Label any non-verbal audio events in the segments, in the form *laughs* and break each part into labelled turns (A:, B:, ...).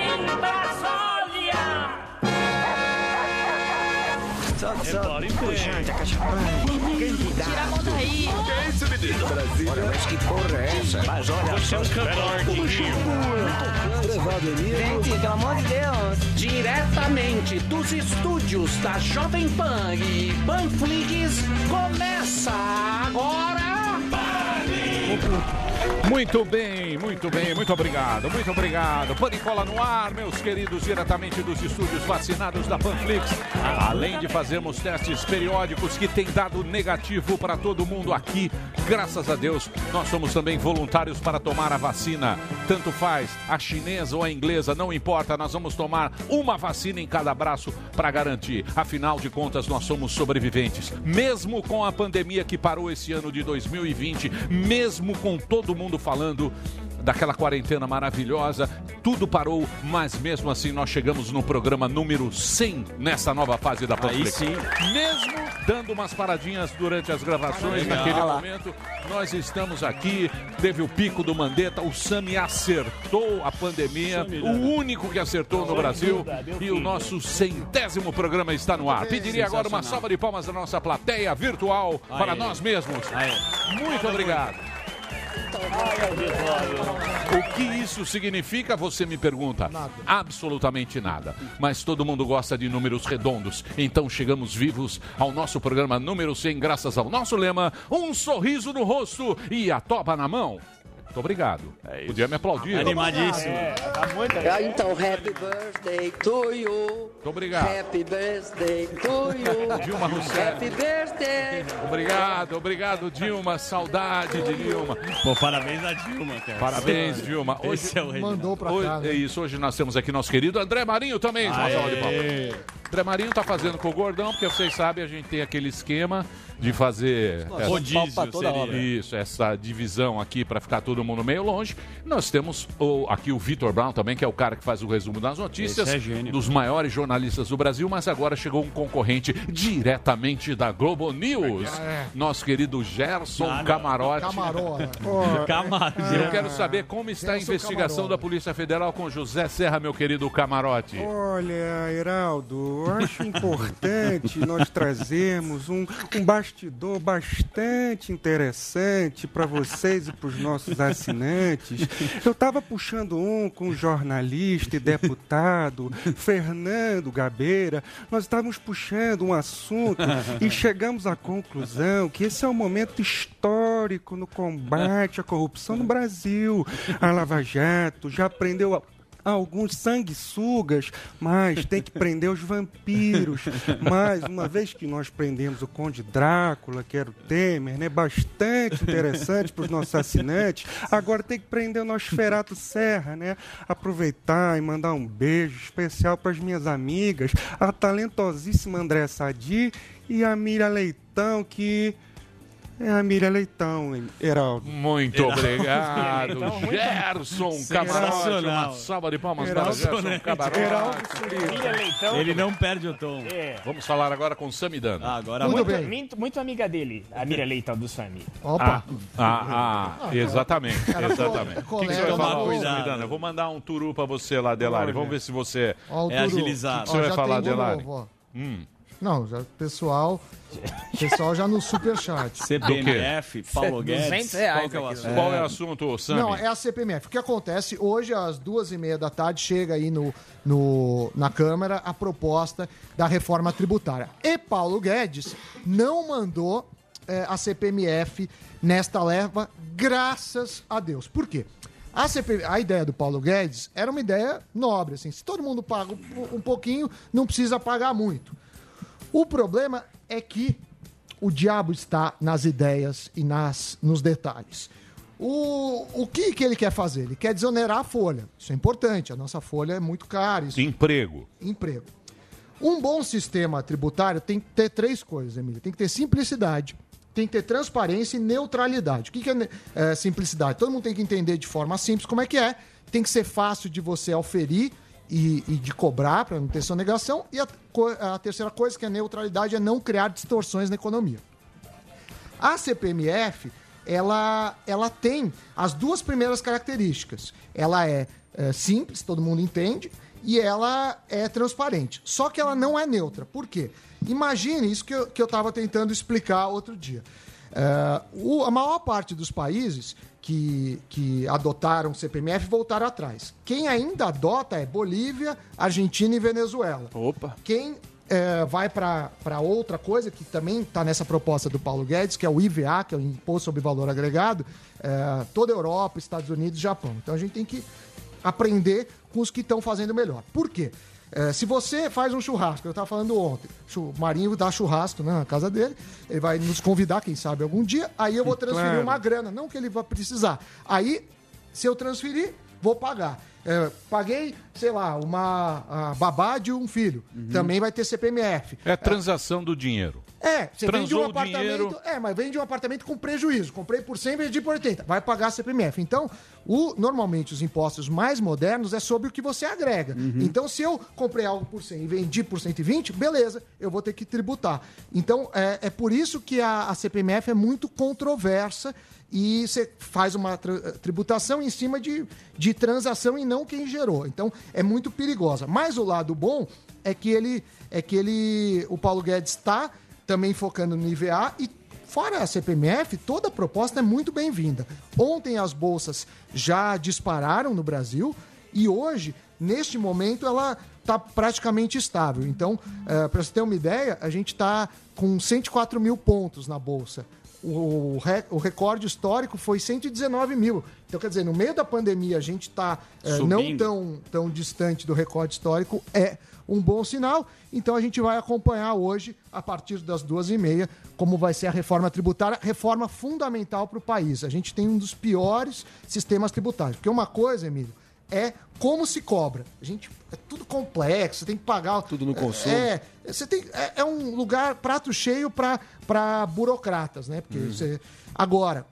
A: em Brasília.
B: Tira a mão daí.
C: Que isso, menino? Olha, mas que porra é essa? Mas olha
D: Você é um cantor
E: Gente, pelo amor de Deus.
F: Diretamente dos estúdios da Jovem Pan e Panflix, começa agora.
G: Muito bem, muito bem, muito obrigado, muito obrigado. Panicola no ar, meus queridos, diretamente dos estúdios vacinados da Panflix. Além de fazermos testes periódicos que tem dado negativo para todo mundo aqui, graças a Deus, nós somos também voluntários para tomar a vacina. Tanto faz, a chinesa ou a inglesa, não importa, nós vamos tomar uma vacina em cada braço para garantir. Afinal de contas, nós somos sobreviventes. Mesmo com a pandemia que parou esse ano de 2020, mesmo com todo mundo falando daquela quarentena maravilhosa, tudo parou, mas mesmo assim nós chegamos no programa número 100 nessa nova fase da Panflix.
D: sim.
G: Mesmo dando umas paradinhas durante as gravações
D: Legal.
G: naquele momento, nós estamos aqui, teve o pico do Mandetta, o Sami acertou a pandemia,
D: Sami,
G: o
D: né?
G: único que acertou no Brasil, e o nosso centésimo programa está no ar. Pediria agora uma salva de palmas da nossa plateia virtual para nós mesmos. Muito obrigado. O que isso significa, você me pergunta? Absolutamente nada. Mas todo mundo gosta de números redondos. Então chegamos vivos ao nosso programa número 100, graças ao nosso lema: um sorriso no rosto e a toba na mão. Muito obrigado. Podia me aplaudir.
D: Animadíssimo.
G: É,
D: tá muito
H: Ah, Então, happy birthday to you.
G: Muito obrigado.
H: Happy birthday to you.
G: Dilma Rousseff.
H: Happy birthday.
G: Obrigado, obrigado, Dilma. Saudade de Dilma.
D: Pô, parabéns a Dilma, cara.
G: Parabéns, Dilma. Hoje,
D: Esse é o Reginaldo.
I: Mandou pra
G: Hoje-
I: cá. né?
G: É isso, hoje nós temos aqui nosso querido André Marinho também. uma
D: Aê.
G: salva de palmas. André Marinho tá fazendo com o Gordão, porque vocês sabem, a gente tem aquele esquema de fazer essa-
D: Rodízio.
G: Isso, essa divisão aqui para ficar todo mundo meio longe. Nós temos o- aqui o Vitor Brown também, que é o cara que faz o resumo das notícias,
D: é gênio.
G: dos maiores jornalistas do Brasil, mas agora chegou um concorrente diretamente da Globo News.
I: É.
G: Nosso querido Gerson
D: Ah.
G: Camarote.
I: Camarona. *laughs* *laughs*
D: Camarão.
G: Eu quero saber como está a investigação
I: Camarona.
G: da Polícia Federal com José Serra, meu querido camarote.
J: Olha, Heraldo, eu acho importante nós trazermos um, um bastidor bastante interessante para vocês e para os nossos assinantes. Eu estava puxando um com o jornalista e deputado Fernando Gabeira. Nós estávamos puxando um assunto e chegamos à conclusão que esse é um momento histórico no combate à corrupção no Brasil. A Lava Jato já prendeu alguns sanguessugas, mas tem que prender os vampiros. Mas uma vez que nós prendemos o Conde Drácula, que era o Temer, né, bastante interessante para os nossos assinantes, agora tem que prender o Nosferato Serra, né? Aproveitar e mandar um beijo especial para as minhas amigas, a talentosíssima André Sadi e a Miriam Leitão, que é a Miriam Leitão, Heraldo.
G: Muito obrigado,
D: muito-
G: Gerson Camarote. Uma salva de palmas para
J: Heraldo
G: Gerson
D: Sonete.
G: Camarote.
K: Miriam Leitão.
D: Ele não perde o tom.
K: É.
G: Vamos falar agora com Samidana.
D: Ah, agora
I: Muito
D: vai.
I: bem.
K: Muito, muito amiga dele, a Miriam Leitão do Sami.
I: Opa.
G: Ah, ah, exatamente, exatamente. O que, que você vai falar, ô,
D: cuidado.
G: Samidana? Eu vou mandar um turu pra você lá, Delari. Vamos ver se você...
I: Ó, o
D: É agilizado.
G: O que você vai
I: já
G: falar, Delari?
I: novo, ó.
G: Hum.
I: Não, já, pessoal, *laughs* pessoal já no superchat. *laughs*
D: CPMF, Paulo *laughs* Guedes.
K: 200 reais
D: Qual que é o assunto?
G: Qual é o assunto, Sami?
I: Não, é a CPMF. O que acontece? Hoje, às duas e meia da tarde, chega aí no, no, na Câmara a proposta da reforma tributária. E Paulo Guedes não mandou eh, a CPMF nesta leva, graças a Deus. Por quê? A, CP a ideia do Paulo Guedes era uma ideia nobre, assim, se todo mundo paga um pouquinho, não precisa pagar muito. O problema é que o diabo está nas ideias e nas, nos detalhes. O, o que, que ele quer fazer? Ele quer desonerar a folha. Isso é importante, a nossa folha é muito cara. Isso,
G: Emprego.
I: emprego. Um bom sistema tributário tem que ter três coisas, Emília. Tem que ter simplicidade, tem que ter transparência e neutralidade. O que, que é, é, simplicidade? Todo mundo tem que entender de forma simples como é que é. Tem que ser fácil de você auferir e, e de cobrar para não ter sonegação. E a, a terceira coisa, que é neutralidade, é não criar distorções na economia. A CPMF ela, ela tem as duas primeiras características. Ela é, é, simples, todo mundo entende, e ela é transparente. Só que ela não é neutra. Por quê? Imagine isso que eu estava tentando explicar outro dia. É, o- a maior parte dos países que, que adotaram CPMF voltaram atrás. Quem ainda adota é Bolívia, Argentina e Venezuela.
G: Opa.
I: Quem é, vai para outra coisa, que também está nessa proposta do Paulo Guedes, que é o IVA, que é o Imposto sobre Valor Agregado, é, toda a Europa, Estados Unidos e Japão. Então a gente tem que aprender com os que estão fazendo melhor. Por quê? É, se você faz um churrasco, eu estava falando ontem, o Marinho dá churrasco né, na casa dele, ele vai nos convidar, quem sabe, algum dia, aí eu vou transferir
J: Claro.
I: uma grana, não que ele vai precisar. Aí, se eu transferir, vou pagar. É, paguei, sei lá, uma babá de um filho, também vai ter CPMF.
G: É transação do dinheiro.
I: É, você vende um
G: Transou
I: apartamento.
G: dinheiro.
I: É, mas vende um apartamento com prejuízo. Comprei por 100, vendi por 80. Vai pagar CPMF. Então, o, normalmente os impostos mais modernos é sobre o que você agrega. Então, se eu comprei algo por 100 e vendi por 120, beleza, eu vou ter que tributar. Então, é, é por isso que a, a CPMF é muito controversa e você faz uma tra- tributação em cima de, de transação e não quem gerou. Então, é muito perigosa. Mas o lado bom é que ele, é que ele, o Paulo Guedes está também focando no IVA e fora a CPMF, toda a proposta é muito bem-vinda. Ontem as bolsas já dispararam no Brasil e hoje, neste momento, ela está praticamente estável. Então, para você ter uma ideia, a gente está com 104 mil pontos na bolsa. O, o recorde histórico foi 119 mil. Então, quer dizer, no meio da pandemia, a gente está não
D: Subindo.
I: tão, tão distante do recorde histórico, é um bom sinal. Então, a gente vai acompanhar hoje, a partir das duas e meia, como vai ser a reforma tributária, reforma fundamental para o país. A gente tem um dos piores sistemas tributários. Porque uma coisa, Emílio, é como se cobra. A gente é tudo complexo, você tem que pagar tudo
C: no consumo.
I: É, você tem é, é um lugar prato cheio para burocratas, né? Porque você agora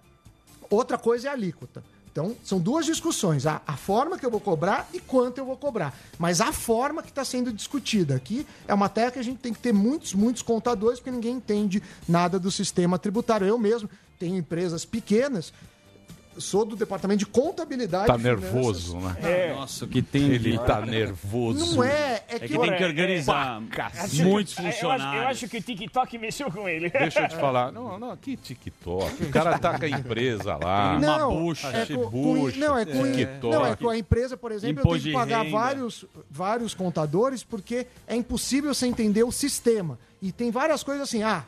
I: outra coisa é a alíquota. Então, são duas discussões. A, a forma que eu vou cobrar e quanto eu vou cobrar. Mas a forma que está sendo discutida aqui é uma matéria que a gente tem que ter muitos, muitos contadores, porque ninguém entende nada do sistema tributário. Eu mesmo tenho empresas pequenas, sou do departamento de contabilidade.
G: Tá nervoso, né?
K: É.
D: Nossa, que tem.
G: Ele tá nervoso.
I: Não é, é
D: É
I: que,
D: que tem que
K: é-
D: organizar
K: Acho
D: muitos
K: que- eu acho-
D: funcionários.
K: Eu acho que o TikTok mexeu com ele.
G: Deixa eu te falar. *laughs* Não, não, que TikTok. O cara tá com a empresa lá.
D: Uma
I: não,
D: bucha,
I: é com, com-
G: bucha,
I: não, é com,
G: TikTok.
I: não, é com a empresa, por exemplo,
D: Imposto
I: eu tenho que pagar vários, vários contadores porque é impossível você entender o sistema. E tem várias coisas assim, ah,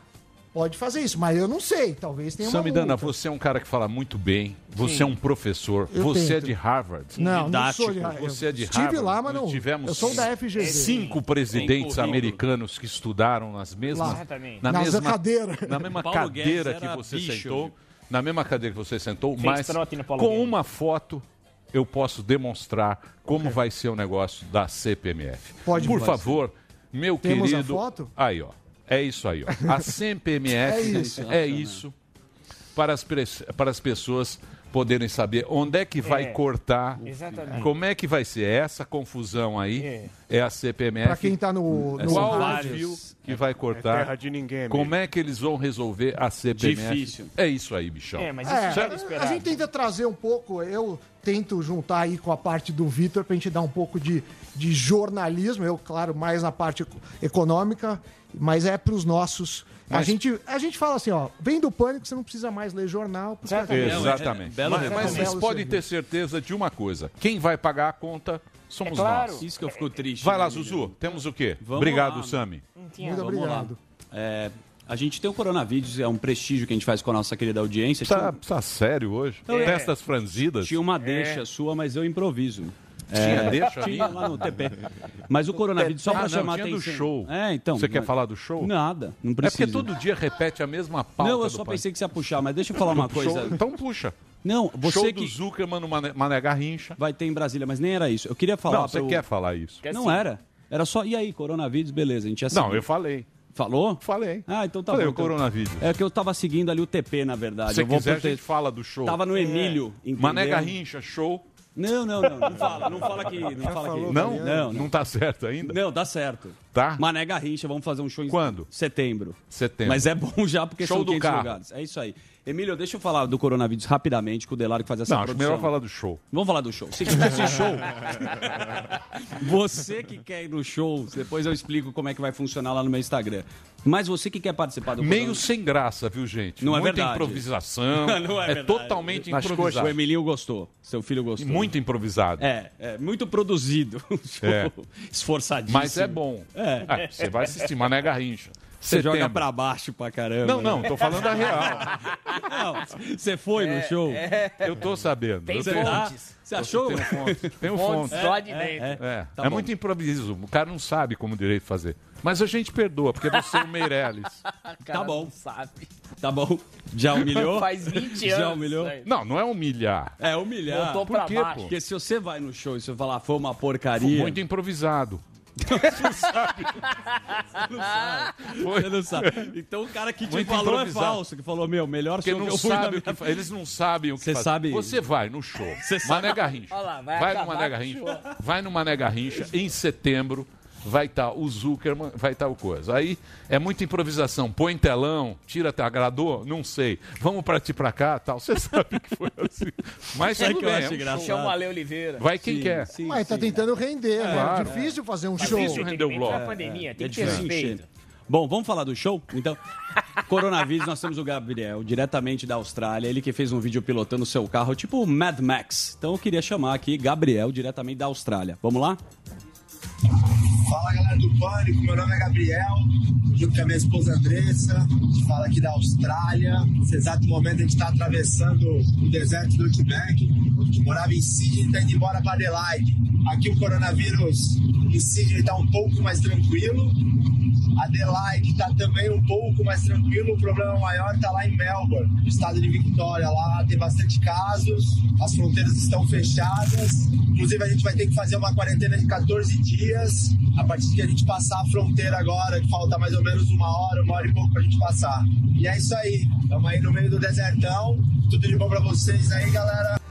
I: pode fazer isso, mas eu não sei, talvez tenha uma
G: Samidana,
I: multa.
G: você é um cara que fala muito bem. Você é um professor.
I: Eu
G: você é
I: tento.
G: de Harvard.
I: Não, não sou de
D: didático,
I: Harvard.
G: Você é de
I: Estive
G: Harvard.
I: lá, mas não.
G: tivemos
I: eu sou da FGV.
G: Cinco
D: Tem
G: presidentes americanos que estudaram nas mesmas,
I: Lá.
G: Na
I: Nas
G: mesma
I: cadeiras.
G: na mesma
D: Paulo
G: cadeira que você
D: bicho.
G: sentou, na mesma cadeira que você sentou,
K: Fez
G: mas com
K: Guedes.
G: uma foto eu posso demonstrar como vai ser o negócio da CPMF.
I: Pode,
G: Por
I: pode
G: favor, meu
I: Temos a
G: querido,
I: foto?
G: aí ó, é isso aí ó. A CPMF *laughs*
I: É isso.
G: é isso para as, para as pessoas poderem saber onde é que vai
K: É.
G: cortar,
K: Exatamente.
G: como é que vai ser essa confusão aí.
K: É.
G: É, a CPMF.
I: Pra quem tá no, no
G: Qual que vai cortar?
J: terra de ninguém.
G: Como é que eles vão resolver a CPMF?
D: Difícil.
G: É isso aí, bichão.
K: É, mas isso
I: É, a gente tenta trazer um pouco, eu tento juntar aí com a parte do Vitor pra gente dar um pouco de, de jornalismo, eu, claro, mais na parte eco- econômica, mas é pros nossos. A,
G: Mas-
I: gente, a gente fala assim, ó, vem do pânico, você não precisa mais ler jornal. porque-
K: Exatamente.
D: É-
G: Exatamente.
D: é
G: mas mas vocês
I: Belo
G: podem ter certeza de uma coisa: quem vai pagar a conta somos
K: É claro.
G: nós.
D: Isso que eu fico triste.
G: Vai lá,
D: né,
G: Zuzu. Temos o quê?
D: Vamos
G: Obrigado,
D: lá.
G: Sami.
I: Muito
D: Vamos
I: obrigado.
D: É, a gente tem o coronavírus, é um prestígio que a gente faz com a nossa querida audiência.
G: Tá,
D: Tinha,
G: tá sério hoje?
K: É.
G: Testas franzidas?
D: tinha uma deixa sua, mas eu improviso.
G: Tinha deixa
D: Tinha
G: minha?
D: lá no TP. Mas o coronavírus, só
G: Ah,
D: pra
G: não,
D: chamar
G: tinha do
D: atenção.
G: show.
D: É, então.
G: Você quer
D: mas-
G: falar do show?
D: Nada, não
G: É
D: precisa.
G: porque todo dia repete a mesma pauta.
D: Não, eu
G: do
D: só
G: país.
D: pensei que você ia puxar, mas deixa eu falar uma
G: Show-
D: coisa.
G: Então puxa.
D: Não, você
G: show
D: que
G: do Zuckerman no Mané, Mané Garrincha.
D: vai ter em Brasília, mas nem era isso. Eu queria falar
G: Não, você
D: pro-
G: quer falar isso?
D: Não era. Era só, e aí, coronavírus, beleza, a gente ia
G: Não,
D: seguir.
G: eu falei.
D: Falou?
G: Falei.
D: Ah, então tá
G: Falei
D: bom.
G: o
D: então.
G: coronavírus.
D: É que eu tava seguindo ali o TP, na verdade.
G: Se
D: eu vou
G: quiser, a
D: prote-
G: gente fala do show.
D: Tava no Emílio, entendeu?
G: Mané Garrincha, show.
D: Não, não, não, não fala, não fala aqui, não fala aqui.
G: Não?
D: Não,
G: Não
D: não.
G: tá certo ainda?
D: Não, dá certo.
G: Tá?
D: Mané Garrincha, vamos fazer um show em
G: Quando?
D: setembro.
G: Setembro.
D: Mas é bom já porque
G: Show
D: são
G: do
D: 500
G: carro.
D: lugares. É isso aí. Emílio, deixa eu falar do coronavírus rapidamente, com o Delaro que faz essa
G: Não, acho
D: produção.
G: melhor falar do show.
D: Vamos falar do show. Se quiser esse show, *laughs* você que quer ir no show, depois eu explico como é que vai funcionar lá no meu Instagram. Mas você que quer participar do
G: Meio sem graça, viu, gente?
D: Não é
G: Muita
D: verdade.
G: improvisação. *laughs*
D: Não é
G: é
D: verdade.
G: totalmente
D: Nas
G: improvisado.
D: coxas. O Emilinho gostou. Seu filho gostou.
G: Muito improvisado.
D: É, é muito produzido. *laughs*
G: É.
D: Esforçadíssimo.
G: Mas é bom.
D: É.
G: Ah, você vai assistir Mané Garrincha.
D: Você joga pra baixo pra caramba.
G: Não, não,
D: né?
G: tô falando a real.
D: Não, você foi no show?
G: Eu tô sabendo.
D: Tem
G: Eu
D: fontes. Você achou?
G: Tenho fontes. Tenho
D: Fontes
G: fontes.
D: lá de dentro.
G: É, é.
D: Tá
G: É muito improviso. O cara não sabe como direito fazer. Mas a gente perdoa, porque você é o Meirelles. *laughs*
D: Tá bom.
B: sabe.
D: Tá bom. Já humilhou?
B: Faz 20
D: Já
B: anos
D: humilhou?
B: isso aí.
G: Não, não é humilhar.
D: É, humilhar.
B: Voltou
D: Por
B: pra
D: quê,
B: baixo.
D: pô? Porque se você vai no show e você falar foi uma porcaria...
G: Muito improvisado.
D: Você sabe. Você não sabe. Você não sabe. Então o cara que te
G: Muito
D: falou é falso, que falou, meu, melhor
G: Porque
D: show que
G: não
D: eu fui
G: sabe o que fa- eles não sabem o que
D: Você
G: fazer.
D: sabe-
G: Você vai no show. Mané Garrincha.
B: Olha lá, vai
G: vai no
B: acabar
G: Mané
B: com o
G: Garrincha.
B: show.
G: Vai no Mané Garrincha em setembro. Vai estar o Zuckerman, vai estar o coisa. Aí é muita improvisação. Põe telão, tira, te agradou? Não sei. Vamos partir pra cá, tal. Você *laughs* sabe que foi assim. Mas
D: Sabe
G: tudo
D: que eu
G: bem.
D: acho
G: é um show.
B: Chama o Ale Oliveira.
G: Vai quem
D: Sim,
G: quer.
D: sim,
I: Mas tá
D: sim.
I: tentando render, né?
G: claro.
I: É difícil fazer um
G: Difícil
I: show.
G: render o bloco.
B: Na pandemia, tem
D: É
B: que ter
D: difícil
B: respeito.
D: Bom, vamos falar do show? Então, *laughs* coronavírus, nós temos o Gabriel, diretamente da Austrália. Ele que fez um vídeo pilotando o seu carro, tipo o Mad Max. Então eu queria chamar aqui Gabriel, diretamente da Austrália. Vamos lá?
L: Fala galera do Pânico, meu nome é Gabriel, junto com a minha esposa Andressa, fala aqui da Austrália. Nesse exato momento a gente está atravessando o deserto do Outback, gente morava em Sydney e está indo embora para Adelaide. Aqui o coronavírus em Sydney está um pouco mais tranquilo, Adelaide está também um pouco mais tranquilo, o problema maior está lá em Melbourne, no estado de Victoria. Lá tem bastante casos, as fronteiras estão fechadas. Inclusive, a gente vai ter que fazer uma quarentena de 14 dias a partir que a gente passar a fronteira agora, que falta mais ou menos uma hora, uma hora e pouco para a gente passar. E é isso aí, estamos aí no meio do desertão. Tudo de bom para vocês aí, galera.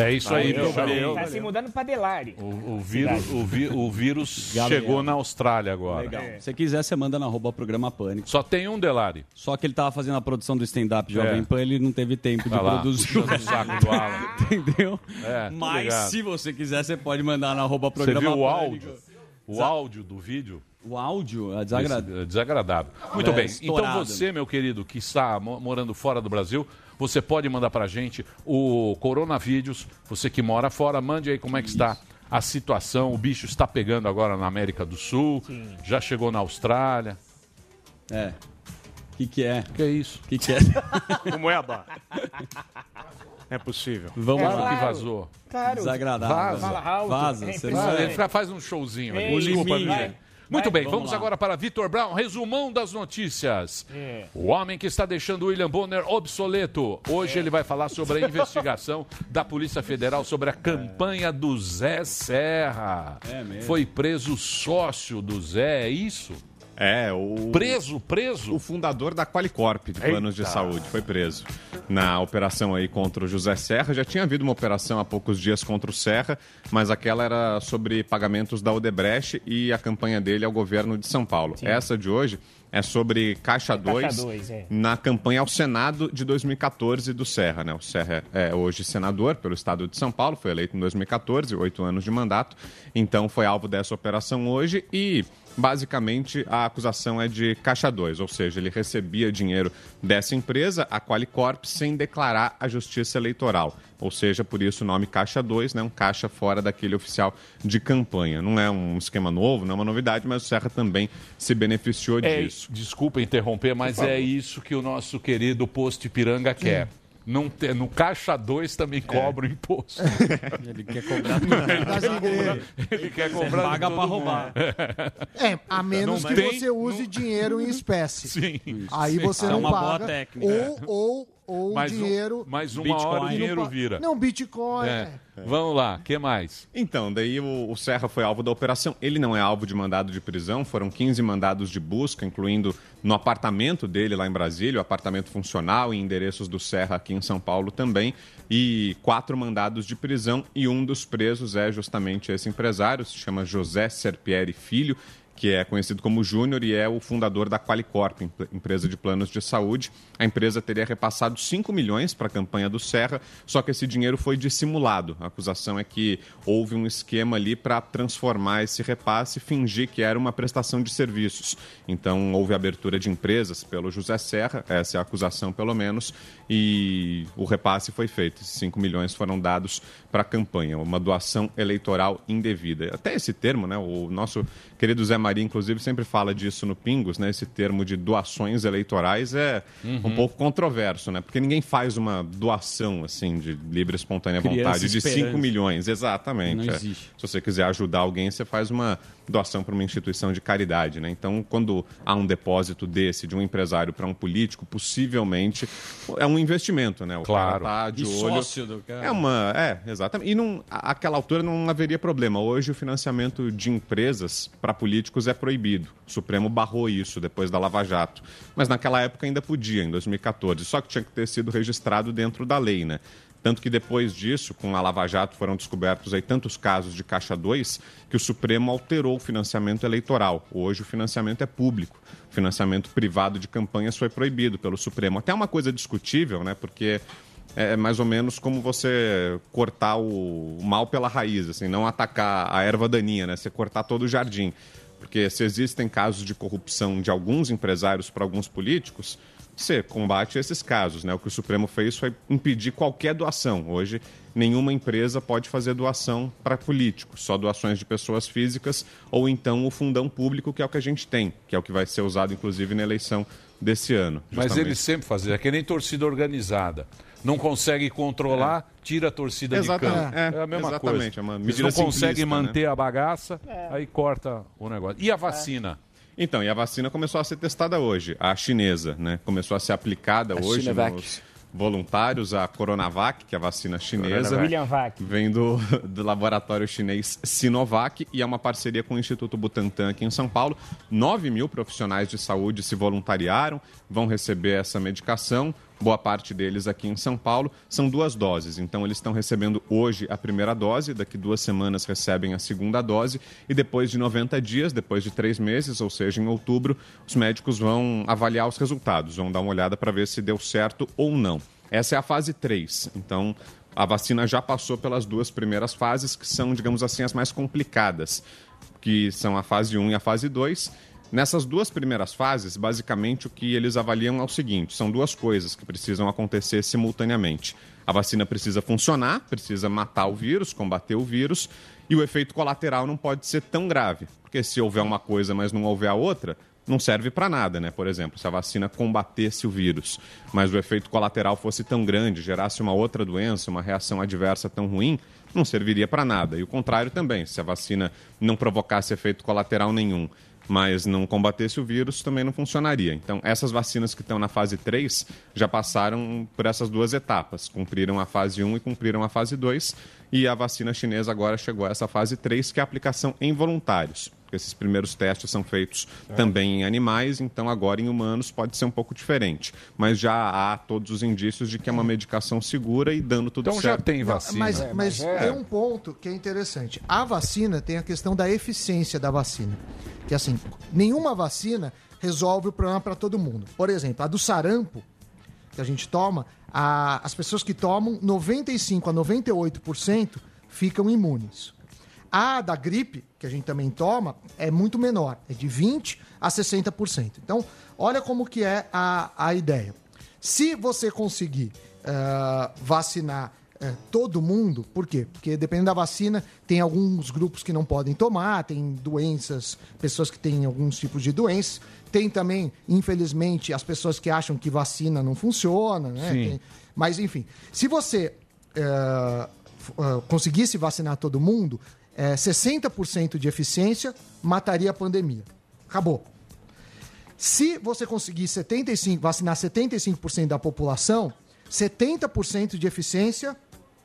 G: É isso aí,
D: Valeu,
G: meu
D: valeu.
G: caro.
B: Tá se mudando pra Delari.
G: O, o vírus, o, vi- o vírus chegou na Austrália agora.
D: Legal. Se você quiser, você manda na arroba programa Pânico.
G: Só tem um Delari.
D: Só que ele tava fazendo a produção do stand-up Jovem
G: É.
D: Pan, ele não teve tempo de
G: Tá lá,
D: produzir.
G: o saco do Alan. *laughs*
D: Entendeu?
G: É,
D: Mas
G: ligado.
D: se você quiser, você pode mandar na arroba
G: Você
D: programa
G: viu o
D: Pânico.
G: áudio? O áudio do vídeo?
D: O áudio é desagradável.
G: É desagradável. Muito
D: É,
G: bem.
D: estourado.
G: Então você, meu querido, que está mo- morando fora do Brasil, você pode mandar pra gente o Coronavídeos. Você que mora fora, mande aí como é que está a situação. O bicho está pegando agora na América do Sul, já chegou na Austrália.
D: É. O que, que é?
G: Que é isso?
D: O que, que é? *laughs*
K: Moeda. É possível.
D: Vamos
G: Claro
D: lá.
G: que vazou.
B: Claro.
D: Desagradável.
G: Vaza.
B: Fala alto.
D: Vaza.
B: É
D: Você
G: Ah,
D: não
G: ele
D: é.
G: fa- faz um showzinho.
B: Ei,
G: Desculpa,
D: liminho.
G: Muito
B: Vai,
G: bem,
D: vamos
G: vamos agora para Vitor Brown, resumão das notícias.
B: É.
G: O homem que está deixando William Bonner obsoleto. Hoje ele vai falar sobre a investigação *laughs* da Polícia Federal sobre a campanha do Zé Serra.
D: É.
G: Foi preso sócio do Zé, é isso?
M: É, o.
G: Preso, preso?
M: O fundador da Qualicorp de planos de saúde foi preso na operação aí contra o José Serra. Já tinha havido uma operação há poucos dias contra o Serra, mas aquela era sobre pagamentos da Odebrecht e a campanha dele ao governo de São Paulo. Essa de hoje é sobre Caixa 2
B: 2, é.
M: na campanha ao Senado de 2014 do Serra. Né? O Serra é hoje senador pelo estado de São Paulo, foi eleito em 2014, oito anos de mandato, então foi alvo dessa operação hoje e. Basicamente, a acusação é de Caixa 2, ou seja, ele recebia dinheiro dessa empresa, a Qualicorp, sem declarar a Justiça Eleitoral. Ou seja, por isso o nome Caixa 2, né? um caixa fora daquele oficial de campanha. Não é um esquema novo, não é uma novidade, mas o Serra também se beneficiou
G: É,
M: disso.
G: desculpa interromper, mas é isso que o nosso querido posto Ipiranga quer. Não te- no Caixa 2 também cobra o imposto. *laughs*
D: Ele quer cobrar
I: Das igrejas.
G: Ele quer cobrar de
D: paga
G: mundo.
D: roubar.
I: É, a menos
G: Não
I: que
G: tem-
I: você use dinheiro em *laughs* espécie.
G: Sim.
I: Aí
G: sim.
I: você
D: É
I: não
D: uma boa
I: paga.
D: técnica.
I: Ou, ou, ou
G: Mas, um-
I: dinheiro.
G: mas uma
D: Bitcoin.
G: hora o dinheiro vira.
I: Não, Bitcoin.
G: É.
I: é.
G: Vamos lá, o que mais?
M: Então, daí o, o Serra foi alvo da operação. Ele não é alvo de mandado de prisão, foram 15 mandados de busca, incluindo no apartamento dele lá em Brasília, o apartamento funcional e endereços do Serra aqui em São Paulo também, e quatro mandados de prisão, e um dos presos é justamente esse empresário, se chama José Serpieri Filho, que é conhecido como Júnior e é o fundador da Qualicorp, em- empresa de planos de saúde. A empresa teria repassado 5 milhões para a campanha do Serra, só que esse dinheiro foi dissimulado. A acusação é que houve um esquema ali para transformar esse repasse e fingir que era uma prestação de serviços. Então houve abertura de empresas pelo José Serra, essa é a acusação pelo menos, e o repasse foi feito. Esses 5 milhões foram dados para a campanha, uma doação eleitoral indevida. Até esse termo, né? O nosso querido Zé Maria, inclusive, sempre fala disso no Pingos, né? Esse termo de doações eleitorais é um pouco controverso, né? Porque ninguém faz uma doação assim de livre espontânea
D: Criança
M: vontade de 5
D: esperança.
M: milhões. Exatamente. É. Se você quiser ajudar alguém, você faz uma doação para uma instituição de caridade, né? Então, quando há um depósito desse de um empresário para um político, possivelmente é um investimento, né? O
G: Claro.
M: cara tá de
D: E
M: olho.
D: sócio do cara.
M: É uma, é, exatamente. E não, aquela altura não haveria problema. Hoje o financiamento de empresas para políticos é proibido. O Supremo barrou isso depois da Lava Jato. Mas naquela época ainda podia, em 2014. Só que tinha que ter sido registrado dentro da lei, né? Tanto que depois disso, com a Lava Jato, foram descobertos aí tantos casos de Caixa 2 que o Supremo alterou o financiamento eleitoral. Hoje o financiamento é público. O financiamento privado de campanhas foi proibido pelo Supremo. Até uma coisa discutível, né? Porque é mais ou menos como você cortar o mal pela raiz, assim, não atacar a erva daninha, né? Você cortar todo o jardim. Porque se existem casos de corrupção de alguns empresários para alguns políticos, você combate esses casos, né? O que o Supremo fez foi impedir qualquer doação. Hoje, nenhuma empresa pode fazer doação para políticos, só doações de pessoas físicas ou então o fundão público, que é o que a gente tem, que é o que vai ser usado, inclusive, na eleição desse ano.
G: Mas
M: justamente.
G: eles sempre fazem, é que nem torcida organizada. Não consegue controlar, tira a torcida
M: Exatamente,
G: de campo.
M: é,
G: É, a mesma
M: exatamente,
G: coisa.
M: é uma
G: Eles não conseguem
M: simplista, né?
G: manter a bagaça, aí corta o negócio. E a vacina?
M: Então, e a vacina começou a ser testada hoje, a chinesa, né? Começou a ser aplicada
E: A
M: hoje
E: Sinovac.
M: nos voluntários, a Coronavac, que é a vacina chinesa.
E: Coronavac.
M: Vem do, *laughs* do laboratório chinês Sinovac e é uma parceria com o Instituto Butantan aqui em São Paulo. 9 mil profissionais de saúde se voluntariaram, vão receber essa medicação. Boa parte deles aqui em São Paulo. São duas doses, então eles estão recebendo hoje a primeira dose, daqui duas semanas recebem a segunda dose e depois de 90 dias, depois de três meses, ou seja, em outubro, os médicos vão avaliar os resultados, vão dar uma olhada para ver se deu certo ou não. Essa é a fase 3, então a vacina já passou pelas duas primeiras fases, que são, digamos assim, as mais complicadas, que são a fase 1 e a fase 2. Nessas duas primeiras fases, basicamente o que eles avaliam é o seguinte: são duas coisas que precisam acontecer simultaneamente. A vacina precisa funcionar, precisa matar o vírus, combater o vírus, e o efeito colateral não pode ser tão grave, porque se houver uma coisa, mas não houver a outra, não serve para nada, né? Por exemplo, se a vacina combatesse o vírus, mas o efeito colateral fosse tão grande, gerasse uma outra doença, uma reação adversa tão ruim, não serviria para nada. E o contrário também, se a vacina não provocasse efeito colateral nenhum, mas não combatesse o vírus, também não funcionaria. Então, essas vacinas que estão na fase 3 já passaram por essas duas etapas, cumpriram a fase 1 e cumpriram a fase 2, e a vacina chinesa agora chegou a essa fase 3, que é a aplicação em voluntários. Porque esses primeiros testes são feitos também em animais, então agora em humanos pode ser um pouco diferente. Mas já há todos os indícios de que é uma medicação segura e dando tudo
G: Então já
M: certo.
G: tem
I: Não,
G: vacina.
I: Mas,
G: É,
I: mas
G: é.
I: tem um ponto que é interessante. A vacina tem a questão da eficiência da vacina. Que assim, nenhuma vacina resolve o problema para todo mundo. Por exemplo, a do sarampo, que a gente toma, a- as pessoas que tomam, 95 a 98% ficam imunes. A da gripe, que a gente também toma, é muito menor, é de 20 a 60%. Então, olha como que é a, a ideia. Se você conseguir eh, vacinar eh, todo mundo, por quê? Porque dependendo da vacina, tem alguns grupos que não podem tomar, tem doenças, pessoas que têm alguns tipos de doenças. Tem também, infelizmente, as pessoas que acham que vacina não funciona, né? Tem- mas, enfim, se você eh, conseguisse vacinar todo mundo, eh, 60% de eficiência mataria a pandemia. Acabou. Se você conseguir 75, vacinar 75% da população, 70% de eficiência,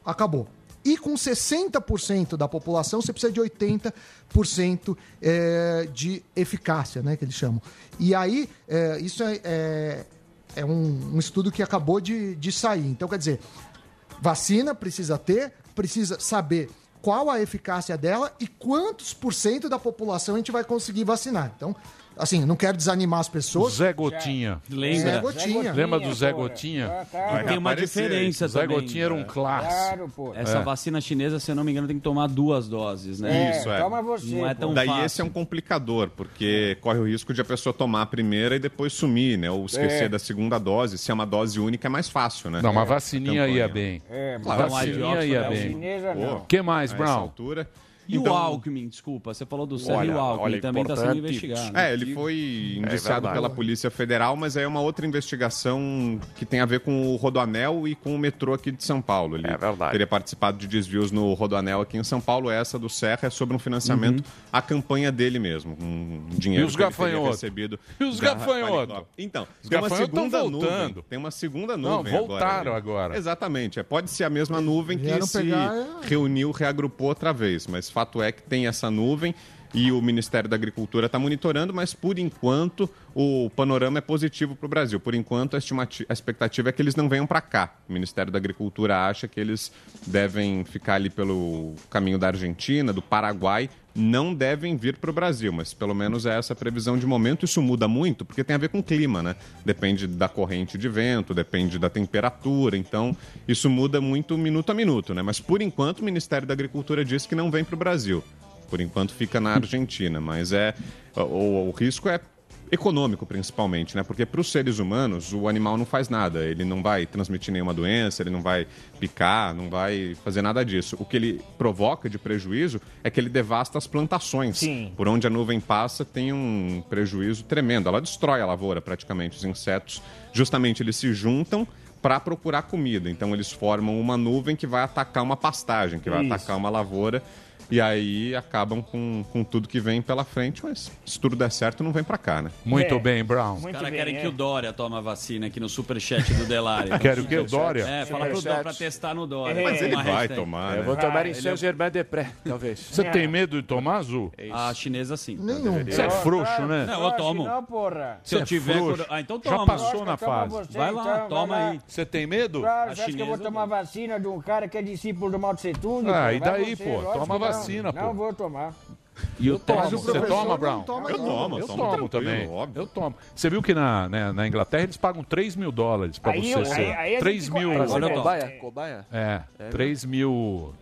I: acabou. E com 60% da população, você precisa de 80% eh, de eficácia, né, que eles chamam. E aí, eh, isso é, é, é um, um estudo que acabou de, de sair. Então, quer dizer, vacina precisa ter, precisa saber qual a eficácia dela e quantos por cento da população a gente vai conseguir vacinar. Então, assim, não quero desanimar as pessoas.
G: Zé Gotinha.
D: Lembra?
I: Zé Gotinha.
G: Lembra do Zé Gotinha?
D: Tem uma diferença
G: Zé
D: também.
G: Gotinha era um clássico.
D: Essa
G: É.
D: vacina chinesa, se eu não me engano, tem que tomar duas doses, né?
M: Isso, é.
D: Não é tão
M: Daí
D: fácil.
M: esse é um complicador, porque corre o risco de a pessoa tomar a primeira e depois sumir, né? Ou esquecer
G: É.
M: da segunda dose. Se é uma dose única, é mais fácil, né?
G: Não, uma vacininha ia bem.
D: É,
M: Claro,
G: vacininha ia bem.
M: Pô,
G: que mais, Brown?
M: essa altura.
D: E
M: Então-
D: o Alckmin, desculpa, você falou do Sérgio
M: Olha,
D: e o Alckmin,
M: olha,
D: também está sendo investigado.
M: É, ele foi
D: É
M: indiciado
D: verdade.
M: pela Polícia Federal, mas aí é uma outra investigação que tem a ver com o Rodoanel e com o metrô aqui de São Paulo. Ele teria participado de desvios no Rodoanel aqui em São Paulo. Essa do Serra é sobre um financiamento à campanha dele mesmo, um dinheiro
G: Uhum. E os
M: que ele teria
G: gafanhotos?
M: recebido.
G: E os gafanhotos?
M: Então,
G: Os
M: tem uma
G: gafanhotos tão
M: segunda
G: voltando.
M: nuvem. Tem uma segunda
G: Não,
M: nuvem
G: voltaram
M: agora.
G: agora.
M: Exatamente. É, pode ser a mesma nuvem que
I: Vieram
M: se
I: pegar, é.
M: reuniu, reagrupou outra vez. Mas fato é que tem essa nuvem e o Ministério da Agricultura está monitorando, mas por enquanto o panorama é positivo para o Brasil. Por enquanto a, a expectativa é que eles não venham para cá. O Ministério da Agricultura acha que eles devem ficar ali pelo caminho da Argentina, do Paraguai. Não devem vir para o Brasil, mas pelo menos é essa a previsão de momento. Isso muda muito porque tem a ver com o clima, né? Depende da corrente de vento, depende da temperatura. Então, isso muda muito minuto a minuto, né? Mas por enquanto o Ministério da Agricultura diz que não vem para o Brasil. Por enquanto fica na Argentina, mas é o, o risco é econômico principalmente, né? Porque para os seres humanos o animal não faz nada, ele não vai transmitir nenhuma doença, ele não vai picar, não vai fazer nada disso. O que ele provoca de prejuízo é que ele devasta as plantações. Por onde a nuvem passa tem um prejuízo tremendo. Ela destrói a lavoura praticamente. Os insetos, justamente, eles se juntam para procurar comida. Então eles formam uma nuvem que vai atacar uma pastagem, que vai
K: Isso.
M: atacar uma lavoura. E aí acabam com, com tudo que vem pela frente, mas se tudo der certo, não vem pra cá, né?
G: Muito bem, Brown.
D: Os caras querem que o Dória tome a vacina aqui no superchat do Delari. *laughs*
G: Quer o quê, o Dória?
D: É, fala pro Dória pra testar no Dória.
M: Mas ele vai
D: hashtag.
M: tomar,
N: Eu
M: né?
N: vou tomar em
D: Ele é-
N: Saint-Germain-des-Prés, talvez.
G: Você tem medo de tomar, Azul?
D: A chinesa sim.
I: Nenhum.
G: Você é frouxo, né?
D: Não, eu tomo.
O: Não, porra.
D: Se eu
G: é
D: tiver. Ah, então
G: Já
D: toma.
G: passou na fase.
O: você,
D: Vai lá,
O: então,
D: toma
O: vai lá.
D: aí.
G: Você tem medo?
O: Claro,
D: A
O: você acha que eu vou tomar vacina de um cara que é discípulo do Mao Tse Tung?
G: Ah, e daí, pô? Toma
O: que não.
G: vacina, pô.
O: Não vou tomar.
D: E o
G: Eu tomo. Você toma, Brown?
I: toma,
M: Eu
I: não.
M: tomo,
G: Eu
M: tomo
G: também.
M: óbvio.
G: Eu tomo. Você viu que na, né, na Inglaterra eles pagam 3 mil dólares pra
O: Aí
G: você
O: eu-
G: ser.
O: aí- aí a
G: 3
O: gente-
G: mil.
O: aí
D: Olha,
N: cobaia? Cobaia?
G: É, 3 mil.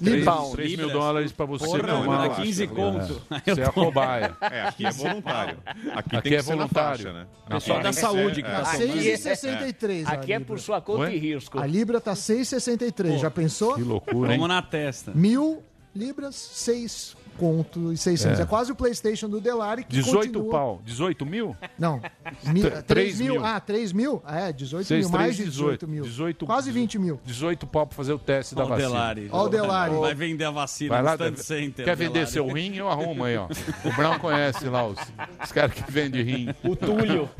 I: Libras.
G: 3 mil dólares pra você
D: Porra,
G: tomar.
D: não,
G: uma-
D: dá 15
G: É,
D: conto.
G: Você é a cobaia. *laughs*
M: É, aqui é voluntário. Aqui,
G: Aqui
M: tem que
G: é voluntário.
M: faixa, né?
G: Na
D: Pessoal da saúde que
M: É.
D: tá
I: Tá
D: tomando.
I: 6,63 a
N: Aqui é por sua conta e risco.
I: A libra tá 6,63. Já pensou?
G: Que loucura, hein?
D: Vamos na testa.
I: Mil libras, 6 conto e 600. É,
G: É.
I: quase o PlayStation do Delari que
G: 18
I: continua...
G: pau. 18 mil?
I: Não. Mi...
G: T-
I: 3
G: três
I: mil.
G: mil.
I: Ah, 3 mil? Ah, é, 18
G: Seis,
I: mil. Mais de
G: três,
I: 18 mil.
G: 18
I: Quase 20 mil.
G: 18 pau pra fazer o teste da vacina.
D: Delari.
I: Ó o Delari.
D: Vai vender a vacina
G: Vai
D: no
G: lá,
D: stand
G: deve-
D: center.
G: quer vender
D: Delari.
G: seu rim? Eu arrumo aí, ó. O Brown conhece lá os, os caras que vendem rim.
N: O Túlio. *laughs*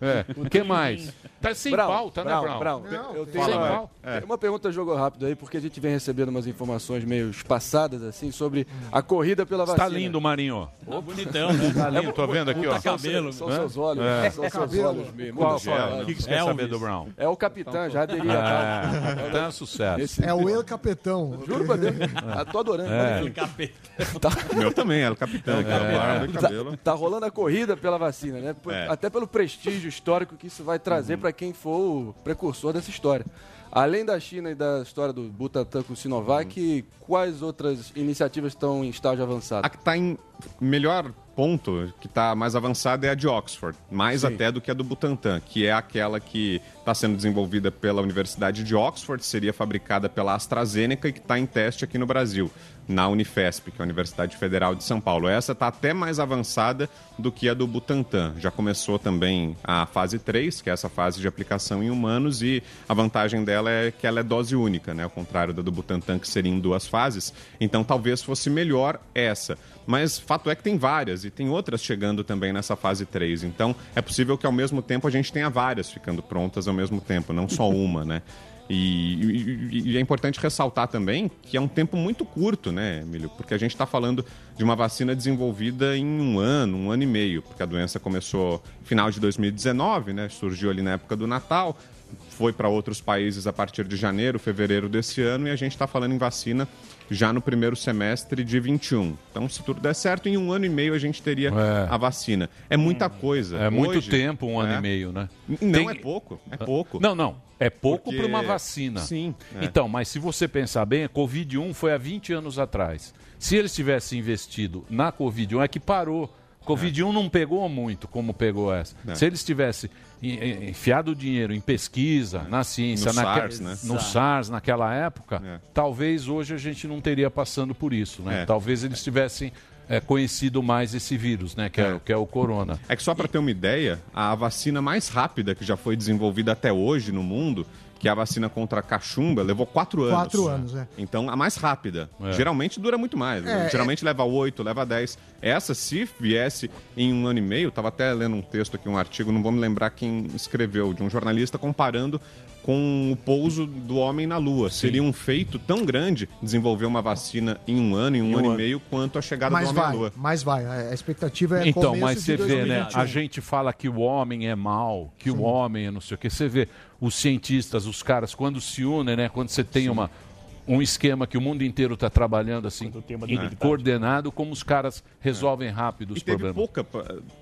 G: É. O que mais? Tá sem
N: Brown,
G: pauta, né, Brown?
N: Brown,
I: Não,
N: eu tenho
G: Sem
N: uma,
G: pau?
N: tem uma pergunta jogo rápido aí, porque a gente vem recebendo umas informações meio espaçadas, assim, sobre a corrida pela
G: Tá
N: vacina.
G: lindo, Marinho.
D: Tá bonitão, né?
G: Tá lindo, tô vendo aqui, ó.
D: Cabelo.
N: São seus olhos,
G: É.
N: são seus
I: Cabelo.
N: olhos mesmo.
G: Qual. O que que você quer saber do Brown?
N: É o capitão, já aderia.
G: É, tá um sucesso.
N: Esse-
I: É o El Capetão.
N: Juro pra Deus. Ah, tô adorando.
G: É.
N: Olha aqui.
D: Capeta.
M: O meu também, era o capitão. cabelo.
N: Tá rolando a corrida pela vacina, né?
M: É.
N: Até pelo prestígio histórico que isso vai trazer para quem for o precursor dessa história. Além da China e da história do Butantan com o Sinovac, quais outras iniciativas estão em estágio avançado?
M: A que está em melhor ponto, que está mais avançada, é a de Oxford, mais
N: Sim.
M: até do que a do Butantan, que é aquela que está sendo desenvolvida pela Universidade de Oxford, seria fabricada pela AstraZeneca e que está em teste aqui no Brasil, na Unifesp, que é a Universidade Federal de São Paulo. Essa está até mais avançada do que a do Butantan. Já começou também a fase 3, que é essa fase de aplicação em humanos, e a vantagem dela é que ela é dose única, né? Ao contrário da do Butantan, que seria em duas fases. Então talvez fosse melhor essa. Mas fato é que tem várias e tem outras chegando também nessa fase 3. Então é possível que ao mesmo tempo a gente tenha várias ficando prontas ao mesmo tempo, não só *laughs* uma, né? E, e- e é importante ressaltar também que é um tempo muito curto, né, Emílio? Porque a gente está falando de uma vacina desenvolvida em um ano, um ano e meio, porque a doença começou no final de 2019, né? Surgiu ali na época do Natal. foi para outros países a partir de janeiro, fevereiro desse ano, e a gente está falando em vacina já no primeiro semestre de 21. Então, se tudo der certo, em um ano e meio a gente teria a vacina. É muita coisa.
G: É muito
M: Hoje,
G: tempo, um ano
M: é.
G: e meio, né?
M: Não
G: Tem-
M: é pouco, é pouco.
G: Não, não. É pouco
M: Porque-
G: para uma vacina.
M: Sim, é.
G: Então, mas se você pensar bem, a Covid-1 foi há 20 anos atrás. Se eles tivessem investido na Covid-1, é que parou. Covid-1 não pegou muito como pegou essa.
M: É.
G: Se eles tivessem en- en- enfiado o dinheiro em pesquisa, na ciência,
M: No
G: naque-
M: SARS, né?
G: no. SARS naquela época, talvez hoje a gente não teria passando por isso. Né?
M: É.
G: Talvez eles tivessem é, conhecido mais esse vírus, né? que, é. que é o corona.
M: É que só para ter uma ideia, a vacina mais rápida que já foi desenvolvida até hoje no mundo, que é a vacina contra a cachumba, levou quatro anos.
I: Quatro anos, é.
M: Então, a mais rápida.
G: É.
M: Geralmente dura muito mais. né?
I: É,
M: Geralmente leva oito, leva dez. Essa, se viesse em um ano e meio, estava até lendo um texto aqui, um artigo, não vou me lembrar quem escreveu, de um jornalista comparando com o pouso do homem na Lua. Seria um feito tão grande desenvolver uma vacina em um ano, em um, ano, e meio, quanto a chegada
I: Mas
M: do homem
I: vai,
M: à Lua.
I: mas vai. A a expectativa é
G: Então, mas você vê, né?
I: 2021.
G: A gente fala que o homem é mau, que o homem é não sei o que. Você vê os cientistas, os caras, quando se unem, né? Quando você tem uma, um esquema que o mundo inteiro está trabalhando assim, e coordenado, como os caras resolvem rápido os
M: E teve
G: problemas.
M: pouca.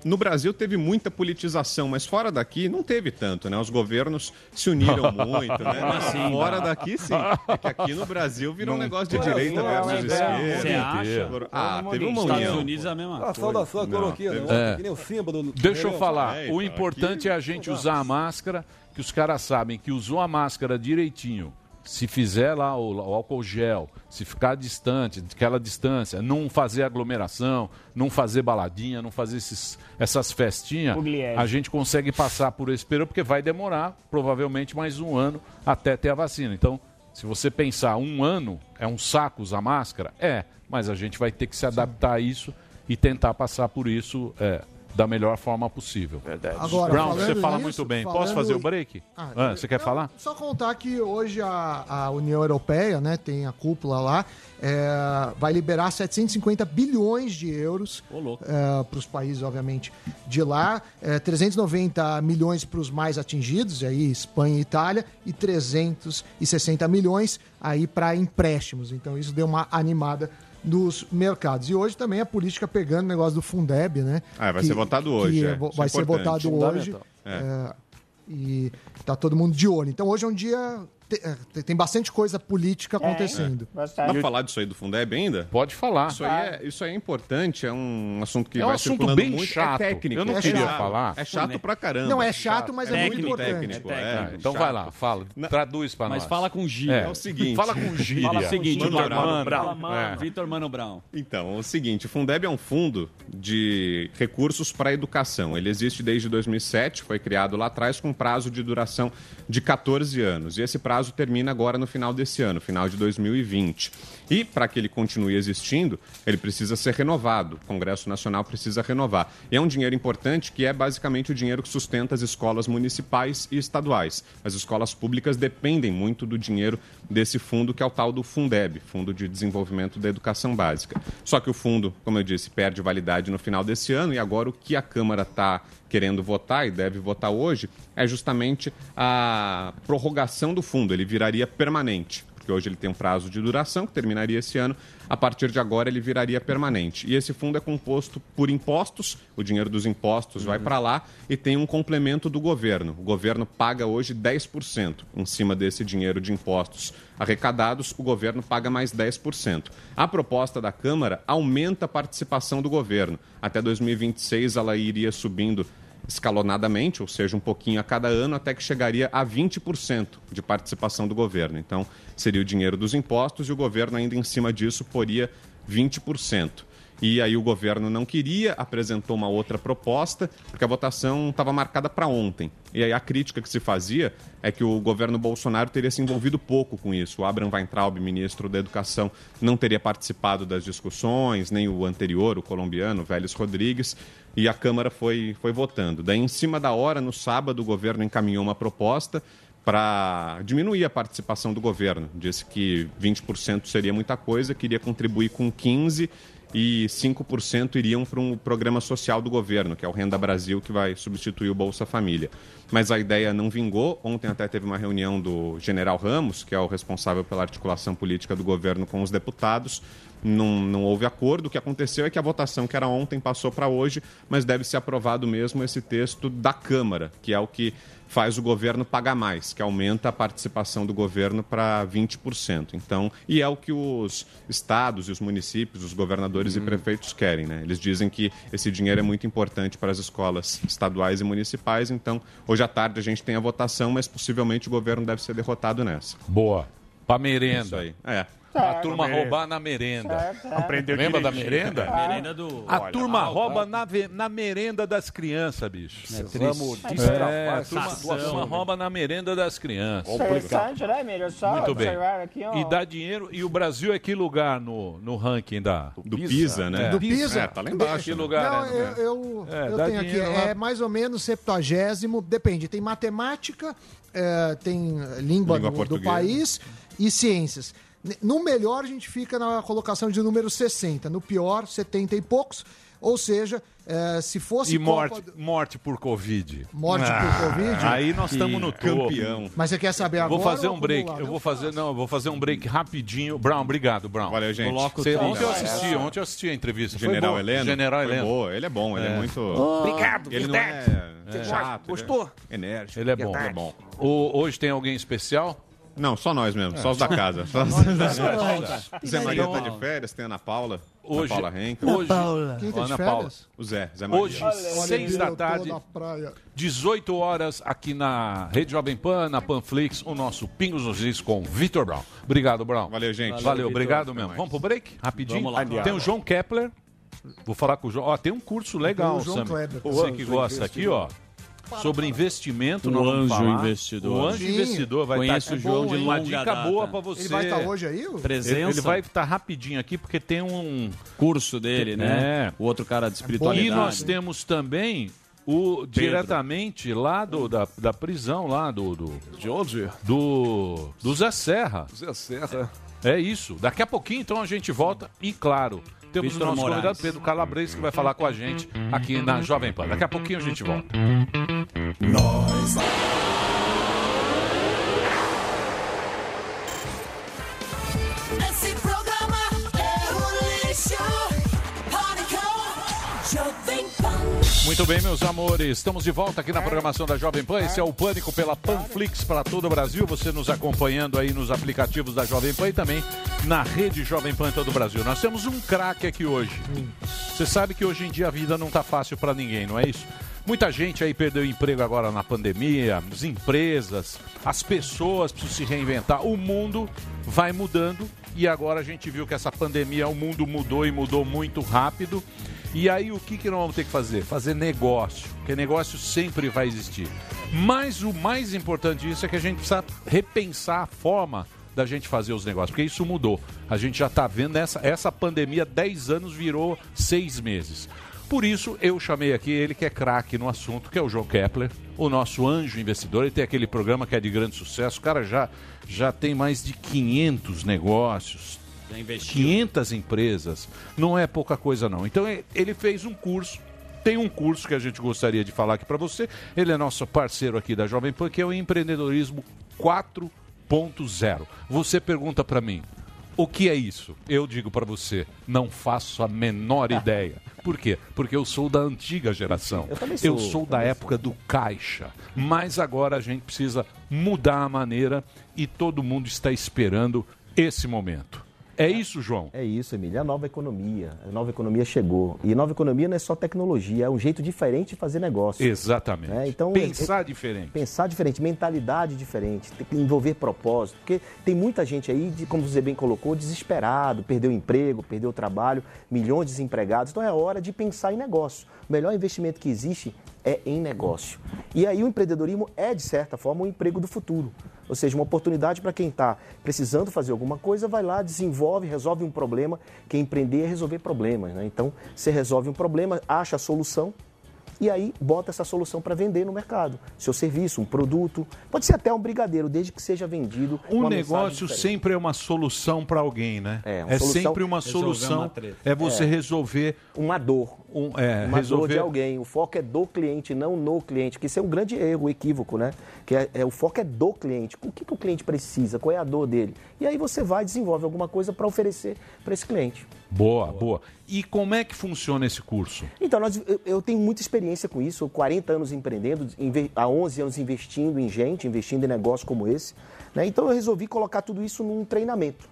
M: No Brasil teve muita politização, mas fora daqui não teve tanto, né? Os governos se uniram *laughs* muito, né?
D: Assim?
M: Fora daqui, sim. É que aqui no Brasil virou um negócio de direita versus esquerda.
D: Você acha?
M: Ah, teve uma
D: Estados
M: união.
D: Unidos é a mesma
P: A
D: coisa.
P: saudação, a
M: Não,
P: coroquinha,
M: teve-
P: né?
G: É.
P: Que nem o símbolo do.
G: Deixa eu falar.
M: É,
G: o
M: então,
G: importante é a gente usar a máscara, que os caras sabem que usou a máscara direitinho. Se fizer lá o, o álcool gel, se ficar distante, aquela distância, não fazer aglomeração, não fazer baladinha, não fazer esses, essas festinhas, a gente consegue passar por esse período, porque vai demorar provavelmente mais um ano até ter a vacina. Então, se você pensar um ano, é um saco usar máscara? É, mas a gente vai ter que se adaptar a isso e tentar passar por isso é, da melhor forma possível. Verdade.
I: Agora,
G: Brown, você fala
I: nisso,
G: muito bem. Posso fazer o break?
I: Ah,
G: Ah, você quer
I: não,
G: falar?
I: Só contar que hoje a, a União Europeia, né, tem a cúpula lá, é, vai liberar 750 bilhões de euros para os países, obviamente, de lá, é, 390 milhões para os mais atingidos, e aí Espanha e Itália, e 360 milhões aí para empréstimos. Então isso deu uma animada nos mercados. E hoje também a política pegando o negócio do Fundeb, né?
M: Ah, vai ser votado hoje,
I: que
M: é.
I: é
M: Isso
I: vai
M: é
I: ser
M: importante.
I: votado hoje.
M: É.
I: É, e tá todo mundo de olho. Então hoje é um dia. Te- é, Tem bastante coisa política acontecendo.
M: Dá pra falar disso aí do Fundeb ainda?
G: Pode falar.
M: Isso aí, é, isso aí é importante, é um assunto que
G: É um
M: vai
G: assunto
M: circulando
G: bem
M: muito.
G: chato.
M: É técnico.
G: Eu não
M: é
G: queria
M: chato.
G: falar.
M: É chato pra caramba.
I: Não, é chato, mas é, muito
M: técnico,
I: importante.
M: técnico, é.
G: Então
M: chato.
G: vai lá, fala. Traduz pra
D: Mas
G: nós.
D: fala com gíria.
G: É.
M: É o seguinte.
G: Fala com gíria.
D: Fala o seguinte,
M: Mano
D: Vitor. Mano
M: Brown. É.
D: Vitor Mano Brown.
M: Então, é o seguinte, o Fundeb é um fundo de recursos para a educação. Ele existe desde 2007, foi criado lá atrás com prazo de duração de 14 anos. E esse prazo termina agora no final desse ano, final de 2020. E para que ele continue existindo, ele precisa ser renovado. O Congresso Nacional precisa renovar. E é um dinheiro importante que é basicamente o dinheiro que sustenta as escolas municipais e estaduais. As escolas públicas dependem muito do dinheiro desse fundo que é o tal do Fundeb, Fundo de Desenvolvimento da Educação Básica. Só que o fundo, como eu disse, perde validade no final desse ano e agora o que a Câmara está querendo votar e deve votar hoje é justamente a prorrogação do fundo. Ele viraria permanente porque hoje ele tem um prazo de duração que terminaria esse ano. A partir de agora ele viraria permanente. E esse fundo é composto por impostos, o dinheiro dos impostos vai para lá e tem um complemento do governo. O governo paga hoje 10% em cima desse dinheiro de impostos arrecadados, o governo paga mais 10%. A proposta da Câmara aumenta a participação do governo. Até 2026 ela iria subindo escalonadamente, ou seja, um pouquinho a cada ano, até que chegaria a 20% de participação do governo. Então, seria o dinheiro dos impostos e o governo, ainda em cima disso, poria 20%. E aí o governo não queria, apresentou uma outra proposta, porque a votação estava marcada para ontem. E aí a crítica que se fazia é que o governo Bolsonaro teria se envolvido pouco com isso. O Abraham Weintraub, ministro da Educação, não teria participado das discussões, nem o anterior, o colombiano, Vélez Rodrigues, e a Câmara foi, foi votando. Daí, em cima da hora, no sábado, o governo encaminhou uma proposta para diminuir a participação do governo. Disse que 20% seria muita coisa, queria contribuir com 15% e 5% iriam para um programa social do governo, que é o Renda Brasil, que vai substituir o Bolsa Família. Mas a ideia não vingou. Ontem até teve uma reunião do general Ramos, que é o responsável pela articulação política do governo com os deputados. Não, não houve acordo. O que aconteceu é que a votação que era ontem passou para hoje, mas deve ser aprovado mesmo esse texto da Câmara, que é o que faz o governo pagar mais, que aumenta a participação do governo para 20%. Então, e é o que os estados e os municípios, os governadores e prefeitos querem, né? Eles dizem que esse dinheiro é muito importante para as escolas estaduais e municipais, então hoje à tarde a gente tem a votação, mas possivelmente o governo deve ser derrotado nessa.
G: Boa. Pra merenda.
M: Isso aí. É.
G: A turma roubar na merenda.
M: Aprendeu
G: Lembra da merenda?
D: A merenda do-
G: A
D: Olha,
G: turma rouba na, ve- na merenda das crianças, bicho.
D: É
G: É, a turma, rouba na merenda das crianças.
O: Interessante, né, Emílio? Só
G: Muito bem.
O: observar aqui, ó.
G: E dá dinheiro. E o Brasil é que lugar no, no ranking da...
M: Do PISA, né?
I: Do PISA?
M: É, tá lá embaixo.
G: Que
M: né?
G: lugar
I: Não,
G: é?
I: eu, eu,
G: É,
I: eu tenho aqui,
G: lá.
I: é mais ou menos septuagésimo, depende, tem matemática, é, tem língua,
M: Língua
I: do, do país e ciências. No melhor, a gente fica na colocação de número 60, no pior, 70 e poucos, ou seja, é, se fosse
G: E
I: Copa
G: morte,
I: do-
G: morte por Covid.
I: Morte por Covid?
G: Aí nós estamos no topo.
M: campeão.
I: Mas você quer saber agora?
G: Vou fazer um break.
I: acumular?
G: Eu vou fazer, não, eu vou fazer um break rapidinho. Brown, obrigado, Brown.
M: Valeu, gente.
D: Coloca o
G: Você- ontem eu assisti, ontem eu assisti a entrevista.
M: General
G: boa.
M: Heleno?
G: General
M: Foi
G: Heleno.
M: boa. Ele é bom, ele é, muito...
N: Obrigado,
M: Ele não é,
N: É.
M: chato.
N: Gostou?
M: Ele é enérgico.
G: Ele é bom.
M: Ele é bom.
G: O- hoje tem alguém especial?
M: Não, só nós mesmo, só os da casa. Só *laughs* os Zé Maria tá de férias, tem a Ana Paula.
G: Hoje-
M: Ana Paula Henkel.
G: Hoje,
I: Quem tá de
G: Ana Paula.
I: férias?
M: O Zé, Zé Maria.
G: Hoje, seis da tarde,
I: na praia.
G: 18 horas, aqui na Rede Jovem Pan, na Panflix, o nosso Pingos nos Is com Vitor Brown. Obrigado, Brown.
M: Valeu, gente.
G: Valeu,
D: Valeu,
G: obrigado mesmo.
M: mais.
G: Vamos pro break? Rapidinho.
D: Vamos lá.
G: Tem o João Kepler. Vou falar com o João. Ó, tem um curso legal.
I: Kleber.
G: Você que gosta aqui, ó. Sobre investimento,
D: O anjo
G: falar.
D: investidor.
G: O anjo
I: Sim.
G: investidor vai
D: Conheço
G: estar
D: o João de
G: uma
D: longa
G: dica
D: data.
G: boa pra você.
I: Ele vai estar hoje aí?
D: Presença.
G: Ele, ele vai estar rapidinho aqui porque tem um
D: curso dele, né?
G: É.
D: O outro cara de
G: E
D: espiritualidade.
G: nós temos também o diretamente lá do, da, da prisão lá do do,
N: De onde?
G: do do Zé Serra.
N: Zé Serra.
G: É isso. Daqui a pouquinho então a gente volta e claro, temos
D: Vitor
G: o nosso
D: Moraes.
G: convidado Pedro Calabrese que vai falar com a gente aqui na Jovem Pan. Daqui a pouquinho a gente volta.
P: Esse
G: Muito bem, meus amores, estamos de volta aqui na programação da Jovem Pan. Esse é o Pânico pela Panflix para todo o Brasil. Você nos acompanhando aí nos aplicativos da Jovem Pan e também na rede Jovem Pan todo o Brasil. Nós temos um craque aqui hoje. Você sabe que hoje em dia a vida não tá fácil para ninguém, não é isso? Muita gente aí perdeu emprego agora na pandemia, as empresas, as pessoas precisam se reinventar. O mundo vai mudando e agora a gente viu que essa pandemia, o mundo mudou e mudou muito rápido. E aí o que, que nós vamos ter que fazer? Fazer negócio, porque negócio sempre vai existir. Mas o mais importante disso é que a gente precisa repensar a forma da gente fazer os negócios, porque isso mudou. A gente já está vendo essa, essa pandemia, 10 anos virou seis meses. Por isso, eu chamei aqui ele que é craque no assunto, que é o João Kepler, o nosso anjo investidor. Ele tem aquele programa que é de grande sucesso. O cara já, já tem mais de 500 negócios,
D: investiu.
G: 500 empresas. Não é pouca coisa, não. Então, ele fez um curso. Tem um curso que a gente gostaria de falar aqui para você. Ele é nosso parceiro aqui da Jovem Pan, que é o Empreendedorismo 4.0. Você pergunta para mim, o que é isso? Eu digo para você, não faço a menor ideia. Por quê? Porque eu sou da antiga geração.
Q: Eu também
G: Eu
Q: sou,
G: sou da época do caixa. Mas agora a gente precisa mudar a maneira e todo mundo está esperando esse momento. É isso, João?
Q: É isso, Emílio. É a nova economia. A nova economia chegou. E nova economia não é só tecnologia, é um jeito diferente de fazer negócio.
G: Exatamente.
Q: É, então,
G: Pensar
Q: é-
G: diferente.
Q: Pensar diferente, mentalidade diferente, tem que envolver propósito. Porque tem muita gente aí, de, como você bem colocou, desesperado, perdeu o emprego, perdeu o trabalho, milhões de desempregados. Então é hora de pensar em negócio. O melhor investimento que existe é em negócio. E aí o empreendedorismo é, de certa forma, um emprego do futuro. Ou seja, uma oportunidade para quem está precisando fazer alguma coisa, vai lá, desenvolve, resolve um problema. Quem empreender é resolver problemas. Né? Então, você resolve um problema, acha a solução, e aí bota essa solução para vender no mercado. Seu serviço, um produto, pode ser até um brigadeiro, desde que seja vendido.
G: Um negócio sempre é uma solução para alguém, né?
Q: É, uma
G: É
Q: solução-
G: sempre uma solução.
Q: uma
G: é você
Q: É.
G: resolver
Q: uma dor.
G: Um, é,
Q: uma
G: resolver
Q: dor de alguém. O foco é do cliente, não no cliente. Que isso é um grande erro, equívoco, né? Que é, é- o foco é do cliente. O que, que o cliente precisa? Qual é a dor dele? E aí você vai desenvolve alguma coisa para oferecer para esse cliente.
G: Boa, boa. E como é que funciona esse curso?
Q: Então, nós- eu, eu tenho muita experiência com isso, 40 anos empreendendo, há 11 anos investindo em gente, investindo em negócios como esse. né? Então, eu resolvi colocar tudo isso num treinamento.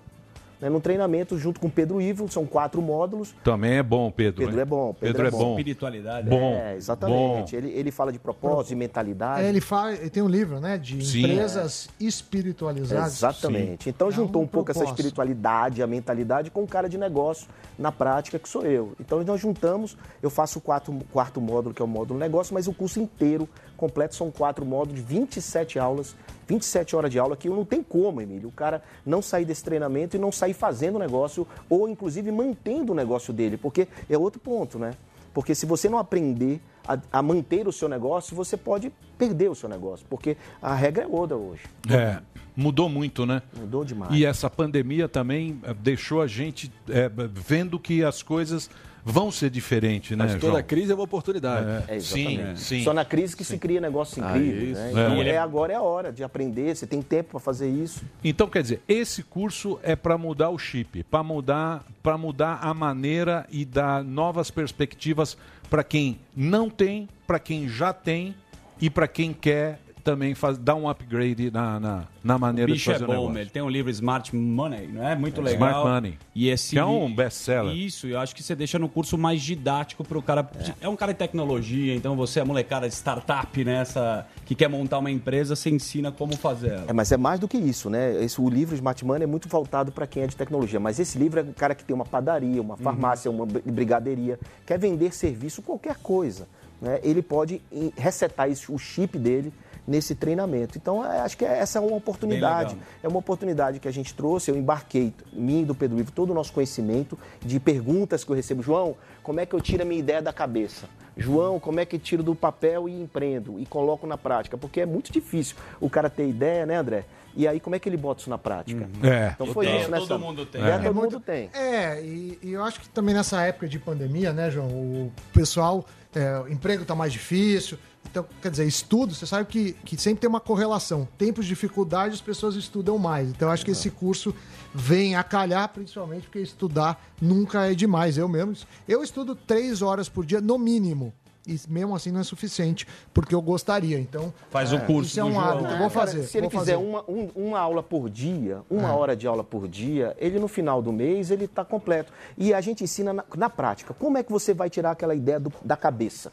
Q: Né? Num treinamento junto com o Pedro Ivo, são quatro módulos.
G: Também é bom, Pedro.
Q: Pedro
G: hein?
Q: é bom.
G: Pedro, é bom.
D: Espiritualidade.
G: Bom.
Q: É, exatamente. Ele, ele fala de propósito, de mentalidade.
I: É, ele, fala, ele tem um livro, né? De
Q: Sim.
I: empresas espiritualizadas.
Q: Exatamente. Então juntou um pouco essa espiritualidade, a mentalidade com o cara de negócio na prática, que sou eu. Então nós juntamos, eu faço o quarto, quarto módulo, que é o módulo negócio, mas o curso inteiro, completo, são quatro módulos, 27 aulas, 27 horas de aula, que não tem como, Emílio, o cara não sair desse treinamento e não sair fazendo o negócio, ou inclusive mantendo o negócio dele, porque é outro ponto, né? Porque se você não aprender a, a manter o seu negócio, você pode perder o seu negócio, porque a regra é outra hoje.
G: É, mudou muito, né?
Q: Mudou demais.
G: E essa pandemia também eh, deixou a gente eh, vendo que as coisas vão ser diferentes, né,
N: Mas toda
G: João?
N: crise é uma oportunidade.
Q: É,
G: sim,
Q: exatamente.
G: sim.
Q: Só na crise que se cria negócios
G: Ah,
Q: incríveis.
G: isso.
Q: né?
G: É.
Q: Então
G: E ele-
Q: é, agora é a hora de aprender, você tem tempo para fazer isso.
G: Então, quer dizer, esse curso é para mudar o chip, para mudar, para mudar a maneira e dar novas perspectivas para quem não tem, para quem já tem e para quem quer também faz, dar um upgrade na, na, na
D: O
G: maneira de
D: é
G: fazer o
D: bom,
G: negócio.
D: ele tem um livro Smart Money, não é? Muito legal.
G: Smart Money.
D: E esse
G: Que é um best-seller.
D: Isso, eu acho que você deixa no curso mais didático para o cara. É. um cara de tecnologia, então você é molecada de startup, né? Essa, que quer montar uma empresa, você ensina como fazer ela.
Q: É, mas é mais do que isso, né? Esse, o livro Smart Money é muito voltado para quem é de tecnologia. Mas esse livro é o cara que tem uma padaria, uma farmácia, uma bri- brigaderia, quer vender serviço, qualquer coisa. Né? Ele pode resetar isso, o chip dele nesse treinamento. Então, é, acho que é- essa é uma oportunidade. É uma oportunidade que a gente trouxe. Eu embarquei, mim e do Pedro Ivo, todo o nosso conhecimento de perguntas que eu recebo. João, como é que eu tiro a minha ideia da cabeça? João, como é que eu tiro do papel e empreendo e coloco na prática? Porque é muito difícil o cara ter ideia, né, André? E aí, como é que ele bota isso na prática?
G: É.
Q: Então foi
D: Ideia
Q: isso, né,
D: todo mundo tem.
Q: Ideia
D: É.
Q: todo mundo tem.
I: É, e, e eu acho que também nessa época de pandemia, né, João, o pessoal, é, o emprego tá mais difícil. Então, quer dizer, estudo, você sabe que, que sempre tem uma correlação. Tempos de dificuldade, as pessoas estudam mais. Então, eu acho que esse curso vem a calhar, principalmente porque estudar nunca é demais. Eu mesmo, eu estudo três horas por dia, no mínimo. E mesmo assim não é suficiente, porque eu gostaria. Então,
D: Faz o curso
I: Isso é um hábito, vou
Q: Cara,
I: fazer.
Q: se ele
I: vou
Q: fizer uma, um- uma aula por dia, uma
I: É.
Q: hora de aula por dia, ele no final do mês ele está completo. E a gente ensina na, na prática. Como é que você vai tirar aquela ideia do- da cabeça?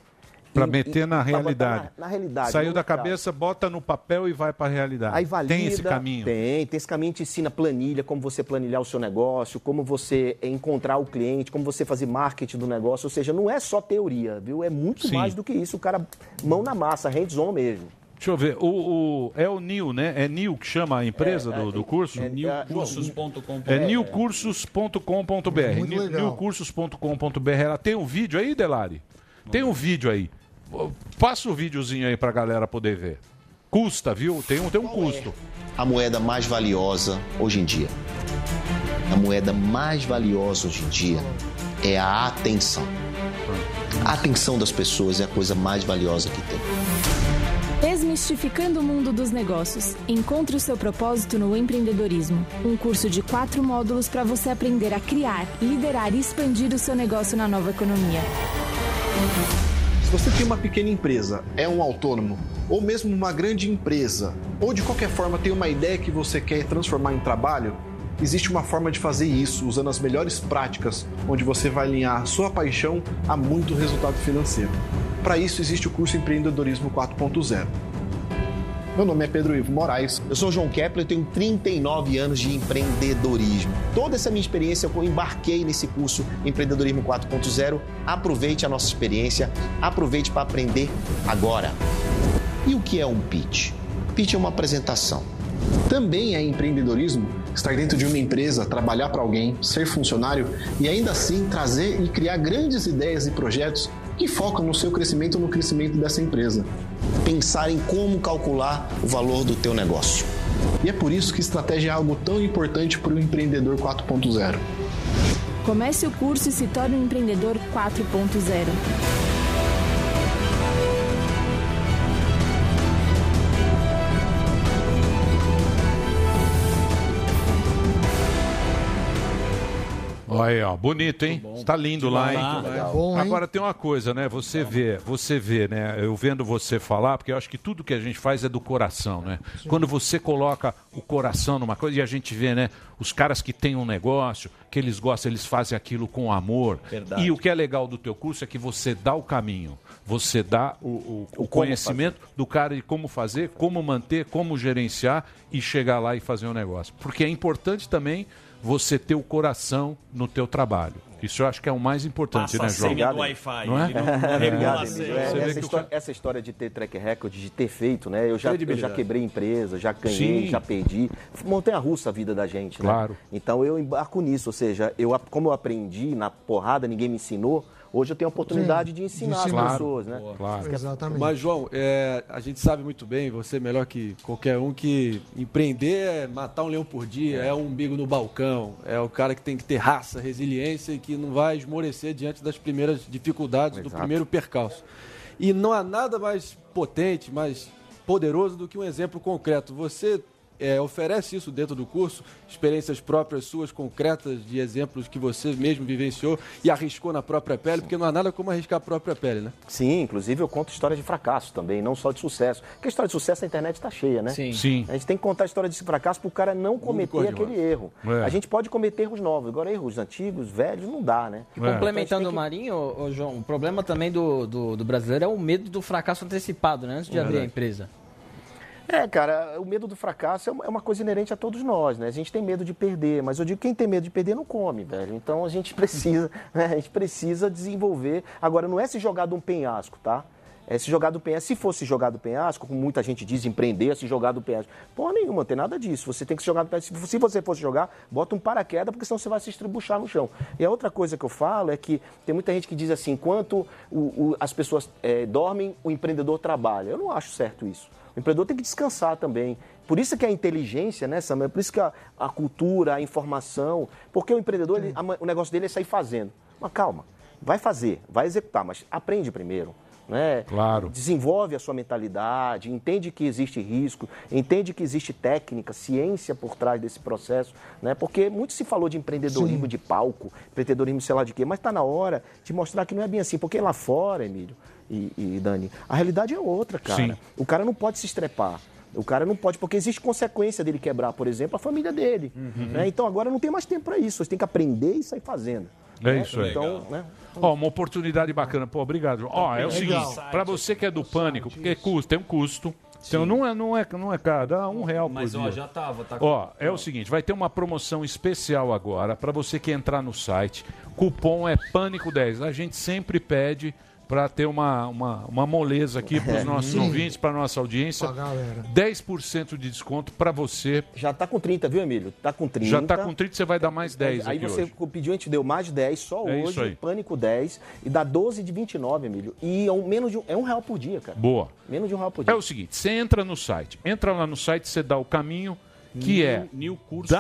G: Para meter na realidade.
Q: Na, na realidade.
G: Saiu da cabeça, bota no papel e vai para a realidade.
Q: Aí valida,
G: Tem esse caminho.
Q: Tem, tem esse caminho, te ensina planilha, como você planilhar o seu negócio, como você encontrar o cliente, como você fazer marketing do negócio. Ou seja, não é só teoria, viu? É muito
G: Sim.
Q: mais do que isso. O cara, mão na massa, hands-on mesmo.
G: Deixa eu ver. O, o- é o Nil, né? É Nil que chama a empresa
Q: É,
G: do,
Q: é,
G: do curso?
Q: é,
D: Nilcursos.com.
G: É nilcursos.com.br.
I: Legal.
G: Nilcursos.com.br. Ela tem um vídeo aí, Delari? Tem um vídeo aí. Passa o videozinho aí pra galera poder ver. Custa, viu? Tem um, tem um custo.
R: a moeda mais valiosa hoje em dia. A moeda mais valiosa hoje em dia é a atenção. A atenção das pessoas é a coisa mais valiosa que tem.
S: Desmistificando o mundo dos negócios. Encontre o seu propósito no empreendedorismo. Um curso de quatro módulos para você aprender a criar, liderar e expandir o seu negócio na nova economia.
T: Se você tem uma pequena empresa, é um autônomo, ou mesmo uma grande empresa, ou de qualquer forma tem uma ideia que você quer transformar em trabalho, existe uma forma de fazer isso usando as melhores práticas, onde você vai alinhar sua paixão a muito resultado financeiro. Para isso existe o curso Empreendedorismo 4.0. Meu nome é Pedro Ivo Moraes.
R: Eu sou João Kepler, tenho 39 anos de empreendedorismo. Toda essa minha experiência eu embarquei nesse curso Empreendedorismo 4.0. Aproveite a nossa experiência, aproveite para aprender agora. E o que é um pitch? Pitch é uma apresentação.
T: Também é empreendedorismo estar dentro de uma empresa, trabalhar para alguém, ser funcionário e ainda assim trazer e criar grandes ideias e projetos e foca no seu crescimento no crescimento dessa empresa.
R: Pensar em como calcular o valor do teu negócio.
T: E é por isso que estratégia é algo tão importante para o empreendedor 4.0.
S: Comece o curso e se torne um empreendedor 4.0.
G: Olha aí, ó, bonito, hein? Está lindo lá, hein?
I: Tá legal. Bom, hein?
G: Agora tem uma coisa, né? Você vê, você vê, né? Eu vendo você falar, porque eu acho que tudo que a gente faz é do coração, né? Quando você coloca o coração numa coisa e a gente vê, né? Os caras que têm um negócio, que eles gostam, eles fazem aquilo com amor.
D: Verdade.
G: E o que é legal do teu curso é que você dá o caminho, você dá o, o- o conhecimento do cara de como fazer, como manter, como gerenciar e chegar lá e fazer um negócio. Porque é importante também você ter o coração no teu trabalho. Isso eu acho que é o mais importante,
D: Passa
G: né,
D: a
G: João?
D: senha do Wi-Fi,
G: Não é?
Q: Obrigado, *laughs*
D: a.
Q: É,
G: Você vê
Q: essa, história, essa história de ter track record, de ter feito, né? Eu já, eu já quebrei empresa, já ganhei,
G: Sim.
Q: já perdi. Montanha russa a vida da gente, né?
G: Claro.
Q: Então eu embarco nisso, ou seja, eu, como eu aprendi na porrada, ninguém me ensinou, hoje eu tenho a oportunidade
N: Sim,
Q: de ensinar as
N: ensinar.
Q: pessoas, né?
G: Claro.
I: Exatamente.
N: Mas, João, é, a gente sabe muito bem, você é melhor que qualquer um, que empreender é matar um leão por dia, é, um umbigo no balcão, é o cara que tem que ter raça, resiliência e que não vai esmorecer diante das primeiras dificuldades, do
Q: Exato.
N: primeiro percalço. E não há nada mais potente, mais poderoso do que um exemplo concreto. Você é, oferece isso dentro do curso, experiências próprias suas, concretas, de exemplos que você mesmo vivenciou e arriscou na própria pele, porque não há nada como arriscar a própria pele, né?
Q: Sim, inclusive eu conto histórias de fracasso também, não só de sucesso. Porque a história de sucesso a internet está cheia, né?
N: Sim.
G: Sim.
Q: A gente tem que contar a história de fracasso para o cara não cometer aquele erro.
N: É.
Q: A gente pode cometer erros novos, agora erros antigos, velhos, não dá, né?
B: E complementando o Marinho, ô, ô, João, o problema também do, do, do brasileiro é o medo do fracasso antecipado, né? Antes de
Q: É
B: abrir a empresa.
Q: É, cara, o medo do fracasso é uma- é uma coisa inerente a todos nós, né? A gente tem medo de perder, mas eu digo que quem tem medo de perder não come, velho. Então a gente *laughs* precisa, né? A gente precisa desenvolver. Agora, não é se jogar de um penhasco, tá? É se jogar do penhasco. Se fosse jogar do penhasco, como muita gente diz, empreender, é se jogar do penhasco. Porra nenhuma, não tem nada disso. Você tem que se jogar do penhasco. Se- você fosse jogar, bota um paraquedas, porque senão você vai se estribuchar no chão. E a outra coisa que eu falo é que tem muita gente que diz assim, enquanto o- o- as pessoas eh, dormem, o empreendedor trabalha. Eu não acho certo isso. O empreendedor tem que descansar também. Por isso que a inteligência, né, Samuel? Por isso que a, a cultura, a informação. Porque o empreendedor, ele- a ma- o negócio dele é sair fazendo. Mas calma, vai fazer, vai executar, mas aprende primeiro. Né?
G: Claro.
Q: Desenvolve a sua mentalidade, entende que existe risco, entende que existe técnica, ciência por trás desse processo, né? Porque muito se falou de empreendedorismo de palco, empreendedorismo sei lá de quê, mas está na hora de mostrar que não é bem assim, porque lá fora, Emílio e, e Dani, a realidade é outra, cara.
G: Sim.
Q: O cara não pode se estrepar. O cara não pode, porque existe consequência dele quebrar, por exemplo, a família dele.
G: Uhum.
Q: né? Então agora não tem mais tempo para isso. Você tem que aprender e sair fazendo.
G: É
Q: né?
G: isso aí.
Q: Então, né?
G: Ó, uma oportunidade bacana. Pô, obrigado. Ó, é o seguinte, para você que é do pânico, porque custa, tem um custo. Então não é, não é, não é caro, dá um real
D: Mas,
G: por
D: ó,
G: dia.
D: já tava, tá
G: Ó, é o seguinte, vai ter uma promoção especial agora para você que entrar no site. Cupom é Pânico 10. A gente sempre pede para ter uma, uma, uma moleza aqui para os nossos
Q: Sim.
G: ouvintes, para nossa audiência.
I: Pra galera.
G: 10% de desconto para você.
Q: Já tá com 30, viu, Emílio? Tá com 30.
G: Já tá com 30, você vai dar mais 10
Q: Aí você
G: hoje.
Q: pediu, a gente deu mais 10 só
G: É
Q: hoje, Pânico 10, e dá 12 de 29, Emílio. E é um, menos de um, é um real por dia, cara.
G: Boa.
Q: Menos de um real por dia.
G: É o seguinte, você entra no site. Entra lá no site, você dá o caminho que
D: New-
G: é
D: New Cursos.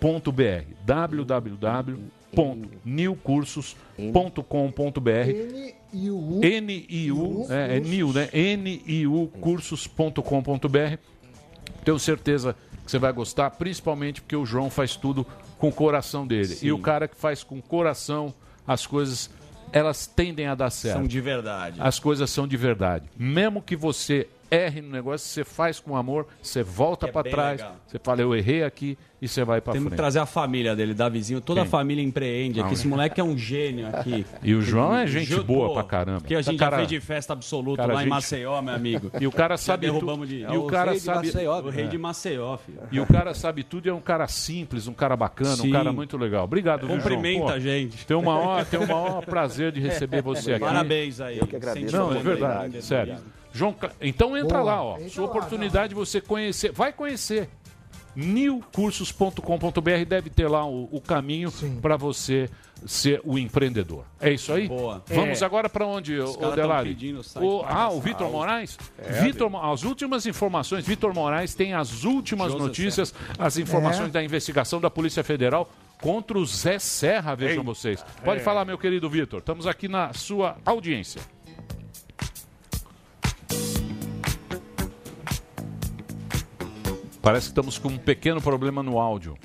G: www.newcursos.com.br www.newcursos.com.br
I: N-I-U.
G: N-I-U, é, é new, né? niucursos.com.br. Tenho certeza que você vai gostar, principalmente porque o João faz tudo com o coração dele.
D: Sim.
G: E o cara que faz com o coração, as coisas, elas tendem a dar certo.
D: São de verdade.
G: As coisas são de verdade. Mesmo que você erre no negócio, você faz com amor, você volta
D: é
G: pra
D: bem
G: trás,
D: legal.
G: você fala, eu errei aqui, e você vai pra
D: Temos que
G: frente.
D: trazer a família dele, Davizinho. Toda
G: Quem?
D: a família empreende
G: Não,
D: aqui. Esse
G: é.
D: moleque é um gênio aqui.
G: E o João é gente
D: Ju-
G: boa
D: pô,
G: pra caramba.
D: Que a gente
G: Cara-
D: já fez de festa absoluta
G: cara,
D: lá em
G: gente-
D: Maceió, meu amigo.
G: E o cara sabe tudo.
D: de...
G: E o cara sabe
D: O rei
G: É.
D: de Maceió, filho. *laughs*
G: E o cara sabe tudo e é um cara simples, um cara bacana,
D: Sim.
G: um cara muito legal. Obrigado, viu, João?
D: Cumprimenta
G: Pô,
D: a gente.
G: Tem o maior, tem o maior prazer de receber você *laughs* aqui.
D: Parabéns aí.
Q: Eu que agradeço.
G: Não, é verdade, sério. João, Ca- então entra
I: Boa,
G: lá, ó.
I: entra
G: Sua
I: lá,
G: oportunidade de você conhecer. Vai conhecer. newcursos.com.br deve ter lá o, o caminho para você ser o empreendedor. É isso aí?
D: Boa.
G: Vamos
D: É.
G: agora para onde,
D: Os
G: o Delari?
D: o
G: ah, o. Vitor Moraes?
D: É,
G: Vitor, as últimas informações, Vitor Moraes tem as últimas
D: José
G: notícias, as informações
D: É.
G: da investigação da Polícia Federal contra o Zé Serra, vejam vocês. Pode
D: É.
G: falar, meu querido Vitor. Estamos aqui na sua audiência. Parece que estamos com um pequeno problema no áudio.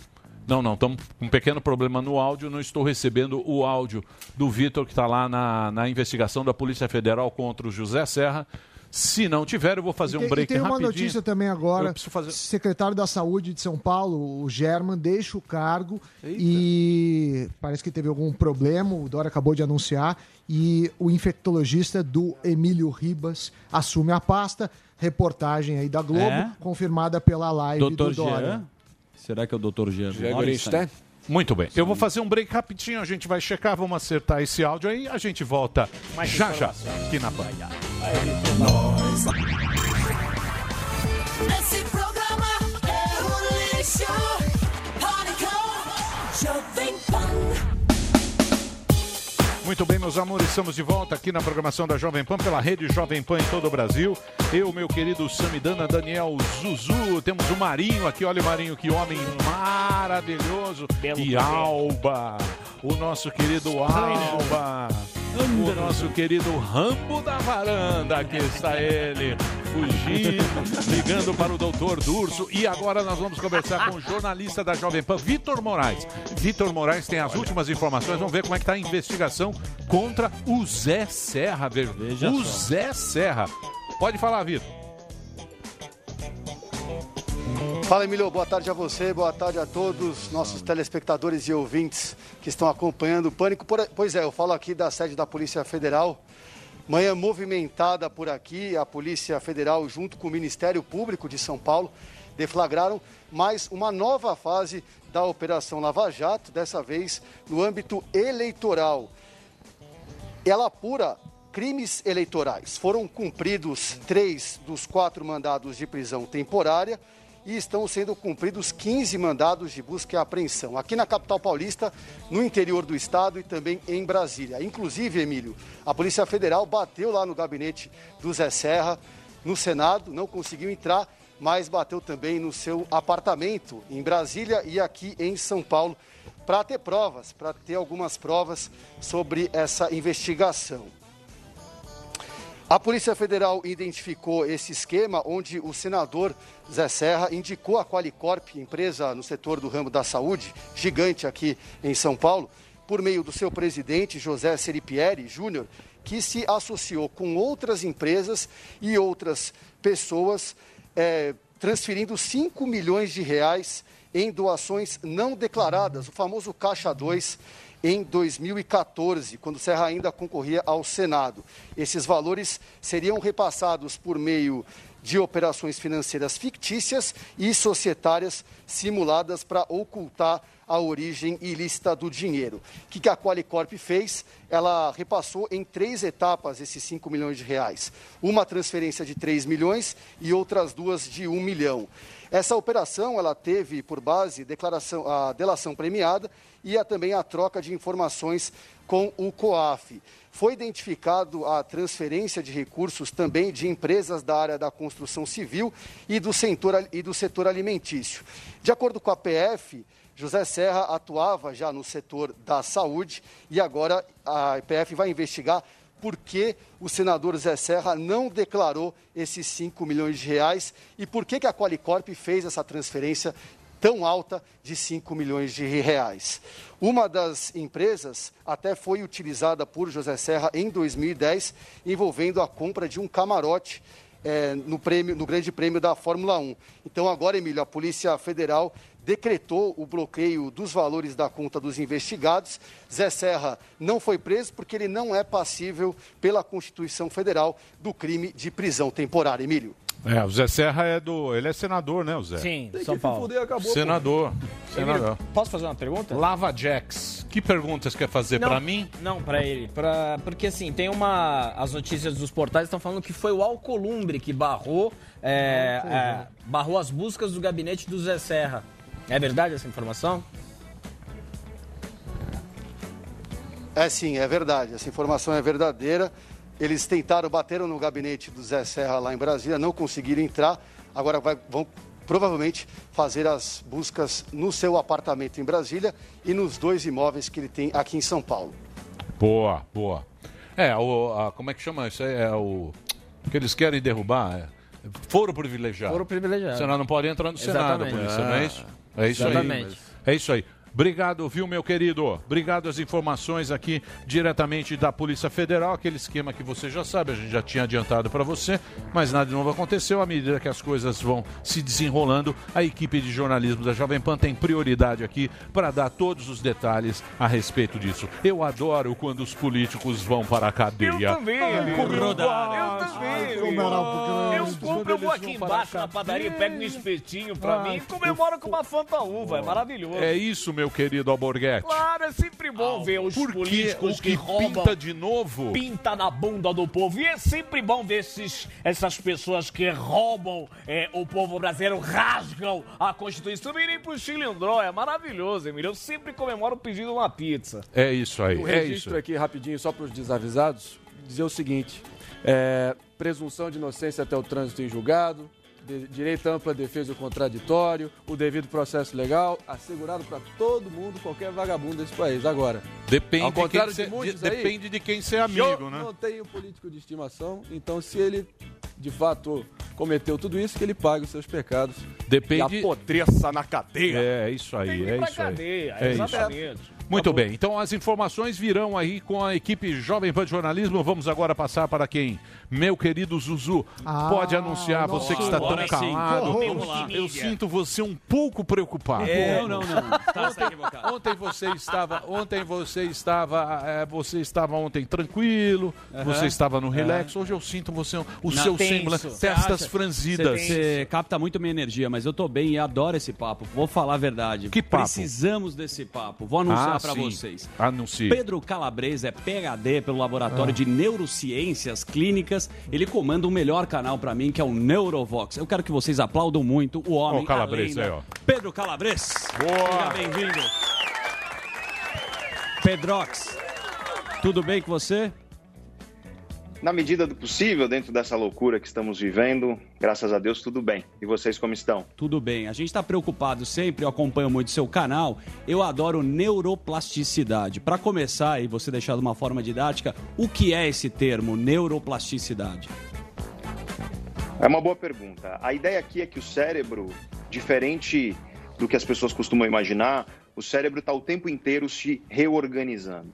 G: Não, não, estamos com um pequeno problema no áudio. Não estou recebendo o áudio do Vitor, que está lá na, na investigação da Polícia Federal contra o José Serra. Se não tiver, eu vou fazer
I: E
G: um
I: tem-
G: break
I: e tem uma
G: rapidinho.
I: notícia também agora.
G: Eu preciso fazer-
I: Secretário da Saúde de São Paulo, o German, deixa o cargo e parece que teve algum problema, o Dória acabou de anunciar, e o infectologista do Emílio Ribas assume a pasta. Reportagem aí da Globo,
D: É?
I: confirmada pela live
D: Doutor
I: do Dória.
D: Jean? Será que é o doutor Jean?
G: Jean Muito bem. Eu vou fazer um break rapidinho, a gente vai checar, vamos acertar esse áudio aí, a gente volta
A: Mais
G: já já aqui na Pan.
P: Esse programa é um lixo. Pânico, Jovem Pan.
G: Muito bem, meus amores, estamos de volta aqui na programação da Jovem Pan, pela rede Jovem Pan em todo o Brasil. Eu, meu querido Samidana, Daniel Zuzu, temos o Marinho aqui, olha o Marinho, que homem maravilhoso. e Alba, o nosso querido Alba, o nosso querido Rambo da varanda, aqui está ele, fugindo, ligando para o doutor Durso. E agora nós vamos conversar com o jornalista da Jovem Pan, Vitor Moraes. Vitor Moraes tem as últimas informações, vamos ver como é que está a investigação contra o Zé Serra, veja. o
D: só.
G: Zé Serra. Pode falar, Vitor.
U: Fala, Emílio. Boa tarde a você, boa tarde a todos nossos telespectadores e ouvintes que estão acompanhando o Pânico. Pois é, eu falo aqui da sede da Polícia Federal. Manhã movimentada por aqui, a Polícia Federal, junto com o Ministério Público de São Paulo, deflagraram mais uma nova fase da Operação Lava Jato, dessa vez no âmbito eleitoral ela apura crimes eleitorais. Foram cumpridos três dos quatro mandados de prisão temporária e estão sendo cumpridos 15 mandados de busca e apreensão. Aqui na capital paulista, no interior do estado e também em Brasília. Inclusive, Emílio, a Polícia Federal bateu lá no gabinete do Zé Serra, no Senado, não conseguiu entrar, mas bateu também no seu apartamento em Brasília e aqui em São Paulo para ter provas, para ter algumas provas sobre essa investigação. A Polícia Federal identificou esse esquema onde o senador Zé Serra indicou a Qualicorp, empresa no setor do ramo da saúde, gigante aqui em São Paulo, por meio do seu presidente, José Seripieri Júnior, que se associou com outras empresas e outras pessoas, eh, transferindo 5 milhões de reais em doações não declaradas, o famoso Caixa 2, em 2014, quando Serra ainda concorria ao Senado. Esses valores seriam repassados por meio de operações financeiras fictícias e societárias simuladas para ocultar a origem ilícita do dinheiro. O que a Qualicorp fez? Ela repassou em três etapas esses 5 milhões de reais. Uma transferência de 3 milhões e outras duas de 1 milhão. Essa operação ela teve por base declaração, a delação premiada e a, também a troca de informações com o COAF. Foi identificado a transferência de recursos também de empresas da área da construção civil e do setor, e do setor alimentício. De acordo com a PF, José Serra atuava já no setor da saúde e agora a PF vai investigar por que o senador Zé Serra não declarou esses 5 milhões de reais e por que, que a Qualicorp fez essa transferência tão alta de 5 milhões de reais. Uma das empresas até foi utilizada por José Serra em 2010, envolvendo a compra de um camarote eh, no, prêmio, no Grande Prêmio da Fórmula 1. Então, agora, Emílio, a Polícia Federal decretou o bloqueio dos valores da conta dos investigados. Zé Serra não foi preso porque ele não é passível, pela Constituição Federal, do crime de prisão temporária. Emílio.
G: É, o Zé Serra é do. Ele é senador, né, o Zé?
B: Sim,
G: Tem
B: São
G: que
B: Paulo.
G: fuder, acabou, Senador. Senador.
B: Posso fazer uma pergunta?
G: Lava Jax. Que perguntas quer fazer pra mim?
B: Não, pra ele. Pra, porque assim, tem uma. As notícias dos portais estão falando que foi o Alcolumbre que barrou, é, é, barrou as buscas do gabinete do Zé Serra. É verdade essa informação?
U: É sim, é verdade. Essa informação é verdadeira. Eles tentaram, bateram no gabinete do Zé Serra lá em Brasília, não conseguiram entrar. Agora vai- vão provavelmente fazer as buscas no seu apartamento em Brasília e nos dois imóveis que ele tem aqui em São Paulo.
G: Boa, boa. É, o, a- como é que chama isso? aí? É o que eles querem derrubar. É, foro privilegiado.
B: Foro privilegiado.
G: Senão não pode entrar no Senado,
B: Exatamente.
G: por isso, não é isso? É isso
B: Exatamente.
G: aí. É isso aí. Obrigado, viu, meu querido? Obrigado as informações aqui diretamente da Polícia Federal, aquele esquema que você já sabe, a gente já tinha adiantado para você, mas nada de novo aconteceu. À medida que as coisas vão se desenrolando, a equipe de jornalismo da Jovem Pan tem prioridade aqui para dar todos os detalhes a respeito disso. Eu adoro quando os políticos vão para a cadeia.
A: Eu também,
G: Ai, eu
A: Eu também, Eu compro, eu vou aqui
G: para
A: embaixo na padaria, pego um espetinho pra
G: Ai,
A: mim e comemoro com uma Fanta Uva. É maravilhoso.
G: É isso, meu querido Alborguete.
A: Claro, é sempre bom ver os políticos
G: o
A: que,
G: que
A: roubam.
G: pinta de novo?
A: Pinta na bunda do povo. E é sempre bom ver esses, essas pessoas que roubam é, o povo brasileiro, rasgam a Constituição e irem pro Chilindró. É maravilhoso, Emílio. Eu sempre comemoro pedindo uma pizza.
G: É isso aí,
N: Um
G: é
N: registro
G: isso.
N: aqui rapidinho, só para os desavisados, dizer o seguinte: é, presunção de inocência até o trânsito em julgado, de- direito à ampla defesa e o contraditório, o devido processo legal, assegurado para todo mundo, qualquer vagabundo desse país. Agora,
G: Depende,
N: ao
G: de quem,
N: contrário
G: cê-
N: de
G: de-
N: aí,
G: depende de quem ser amigo,
N: eu
G: né?
N: não tenho político de estimação, então se ele de fato cometeu tudo isso, que ele pague os seus pecados.
G: Depende-
N: E apodreça na cadeia.
G: É isso aí, é isso aí.
N: cadeia,
G: É isso. Muito bem, então as informações virão aí com a equipe Jovem Pan de Jornalismo. Vamos agora passar para quem? Meu querido Zuzu,
I: Ah,
G: pode anunciar,
I: nossa.
G: você que está tão
I: sim.
G: calado.
I: Vamos
G: Eu, eu sinto você um pouco preocupado.
D: É, não, não, não. Tá, está equivocado.
G: Ontem você estava, ontem você estava, é, você estava ontem tranquilo,
D: Aham.
G: você estava no
D: Aham.
G: relax. Hoje eu sinto você o
D: Não,
G: seu semblante, testas
D: acha?
G: franzidas.
D: Você, você capta muito minha energia, mas eu tô bem e adoro esse papo. Vou falar a verdade.
G: Que papo?
D: Precisamos desse papo. Vou anunciar
G: Ah, sim.
D: vocês.
G: Anuncie.
D: Pedro Calabres é PhD pelo Laboratório
G: Ah.
D: de Neurociências Clínicas. Ele comanda o melhor canal pra mim, que é o Neurovox. Eu quero que vocês aplaudam muito o homem.
G: Ó o Calabres
D: a lenda.
G: aí, ó.
D: Pedro Calabres.
G: Boa.
D: Seja bem-vindo. Pedrox, tudo bem com você?
V: Na medida do possível, dentro dessa loucura que estamos vivendo, graças a Deus, tudo bem. E vocês como estão?
D: Tudo bem. A gente está preocupado sempre, eu acompanho muito seu canal. Eu adoro neuroplasticidade. Para começar e você deixar de uma forma didática, o que é esse termo, neuroplasticidade?
V: É uma boa pergunta. A ideia aqui é que o cérebro, diferente do que as pessoas costumam imaginar, o cérebro está o tempo inteiro se reorganizando.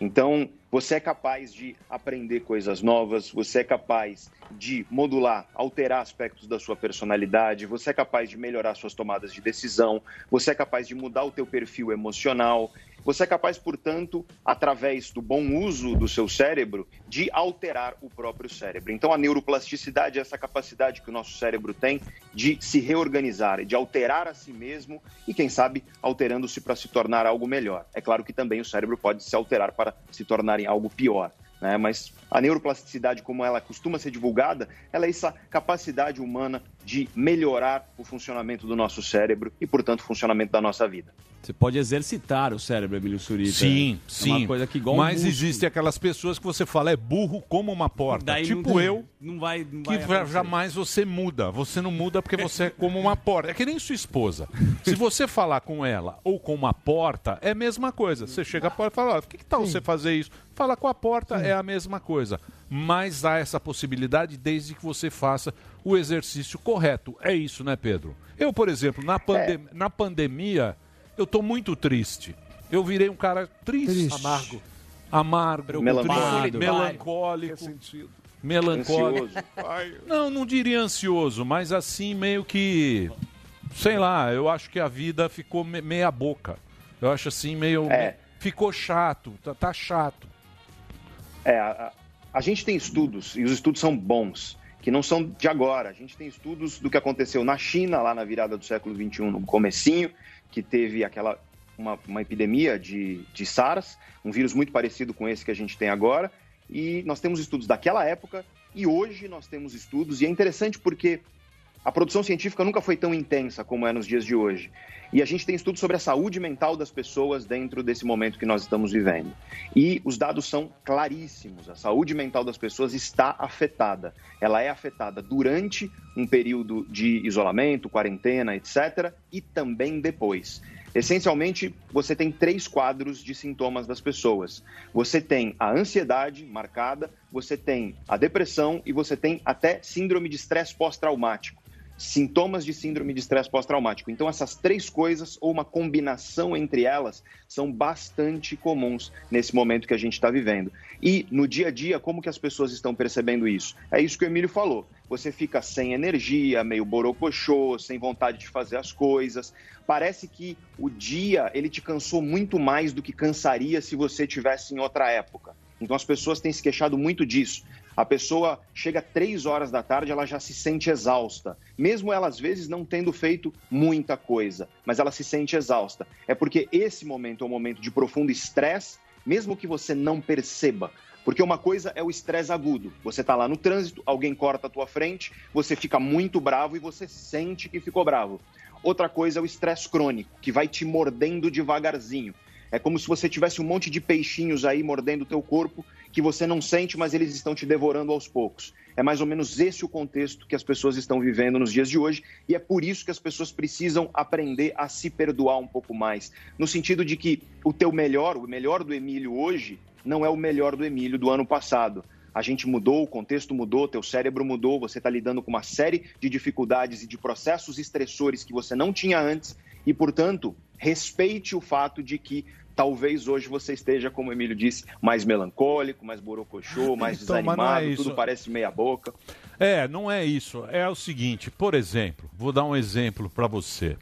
V: Então, você é capaz de aprender coisas novas, você é capaz de modular, alterar aspectos da sua personalidade, você é capaz de melhorar suas tomadas de decisão, você é capaz de mudar o teu perfil emocional, você é capaz, portanto, através do bom uso do seu cérebro, de alterar o próprio cérebro. Então, a neuroplasticidade é essa capacidade que o nosso cérebro tem de se reorganizar, de alterar a si mesmo e, quem sabe, alterando-se para se tornar algo melhor. É claro que também o cérebro pode se alterar para se tornar em algo pior. Né? Mas a neuroplasticidade, como ela costuma ser divulgada, ela é essa capacidade humana de melhorar o funcionamento do nosso cérebro e, portanto, o funcionamento da nossa vida.
D: Você pode exercitar o cérebro, Emílio Surita.
G: Sim,
D: É
G: sim.
D: uma coisa que igual um
G: Mas
D: músculo.
G: existem aquelas pessoas que você fala é burro como uma porta.
D: Daí não
G: tipo
D: tem-
G: eu,
D: Não vai, não
G: que
D: vai
G: já-
D: acontecer.
G: jamais você muda. Você não muda porque você é como uma porta. É que nem sua esposa. *laughs* Se você falar com ela ou com uma porta, é a mesma coisa. Você chega à porta e fala, "Ó, por que, que tal você fazer isso? Fala com a porta, é a mesma coisa. Mas há essa possibilidade desde que você faça o exercício correto. É isso, né, Pedro? Eu, por exemplo, na, pande- na pandemia, eu tô muito triste. Eu virei um cara triste.
I: Amargo.
G: Amargo,
V: Melancólico.
G: triste, melancólico. Melancólico. Não, não diria ansioso, mas assim meio que. Sei lá, eu acho que a vida ficou me- meia boca. Eu acho assim meio.
V: É.
G: Ficou chato, tá, tá chato.
V: É, a- a gente tem estudos, e os estudos são bons, que não são de agora. A gente tem estudos do que aconteceu na China, lá na virada do século XXI, no comecinho, que teve aquela uma, uma epidemia de, de SARS, um vírus muito parecido com esse que a gente tem agora, e nós temos estudos daquela época e hoje nós temos estudos, e é interessante porque a produção científica nunca foi tão intensa como é nos dias de hoje. E a gente tem estudos sobre a saúde mental das pessoas dentro desse momento que nós estamos vivendo. E os dados são claríssimos. A saúde mental das pessoas está afetada. Ela é afetada durante um período de isolamento, quarentena, etc., e também depois. Essencialmente, você tem três quadros de sintomas das pessoas. Você tem a ansiedade marcada, você tem a depressão e você tem até síndrome de estresse pós-traumático sintomas de síndrome de estresse pós-traumático. Então, essas três coisas, ou uma combinação entre elas, são bastante comuns nesse momento que a gente está vivendo. E no dia a dia, como que as pessoas estão percebendo isso? É isso que o Emílio falou. Você fica sem energia, meio borocochô, sem vontade de fazer as coisas. Parece que o dia ele te cansou muito mais do que cansaria se você tivesse em outra época. Então as pessoas têm se queixado muito disso. A pessoa chega três horas da tarde, ela já se sente exausta. Mesmo ela, às vezes, não tendo feito muita coisa, mas ela se sente exausta. É porque esse momento é um momento de profundo estresse, mesmo que você não perceba. Porque uma coisa é o estresse agudo. Você está lá no trânsito, alguém corta a tua frente, você fica muito bravo e você sente que ficou bravo. Outra coisa é o estresse crônico, que vai te mordendo devagarzinho. É como se você tivesse um monte de peixinhos aí mordendo o teu corpo que você não sente, mas eles estão te devorando aos poucos. É mais ou menos esse o contexto que as pessoas estão vivendo nos dias de hoje e é por isso que as pessoas precisam aprender a se perdoar um pouco mais, no sentido de que o teu melhor, o melhor do Emílio hoje, não é o melhor do Emílio do ano passado. A gente mudou, o contexto mudou, teu cérebro mudou, você está lidando com uma série de dificuldades e de processos estressores que você não tinha antes e, portanto, respeite o fato de que talvez hoje você esteja, como o Emílio disse, mais melancólico, mais borocochô, mais
G: Então, é
V: desanimado,
G: isso.
V: tudo parece meia boca.
G: É, não é isso. É o seguinte, por exemplo, vou dar um exemplo para você.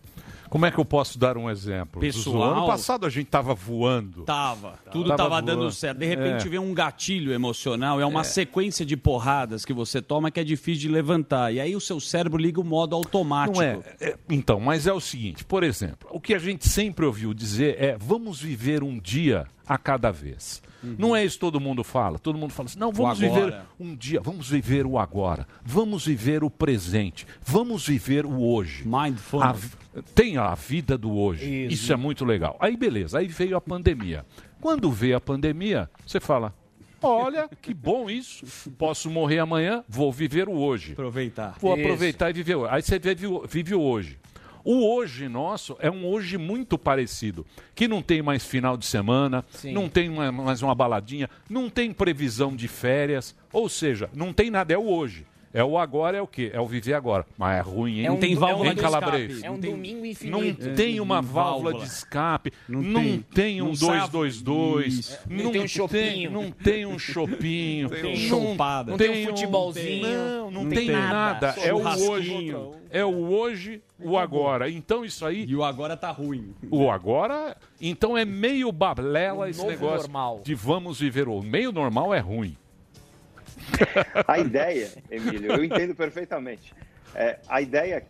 G: Como é que eu posso dar um exemplo?
D: Pessoal-
G: Zuzu? Ano passado a gente tava voando.
D: Tava. Tudo
G: Tava
D: tava, dando certo. De repente
G: É.
D: vem um gatilho emocional, é uma
G: É.
D: sequência de porradas que você toma que é difícil de levantar. E aí o seu cérebro liga o modo automático.
G: Não é, é, Então, mas é o seguinte, por exemplo, o que a gente sempre ouviu dizer é vamos viver um dia a cada vez. Não é isso que todo mundo fala. Todo mundo fala assim, não, vamos viver um dia, vamos viver o agora, vamos viver o presente, vamos viver o hoje.
D: Mindfulness.
G: tem a vida do hoje.
D: Isso.
G: Isso é muito legal. Aí beleza, aí veio a pandemia. Quando veio a pandemia, você fala, olha, *laughs* que bom isso. Posso morrer amanhã, vou viver o hoje.
D: Aproveitar.
G: Vou
D: Isso.
G: aproveitar e viver. o- Aí você vive, vive o hoje. O hoje nosso é um hoje muito parecido, que não tem mais final de semana,
B: Sim.
G: não tem mais uma baladinha, não tem previsão de férias, ou seja, não tem nada, é o hoje. É o agora, é o quê? É o viver agora. Mas é ruim, hein?
B: É um-
G: não tem
B: é
G: válvula
B: um
G: em calabrês.
B: É um domingo
G: Não
B: infinito.
G: tem uma
B: É,
G: válvula, de escape, não,
B: Não
G: tem,
B: tem.
G: um
B: Não sai a-
G: 222,
B: Isso. Não tem um chopinho.
G: não tem um chopinho,
B: Tem
G: não
B: um chopada. Não tem um futebolzinho.
G: Não, não,
B: Não
G: tem,
B: tem
G: nada.
B: nada.
G: É o hoje. É o hoje, o agora. Então isso aí.
D: E o agora tá ruim.
G: O agora. Então é meio balela esse negócio
B: normal.
G: de vamos viver o meio normal é ruim.
V: A ideia, Emílio, eu entendo perfeitamente. É, a ideia.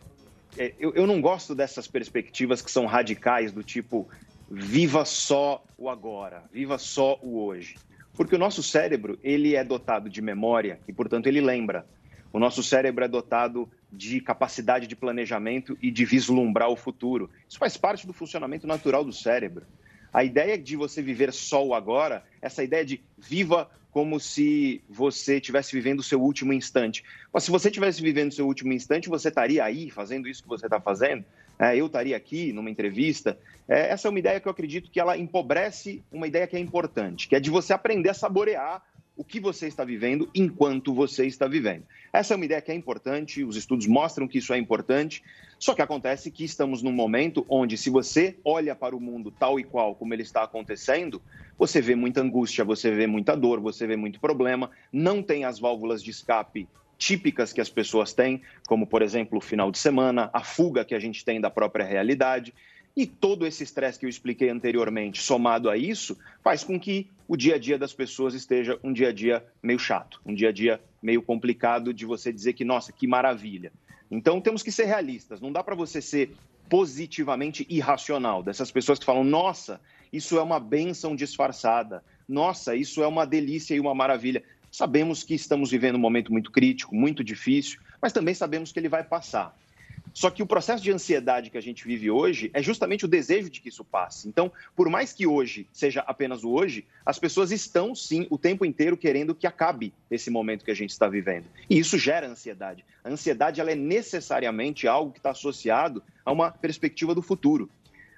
V: é, eu, eu não gosto dessas perspectivas que são radicais, do tipo, viva só o agora, viva só o hoje. Porque o nosso cérebro, ele é dotado de memória e, portanto, ele lembra. O nosso cérebro é dotado de capacidade de planejamento e de vislumbrar o futuro. Isso faz parte do funcionamento natural do cérebro. A ideia de você viver só o agora, essa ideia de viva como se você estivesse vivendo o seu último instante. Mas se você estivesse vivendo o seu último instante, você estaria aí fazendo isso que você está fazendo? É, eu estaria aqui numa entrevista? É, essa é uma ideia que eu acredito que ela empobrece uma ideia que é importante, que é de você aprender a saborear o que você está vivendo enquanto você está vivendo. Essa é uma ideia que é importante, os estudos mostram que isso é importante, só que acontece que estamos num momento onde, se você olha para o mundo tal e qual como ele está acontecendo, você vê muita angústia, você vê muita dor, você vê muito problema, não tem as válvulas de escape típicas que as pessoas têm, como, por exemplo, o final de semana, a fuga que a gente tem da própria realidade. E todo esse estresse que eu expliquei anteriormente, somado a isso, faz com que o dia a dia das pessoas esteja um dia a dia meio chato, um dia a dia meio complicado de você dizer que, nossa, que maravilha. Então temos que ser realistas. Não dá para você ser positivamente irracional, dessas pessoas que falam: nossa, isso é uma benção disfarçada, nossa, isso é uma delícia e uma maravilha. Sabemos que estamos vivendo um momento muito crítico, muito difícil, mas também sabemos que ele vai passar. Só que o processo de ansiedade que a gente vive hoje é justamente o desejo de que isso passe. Então, por mais que hoje seja apenas o hoje, as pessoas estão sim o tempo inteiro querendo que acabe esse momento que a gente está vivendo. E isso gera ansiedade. A ansiedade ela é necessariamente algo que está associado a uma perspectiva do futuro.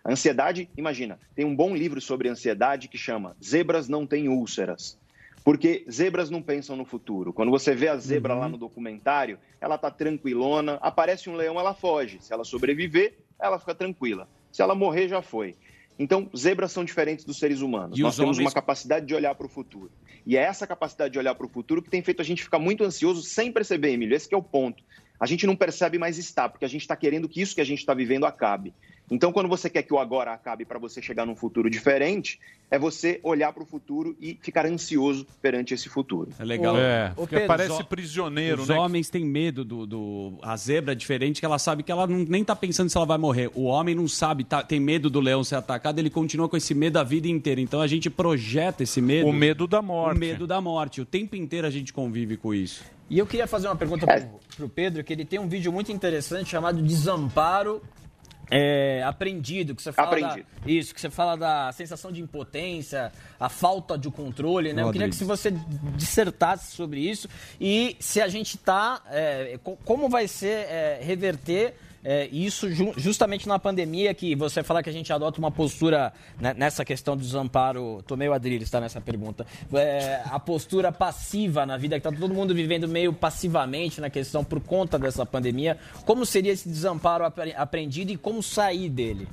V: A ansiedade, imagina, tem um bom livro sobre ansiedade que chama Zebras não têm úlceras. Porque zebras não pensam no futuro. Quando você vê a zebra lá no documentário, ela tá tranquilona, aparece um leão, ela foge. Se ela sobreviver, ela fica tranquila. Se ela morrer, já foi. Então, zebras são diferentes dos seres humanos.
D: E
V: Nós
D: os
V: temos
D: homens-
V: uma capacidade de olhar para o futuro. E é essa capacidade de olhar para o futuro que tem feito a gente ficar muito ansioso sem perceber, Emílio. Esse que é o ponto. A gente não percebe, mas está, porque a gente está querendo que isso que a gente está vivendo acabe. Então, quando você quer que o agora acabe para você chegar num futuro diferente, é você olhar para o futuro e ficar ansioso perante esse futuro.
D: É legal.
G: É, fica-
D: Pedro,
G: parece
D: os
G: prisioneiro,
D: Os
G: né?
D: homens têm medo do, do- A zebra é diferente, que ela sabe que ela não, nem tá pensando se ela vai morrer. O homem não sabe, tá- tem medo do leão ser atacado, ele continua com esse medo a vida inteira. Então a gente projeta esse medo.
G: O medo da morte.
D: O medo da morte. O tempo inteiro a gente convive com isso.
B: E eu queria fazer uma pergunta pro, pro Pedro, que ele tem um vídeo muito interessante chamado Desamparo é, Aprendido, que você fala da,
V: Aprendido.
B: isso, que você fala da sensação de impotência, a falta de controle, né? Eu queria que se você dissertasse sobre isso e se a gente tá, é, co- como vai ser é, reverter é, isso ju- justamente na pandemia, que você fala que a gente adota uma postura né, nessa questão do desamparo. Tô meio adrilho, está nessa pergunta. É, a postura passiva na vida, que tá todo mundo vivendo meio passivamente na questão por conta dessa pandemia. Como seria esse desamparo apre- aprendido e como sair dele?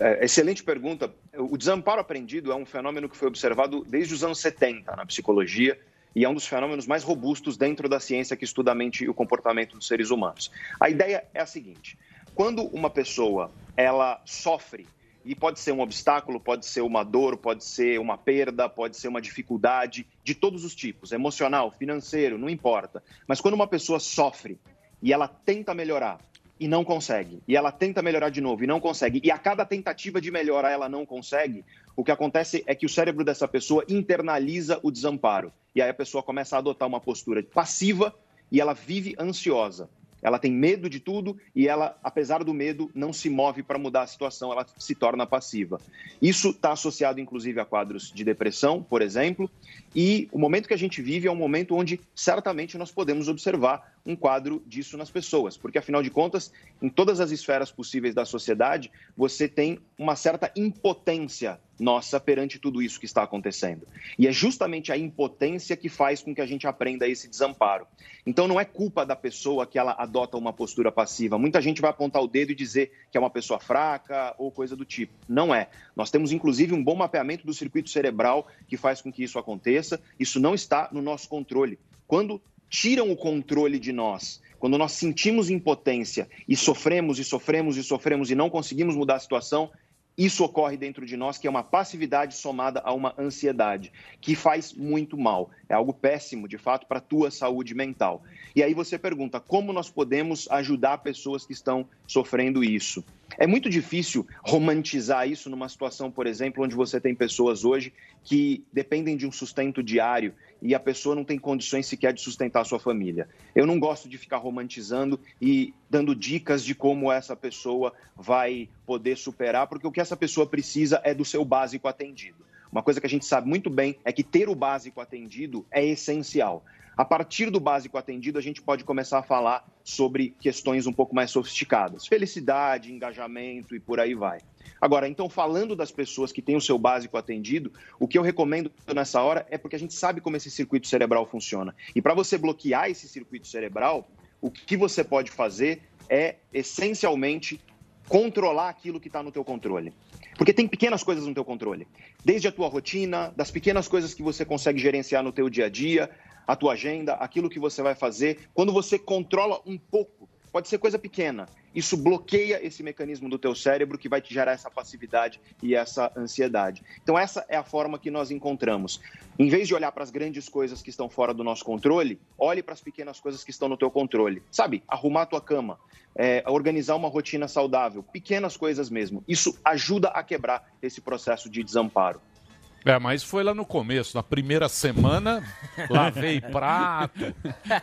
V: É, excelente pergunta. O desamparo aprendido é um fenômeno que foi observado desde os anos 70 na psicologia e é um dos fenômenos mais robustos dentro da ciência que estuda a mente e o comportamento dos seres humanos. A ideia é a seguinte: quando uma pessoa ela sofre e pode ser um obstáculo, pode ser uma dor, pode ser uma perda, pode ser uma dificuldade de todos os tipos, emocional, financeiro, não importa. Mas quando uma pessoa sofre e ela tenta melhorar e não consegue, e ela tenta melhorar de novo e não consegue, e a cada tentativa de melhorar ela não consegue, o que acontece é que o cérebro dessa pessoa internaliza o desamparo. E aí a pessoa começa a adotar uma postura passiva e ela vive ansiosa. Ela tem medo de tudo e ela, apesar do medo, não se move para mudar a situação, ela se torna passiva. Isso está associado, inclusive, a quadros de depressão, por exemplo, e o momento que a gente vive é um momento onde certamente nós podemos observar um quadro disso nas pessoas, porque afinal de contas, em todas as esferas possíveis da sociedade, você tem uma certa impotência nossa perante tudo isso que está acontecendo. E é justamente a impotência que faz com que a gente aprenda esse desamparo. Então não é culpa da pessoa que ela adota uma postura passiva. Muita gente vai apontar o dedo e dizer que é uma pessoa fraca ou coisa do tipo. Não é. Nós temos inclusive um bom mapeamento do circuito cerebral que faz com que isso aconteça. Isso não está no nosso controle. Quando tiram o controle de nós, quando nós sentimos impotência e sofremos e sofremos e sofremos e não conseguimos mudar a situação, isso ocorre dentro de nós, que é uma passividade somada a uma ansiedade, que faz muito mal. É algo péssimo, de fato, para a tua saúde mental. E aí você pergunta, como nós podemos ajudar pessoas que estão sofrendo isso? É muito difícil romantizar isso numa situação, por exemplo, onde você tem pessoas hoje que dependem de um sustento diário e a pessoa não tem condições sequer de sustentar a sua família. Eu não gosto de ficar romantizando e dando dicas de como essa pessoa vai poder superar, porque o que essa pessoa precisa é do seu básico atendido. Uma coisa que a gente sabe muito bem é que ter o básico atendido é essencial. A partir do básico atendido, a gente pode começar a falar sobre questões um pouco mais sofisticadas: felicidade, engajamento e por aí vai. Agora, então, falando das pessoas que têm o seu básico atendido, o que eu recomendo nessa hora é porque a gente sabe como esse circuito cerebral funciona. E para você bloquear esse circuito cerebral, o que você pode fazer é, essencialmente, controlar aquilo que está no teu controle. Porque tem pequenas coisas no teu controle. Desde a tua rotina, das pequenas coisas que você consegue gerenciar no teu dia a dia, a tua agenda, aquilo que você vai fazer. Quando você controla um pouco, pode ser coisa pequena, isso bloqueia esse mecanismo do teu cérebro que vai te gerar essa passividade e essa ansiedade. Então essa é a forma que nós encontramos. Em vez de olhar para as grandes coisas que estão fora do nosso controle, olhe para as pequenas coisas que estão no teu controle. Sabe, arrumar a tua cama, é, organizar uma rotina saudável, pequenas coisas mesmo. Isso ajuda a quebrar esse processo de desamparo.
G: É, mas foi lá no começo, na primeira semana, *laughs* lavei prato,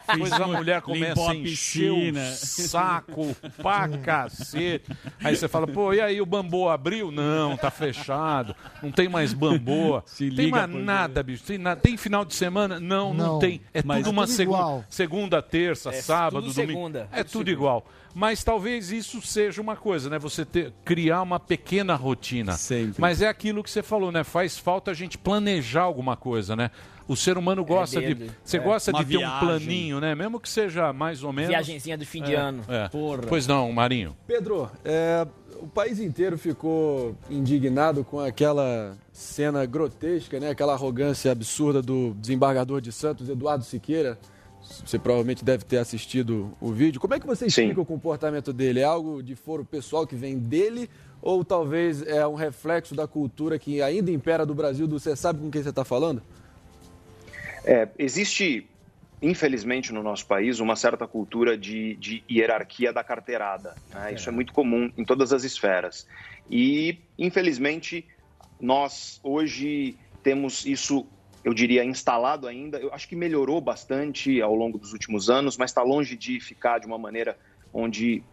G: depois a mulher começa a encher o saco pra cacete. Aí você fala, pô, e aí o bambu abriu? Não, tá fechado, não tem mais bamboa. tem
D: liga,
G: mais nada, bicho. Tem, nada. tem final de semana? Não, não,
I: Não.
G: tem. É
I: Mas
G: tudo
I: é
G: uma
I: tudo
G: segunda,
I: igual.
G: segunda, terça,
B: É
G: sábado,
B: tudo
G: domingo.
B: segunda.
G: É tudo igual. Mas talvez isso seja uma coisa, né? Você ter, criar uma pequena rotina.
D: Sempre.
G: Mas é aquilo que você falou, né? Faz falta a gente planejar alguma coisa, né? O ser humano gosta de.
B: dele.
G: Você
B: É.
G: gosta
D: Uma
G: de ter um
D: viagem.
G: planinho, né? Mesmo que seja mais ou menos.
B: Viagenzinha do fim de
G: É,
B: ano.
G: é.
B: Porra.
G: Pois não, Marinho.
N: Pedro, é, o país inteiro ficou indignado com aquela cena grotesca, né? Aquela arrogância absurda do desembargador de Santos, Eduardo Siqueira. Você provavelmente deve ter assistido o vídeo. Como é que você explica o comportamento dele? É algo de foro pessoal que vem dele? Ou talvez é um reflexo da cultura que ainda impera do Brasil? Do você sabe com quem você está falando?
V: É, existe, infelizmente, no nosso país, uma certa cultura de, de hierarquia da carteirada. né? Isso é muito comum em todas as esferas. E, infelizmente, nós hoje temos isso, eu diria, instalado ainda. Eu acho que melhorou bastante ao longo dos últimos anos, mas está longe de ficar de uma maneira onde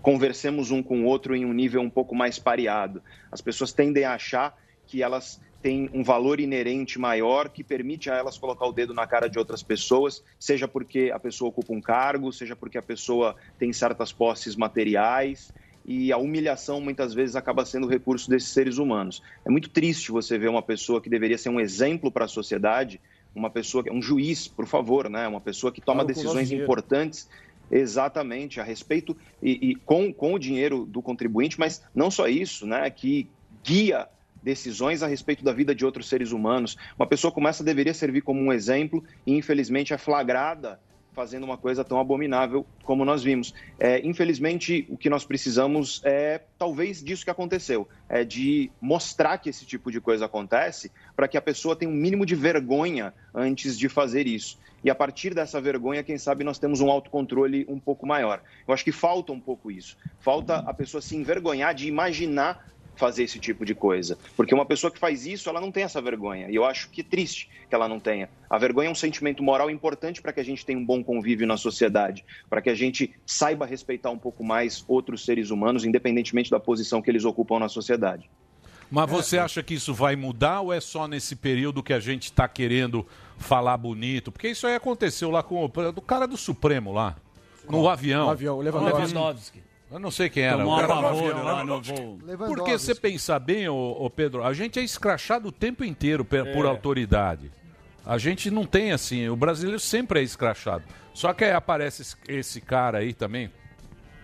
V: conversemos um com o outro em um nível um pouco mais pareado. As pessoas tendem a achar que elas têm um valor inerente maior que permite a elas colocar o dedo na cara de outras pessoas, seja porque a pessoa ocupa um cargo, seja porque a pessoa tem certas posses materiais. E a humilhação muitas vezes acaba sendo o recurso desses seres humanos. É muito triste você ver uma pessoa que deveria ser um exemplo para a sociedade, uma pessoa que um juiz, por favor, né? Uma pessoa que toma
N: nosso
V: decisões importantes Exatamente, a respeito e, e com, com o dinheiro do contribuinte, mas não só isso, né? Que guia decisões a respeito da vida de outros seres humanos. Uma pessoa como essa deveria servir como um exemplo e, infelizmente, é flagrada fazendo uma coisa tão abominável como nós vimos. É, infelizmente, o que nós precisamos é talvez disso que aconteceu, é de mostrar que esse tipo de coisa acontece para que a pessoa tenha um mínimo de vergonha antes de fazer isso. E a partir dessa vergonha, quem sabe nós temos um autocontrole um pouco maior. Eu acho que falta um pouco isso. Falta a pessoa se envergonhar de imaginar fazer esse tipo de coisa. Porque uma pessoa que faz isso, ela não tem essa vergonha. E eu acho que é triste que ela não tenha. A vergonha é um sentimento moral importante para que a gente tenha um bom convívio na sociedade, para que a gente saiba respeitar um pouco mais outros seres humanos, independentemente da posição que eles ocupam na sociedade.
G: Mas você acha que isso vai mudar ou é só nesse período que a gente está querendo falar bonito? Porque isso aí aconteceu lá com o do cara do Supremo lá, no avião.
N: No avião, o Lewandowski.
G: Eu não sei quem era.
D: Tomou
G: o cara do
D: apavoro
G: avião,
D: lá no voo.
G: Porque você pensar bem, ô, ô Pedro, a gente é escrachado o tempo inteiro por
D: É.
G: autoridade. A gente não tem assim, o brasileiro sempre é escrachado. Só que aí aparece esse, cara aí também.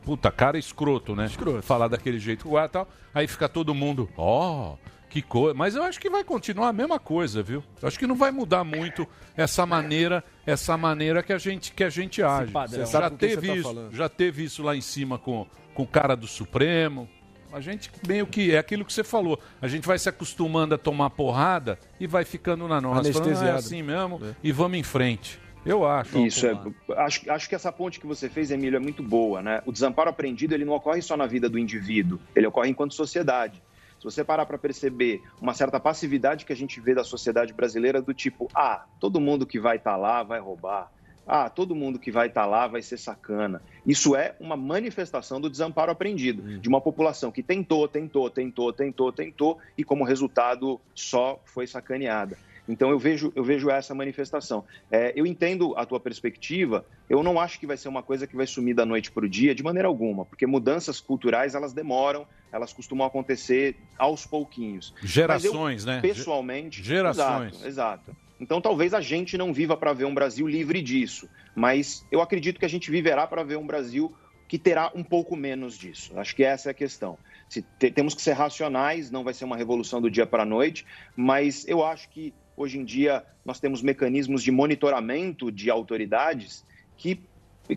G: Puta, cara escroto, né? Escroto. Falar daquele jeito e tal. Aí fica todo mundo, ó, que coisa. Mas eu acho que vai continuar a mesma coisa, viu? Eu acho que não vai mudar muito essa maneira, essa maneira que a gente, que a gente age. Já teve
N: tá
G: isso,
N: falando.
G: já teve isso lá em cima com, com o cara do Supremo. A gente meio que é aquilo que você falou. A gente vai se acostumando a tomar porrada e vai ficando na nossa. Falando, "Ah, É assim mesmo e vamos em frente. Eu acho.
V: Isso, é, acho, acho que essa ponte que você fez, Emílio, é muito boa. Né? O desamparo aprendido ele não ocorre só na vida do indivíduo, ele ocorre enquanto sociedade. Se você parar para perceber uma certa passividade que a gente vê da sociedade brasileira, do tipo, ah, todo mundo que vai estar lá vai roubar. Ah, todo mundo que vai estar lá vai ser sacana. Isso é uma manifestação do desamparo aprendido, de uma população que tentou, tentou, tentou, tentou, tentou e, como resultado, só foi sacaneada. Então eu vejo, eu vejo essa manifestação. É, eu entendo a tua perspectiva. Eu não acho que vai ser uma coisa que vai sumir da noite para o dia, de maneira alguma, porque mudanças culturais elas demoram, elas costumam acontecer aos pouquinhos.
G: Gerações,
V: eu,
G: né?
V: Pessoalmente.
G: Gerações.
V: Exato, exato. Então talvez a gente não viva para ver um Brasil livre disso, mas eu acredito que a gente viverá para ver um Brasil que terá um pouco menos disso. Acho que essa é a questão. Se te- temos que ser racionais, não vai ser uma revolução do dia para a noite, mas eu acho que hoje em dia nós temos mecanismos de monitoramento de autoridades que,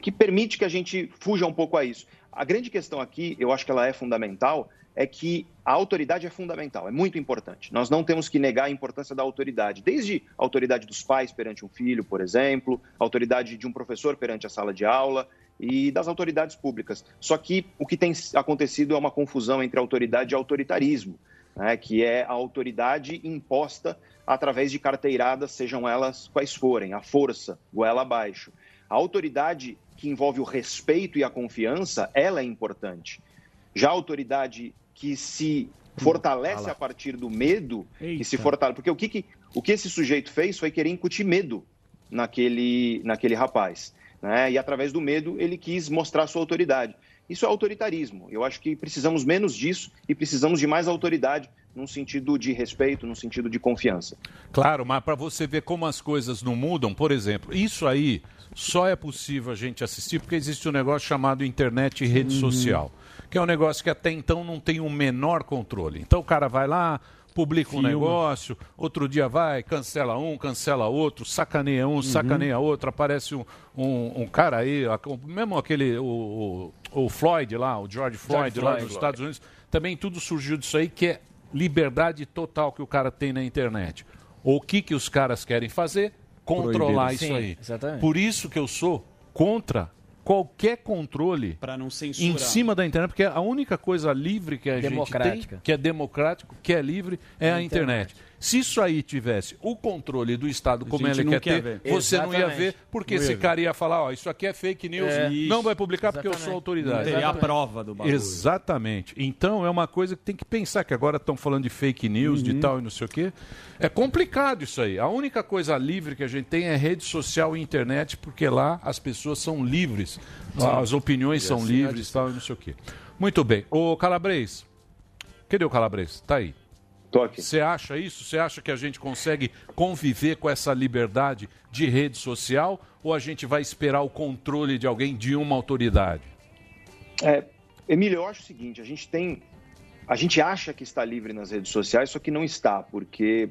V: que permite que a gente fuja um pouco a isso. A grande questão aqui, eu acho que ela é fundamental, é que a autoridade é fundamental, é muito importante. Nós não temos que negar a importância da autoridade, desde a autoridade dos pais perante um filho, por exemplo, a autoridade de um professor perante a sala de aula e das autoridades públicas. Só que o que tem acontecido é uma confusão entre autoridade e autoritarismo, né, que é a autoridade imposta através de carteiradas, sejam elas quais forem, a força, goela abaixo. A autoridade que envolve o respeito e a confiança, ela é importante. Já a autoridade que se fortalece a partir do medo, que se
A: Eita.
V: fortalece, porque o que, que- o que esse sujeito fez foi querer incutir medo naquele, naquele rapaz. Né? E através do medo ele quis mostrar sua autoridade. Isso é autoritarismo. Eu acho que precisamos menos disso e precisamos de mais autoridade num sentido de respeito, num sentido de confiança.
G: Claro, mas para você ver como as coisas não mudam, por exemplo, isso aí só é possível a gente assistir porque existe um negócio chamado internet e rede social, que é um negócio que até então não tem o menor controle. Então o cara vai lá, publica um
A: Filma.
G: negócio, outro dia vai, cancela um, cancela outro, sacaneia um, sacaneia outro, aparece um, um, um cara aí, mesmo aquele, o, o, o Floyd lá, o George Floyd, lá
A: Floyd.
G: nos Estados Unidos, também tudo surgiu disso aí, que é liberdade total que o cara tem na internet. O que, que os caras querem fazer? Controlar
B: Proibir.
G: isso
B: Sim,
G: aí.
B: exatamente.
G: Por isso que eu sou contra qualquer controle em cima da internet, porque a única coisa livre que a gente
B: Democrática.
G: tem, que é democrático, que é livre, é a internet. Se isso aí tivesse o controle do Estado como ele
D: não
G: quer
D: quer
G: ter,
D: ver.
G: você não ia
B: Exatamente.
G: ver, porque
D: Não ia
G: esse
D: ver.
G: cara ia falar, ó, isso aqui é fake news,
D: É.
G: não vai publicar porque eu sou
B: Exatamente.
G: autoridade.
D: Não teria a prova do bagulho.
G: Exatamente. Então é uma coisa que tem que pensar, que agora estão falando de fake news, de tal e não sei o quê. É complicado isso aí. A única coisa livre que a gente tem é rede social e internet, porque lá as pessoas são livres. As opiniões
N: E
G: são
N: assim
G: livres
N: de
G: tal e não sei o quê. Muito bem. Ô Calabres, cadê o Calabres? Tá aí.
V: Tô aqui.
G: Você acha isso? Você acha que a gente consegue conviver com essa liberdade de rede social ou a gente vai esperar o controle de alguém, de uma autoridade?
V: É, Emílio, eu acho o seguinte, a gente tem. A gente acha que está livre nas redes sociais, só que não está, porque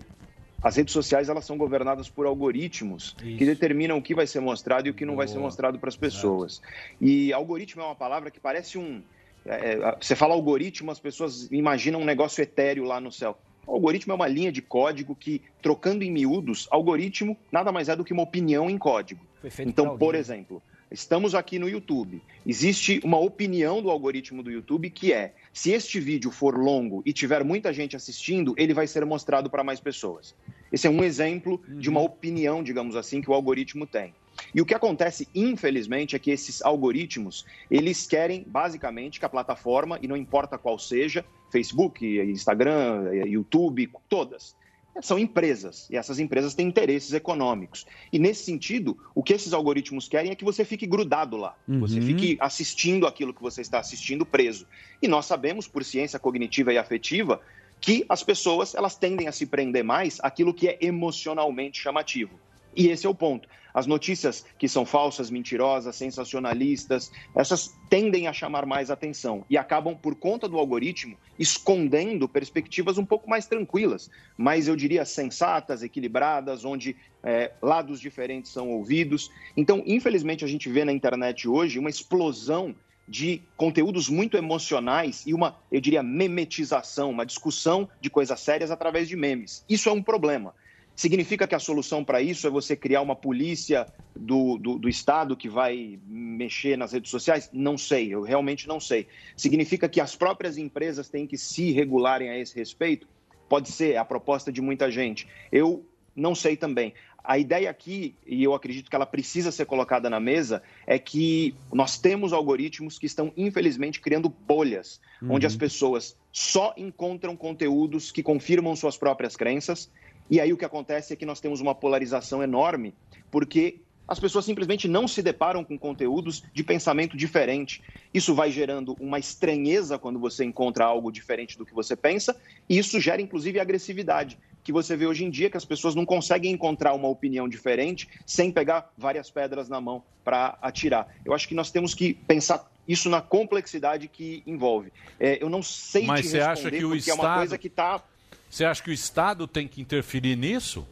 V: as redes sociais elas são governadas por algoritmos que determinam o que vai ser mostrado e o que não vai ser mostrado para as pessoas. E algoritmo é uma palavra que parece um. é, é, você fala algoritmo, as pessoas imaginam um negócio etéreo lá no céu. O algoritmo é uma linha de código que, trocando em miúdos, algoritmo nada mais é do que uma opinião em código. Então, por exemplo, estamos aqui no YouTube. Existe uma opinião do algoritmo do YouTube que é: se este vídeo for longo e tiver muita gente assistindo, ele vai ser mostrado para mais pessoas. Esse é um exemplo de uma opinião, digamos assim, que o algoritmo tem. E o que acontece, infelizmente, é que esses algoritmos, eles querem, basicamente, que a plataforma, e não importa qual seja, Facebook, Instagram, YouTube, todas, são empresas, e essas empresas têm interesses econômicos. E nesse sentido, o que esses algoritmos querem é que você fique grudado lá, você
A: Uhum.
V: fique assistindo aquilo que você está assistindo preso. E nós sabemos, por ciência cognitiva e afetiva, que as pessoas elas tendem a se prender mais àquilo que é emocionalmente chamativo. E esse é o ponto. As notícias que são falsas, mentirosas, sensacionalistas, essas tendem a chamar mais atenção e acabam, por conta do algoritmo, escondendo perspectivas um pouco mais tranquilas, mas eu diria sensatas, equilibradas, onde é, lados diferentes são ouvidos. Então, infelizmente, a gente vê na internet hoje uma explosão de conteúdos muito emocionais e uma, eu diria, memetização, uma discussão de coisas sérias através de memes. Isso é um problema. Significa que a solução para isso é você criar uma polícia do, do, do Estado que vai mexer nas redes sociais? Não sei, eu realmente não sei. Significa que as próprias empresas têm que se regularem a esse respeito? Pode ser, é a proposta de muita gente. Eu não sei também. A ideia aqui, e eu acredito que ela precisa ser colocada na mesa, é que nós temos algoritmos que estão, infelizmente, criando bolhas,
A: Uhum.
V: onde as pessoas só encontram conteúdos que confirmam suas próprias crenças. E aí o que acontece é que nós temos uma polarização enorme, porque as pessoas simplesmente não se deparam com conteúdos de pensamento diferente. Isso vai gerando uma estranheza quando você encontra algo diferente do que você pensa, e isso gera inclusive agressividade, que você vê hoje em dia que as pessoas não conseguem encontrar uma opinião diferente sem pegar várias pedras na mão para atirar. Eu acho que nós temos que pensar isso na complexidade que envolve. É, eu não sei
G: Mas
V: te
G: você acha
V: responder
G: que o
V: porque é uma
G: Estado-
V: coisa que está
G: Você acha que o Estado tem que interferir nisso?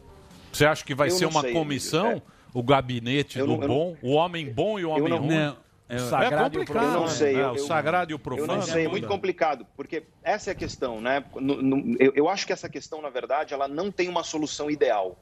G: Você acha que vai
V: Eu
G: ser uma
V: sei,
G: comissão,
V: Emílio,
G: o gabinete
V: Eu
G: do
V: não- eu não-
G: bom, o homem bom e o homem
V: não-
G: ruim?
V: Não.
G: O sagrado
V: é complicado. Eu não sei.
G: né?
V: eu-
G: O
V: eu-
G: sagrado e o
V: Eu
G: profano
V: não sei, é
G: é
V: muito complicado, porque essa é a questão, né? No- no- eu, eu acho que essa questão, na verdade, ela não tem uma solução ideal.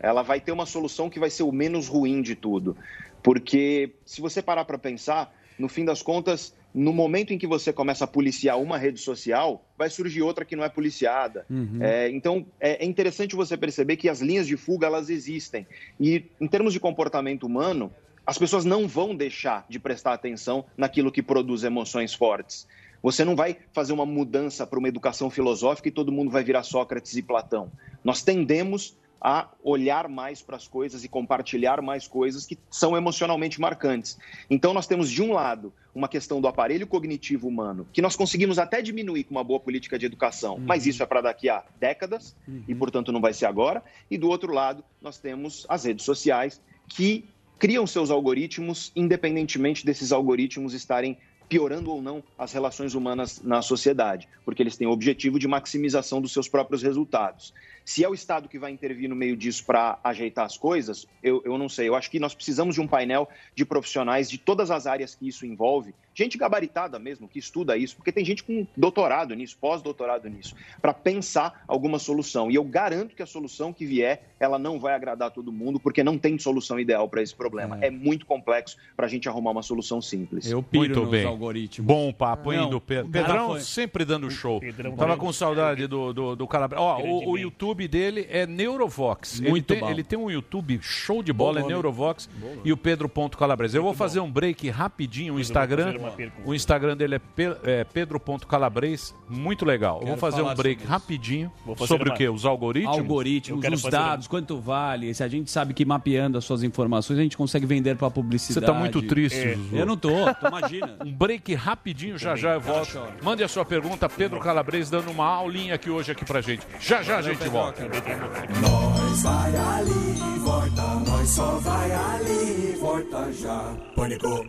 V: Ela vai ter uma solução que vai ser o menos ruim de tudo. Porque se você parar para pensar, no fim das contas, no momento em que você começa a policiar uma rede social, vai surgir outra que não é policiada.
W: Uhum.
V: É, então, é, é interessante você perceber que as linhas de fuga, elas existem. E, em termos de comportamento humano, as pessoas não vão deixar de prestar atenção naquilo que produz emoções fortes. Você não vai fazer uma mudança para uma educação filosófica e todo mundo vai virar Sócrates e Platão. Nós tendemos a olhar mais para as coisas e compartilhar mais coisas que são emocionalmente marcantes. Então, nós temos, de um lado, uma questão do aparelho cognitivo humano, que nós conseguimos até diminuir com uma boa política de educação, mas isso é para daqui a décadas e, portanto, não vai ser agora. E, do outro lado, nós temos as redes sociais que criam seus algoritmos, independentemente desses algoritmos estarem piorando ou não as relações humanas na sociedade, porque eles têm o objetivo de maximização dos seus próprios resultados. Se é o Estado que vai intervir no meio disso para ajeitar as coisas, eu, eu não sei. Eu acho que nós precisamos de um painel de profissionais de todas as áreas que isso envolve, gente gabaritada mesmo, que estuda isso, porque tem gente com doutorado nisso, pós-doutorado nisso, para pensar alguma solução. E eu garanto que a solução que vier, ela não vai agradar todo mundo, porque não tem solução ideal para esse problema. É, muito complexo para a gente arrumar uma solução simples.
D: Eu piro
G: Muito
D: nos
G: bem.
D: algoritmos.
G: Bom papo, hein, do Pedrão
D: foi-
G: sempre dando show.
D: Pedrão
G: Tava com saudade do, do, do Calabres. Ó, o, o YouTube dele é Neurovox. ele
D: Muito
G: tem,
D: bom.
G: Ele tem um YouTube show de bola,
D: Bom
G: é. Neurovox e o Pedro Ponto Calabres. Eu vou fazer um break rapidinho. O Instagram,
W: uma
G: o Instagram dele é, Pe- é Pedro Ponto Calabres. Muito legal. Eu vou fazer um break
D: sobre
G: rapidinho.
D: Vou fazer
G: Sobre
D: uma-
G: o quê? Os algoritmos?
D: Algoritmos, os dados, quanto vale. Se a gente sabe que mapeando as suas informações, a gente consegue vender para publicidade.
G: Você tá muito triste,
D: É.
G: Zuzu.
D: Eu não tô, tu imagina. *laughs*
G: Um break rapidinho, já já eu volto. Mande a sua pergunta, Pedro Calabres dando uma aulinha aqui hoje aqui pra gente. Já já a gente volta.
P: Nós vai ali, volta, nós só vai ali, volta já. Pânico.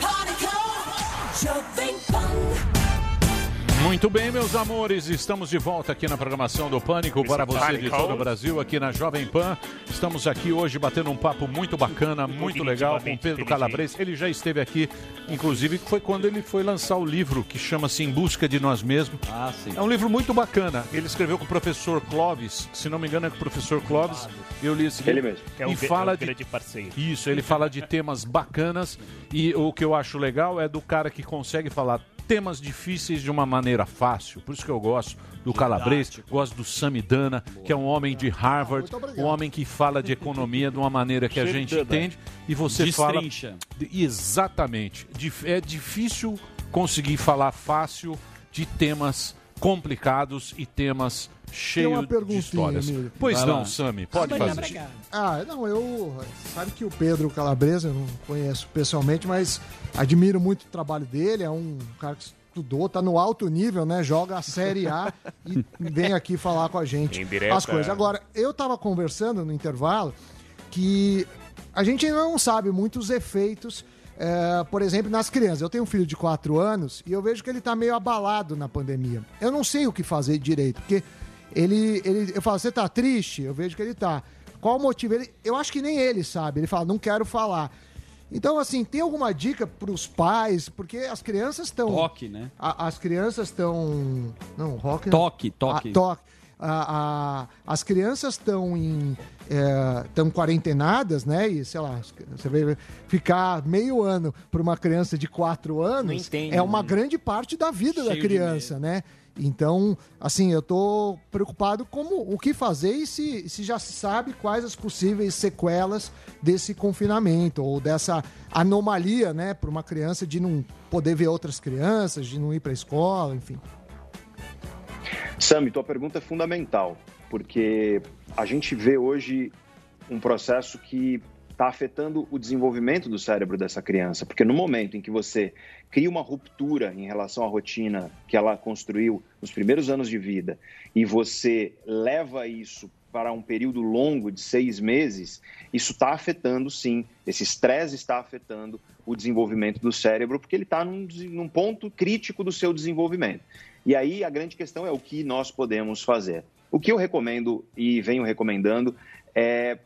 P: Pânico, Jovem Pan.
G: Muito bem, meus amores, estamos de volta aqui na programação do Pânico para você de todo o Brasil, aqui na Jovem Pan. Estamos aqui hoje batendo um papo muito bacana, muito legal com Pedro Calabres. Ele já esteve aqui, inclusive, foi quando ele foi lançar o livro que chama-se Em Busca de Nós Mesmos.
D: Ah, sim.
G: É um livro muito bacana. Ele escreveu com o professor Clóvis, se não me engano é com o professor Clóvis. Eu li esse livro.
V: Ele mesmo.
W: É um
G: e fala
W: é um
G: de
W: parceiro.
G: isso, ele fala de temas bacanas e o que eu acho legal é do cara que consegue falar temas difíceis de uma maneira fácil. Por isso que eu gosto do Calabres, gosto do Samidana, que é um homem de Harvard, um homem que fala de economia de uma maneira que a gente entende e você fala exatamente. É difícil conseguir falar fácil de temas complicados e temas
I: Uma
G: de
I: perguntinha,
G: histórias.
I: Emílio.
G: Pois
I: Vai
G: não,
I: lá.
G: Sami, pode fazer.
I: Ah, não, eu. Sabe que o Pedro Calabresa, eu não conheço pessoalmente, mas admiro muito o trabalho dele. É um cara que estudou, tá no alto nível, né? Joga a Série A e vem aqui falar com a gente
W: Indireta.
I: as coisas. Agora, eu tava conversando no intervalo que a gente ainda não sabe muitos efeitos. é, por exemplo, nas crianças. Eu tenho um filho de 4 anos e eu vejo que ele tá meio abalado na pandemia. Eu não sei o que fazer direito, porque ele, ele eu falo, você tá triste? Eu vejo que ele tá. Qual o motivo? Ele, eu acho que nem ele sabe. Ele fala, não quero falar. Então, assim, tem alguma dica para os pais? Porque as crianças estão.
D: Toque, né?
I: A- as crianças estão. Não, rock.
D: Toque, toque.
I: Ah, toque. A- a- as crianças estão em. estão quarentenadas, né? E sei lá, você vai ficar meio ano para uma criança de 4 anos
B: entende,
I: é uma
B: né?
I: grande parte da vida da
B: Cheio de
I: criança, né? Então, assim, eu tô preocupado como o que fazer e se, se já se sabe quais as possíveis sequelas desse confinamento ou dessa anomalia, né, para uma criança de não poder ver outras crianças, de não ir para a escola, enfim.
V: Sami, tua pergunta é fundamental, porque a gente vê hoje um processo que está afetando o desenvolvimento do cérebro dessa criança, porque no momento em que você cria uma ruptura em relação à rotina que ela construiu nos primeiros anos de vida e você leva isso para um período longo de seis meses, isso está afetando sim, esse estresse está afetando o desenvolvimento do cérebro, porque ele está num, num ponto crítico do seu desenvolvimento. E aí a grande questão é o que nós podemos fazer. O que eu recomendo e venho recomendando é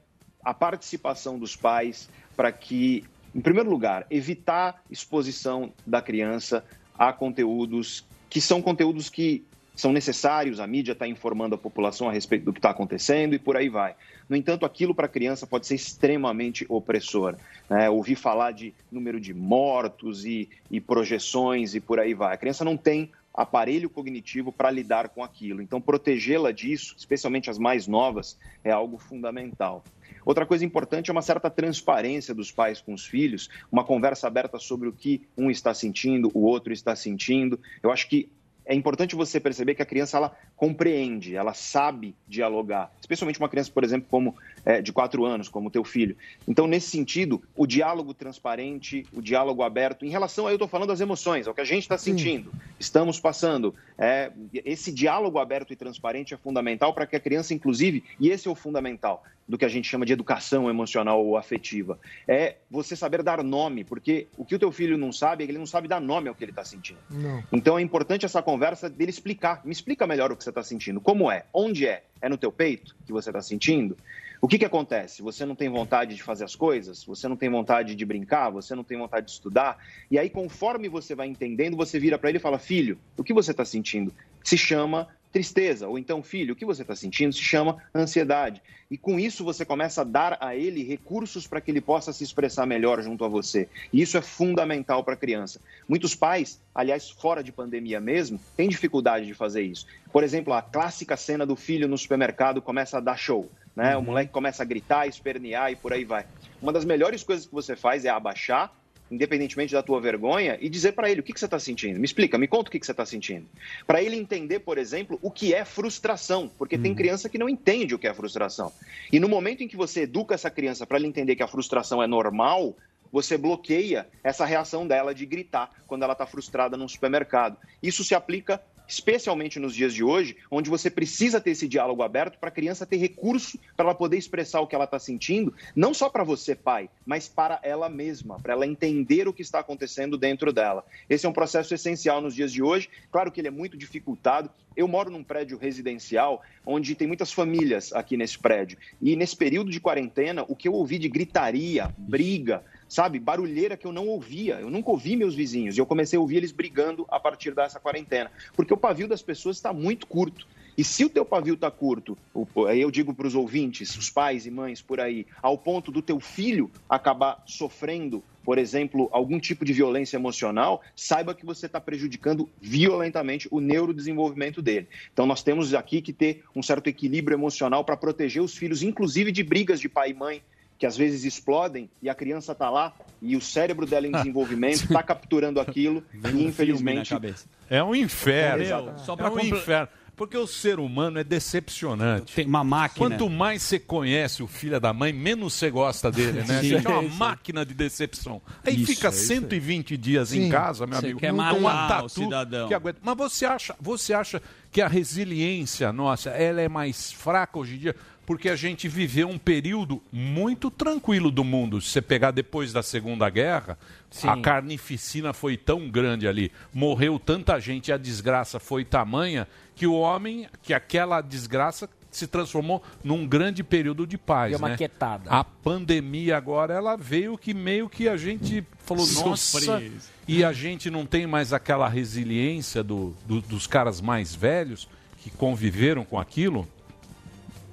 V: a participação dos pais para que Em primeiro lugar, evitar exposição da criança a conteúdos que são conteúdos que são necessários, a mídia está informando a população a respeito do que está acontecendo e por aí vai. No entanto, aquilo para a criança pode ser extremamente opressor. Né? Ouvir falar de número de mortos e, e projeções e por aí vai. A criança não tem aparelho cognitivo para lidar com aquilo. Então, protegê-la disso, especialmente as mais novas, é algo fundamental. Outra coisa importante é uma certa transparência dos pais com os filhos, uma conversa aberta sobre o que um está sentindo, o outro está sentindo. Eu acho que é importante você perceber que a criança ela compreende, ela sabe dialogar, especialmente uma criança, por exemplo, como é, de quatro anos, como o teu filho. Então, nesse sentido, o diálogo transparente, o diálogo aberto, em relação a eu estou falando das emoções, é o que a gente está sentindo, estamos passando. É, esse diálogo aberto e transparente é fundamental para que a criança, inclusive, e esse é o fundamental do que a gente chama de educação emocional ou afetiva, é você saber dar nome, porque o que o teu filho não sabe é que ele não sabe dar nome ao que ele está sentindo.
I: Não.
V: Então é importante essa conversa dele explicar. Me explica melhor o que você está sentindo. Como é? Onde é? É no teu peito que você está sentindo? O que, que acontece? Você não tem vontade de fazer as coisas? Você não tem vontade de brincar? Você não tem vontade de estudar? E aí, conforme você vai entendendo, você vira para ele e fala: Filho, o que você está sentindo? Se chama tristeza. Ou então, filho, o que você está sentindo? Se chama ansiedade. E com isso você começa a dar a ele recursos para que ele possa se expressar melhor junto a você. E isso é fundamental para a criança. Muitos pais, aliás, fora de pandemia mesmo, têm dificuldade de fazer isso. Por exemplo, a clássica cena do filho no supermercado começa a dar show. Né? O moleque começa a gritar, espernear e por aí vai. Uma das melhores coisas que você faz é abaixar, independentemente da tua vergonha, e dizer para ele o que, que você está sentindo. Me explica, me conta o que, que você está sentindo. Para ele entender, por exemplo, o que é frustração, porque tem criança que não entende o que é frustração. E no momento em que você educa essa criança para ela entender que a frustração é normal, você bloqueia essa reação dela de gritar quando ela está frustrada num supermercado. Isso se aplica especialmente nos dias de hoje, onde você precisa ter esse diálogo aberto para a criança ter recurso para ela poder expressar o que ela está sentindo, não só para você, pai, mas para ela mesma, para ela entender o que está acontecendo dentro dela. Esse é um processo essencial nos dias de hoje. Claro que ele é muito dificultado. Eu moro num prédio residencial onde tem muitas famílias aqui nesse prédio. E nesse período de quarentena, o que eu ouvi de gritaria, briga, sabe, barulheira que eu não ouvia. Eu nunca ouvi meus vizinhos. E eu comecei a ouvir eles brigando a partir dessa quarentena. Porque o pavio das pessoas está muito curto. E se o teu pavio está curto, eu digo para os ouvintes, os pais e mães por aí, ao ponto do teu filho acabar sofrendo, por exemplo, algum tipo de violência emocional, saiba que você está prejudicando violentamente o neurodesenvolvimento dele. Então nós temos aqui que ter um certo equilíbrio emocional para proteger os filhos, inclusive de brigas de pai e mãe, que às vezes explodem e a criança está lá e o cérebro dela em *laughs* desenvolvimento está capturando aquilo *laughs* e infelizmente
G: É um inferno.
V: É,
G: Só
V: só
G: é um
V: comple-
G: inferno. Porque o ser humano é decepcionante.
D: Tem uma máquina.
G: Quanto mais você conhece o filho da mãe, menos você gosta dele, né?
D: Sim.
G: Você é uma
D: Isso.
G: máquina de decepção. Aí
D: Isso,
G: fica
D: é isso.
G: 120 dias em
D: Sim.
G: casa, meu
D: Você
G: amigo.
D: quer matar
G: uma
D: o
G: tatu
D: cidadão.
G: que aguenta. Mas você acha, você acha que a resiliência nossa, ela é mais fraca hoje em dia? Porque a gente viveu um período muito tranquilo do mundo. Se você pegar depois da Segunda Guerra,
B: Sim.
G: a carnificina foi tão grande ali, morreu tanta gente, e a desgraça foi tamanha que o homem, que aquela desgraça se transformou num grande período de paz.
B: Deu uma
G: né?
B: quietada.
G: A pandemia agora, ela veio que meio que a gente falou, nossa, e a gente não tem mais aquela resiliência do- do- dos caras mais velhos que conviveram com aquilo.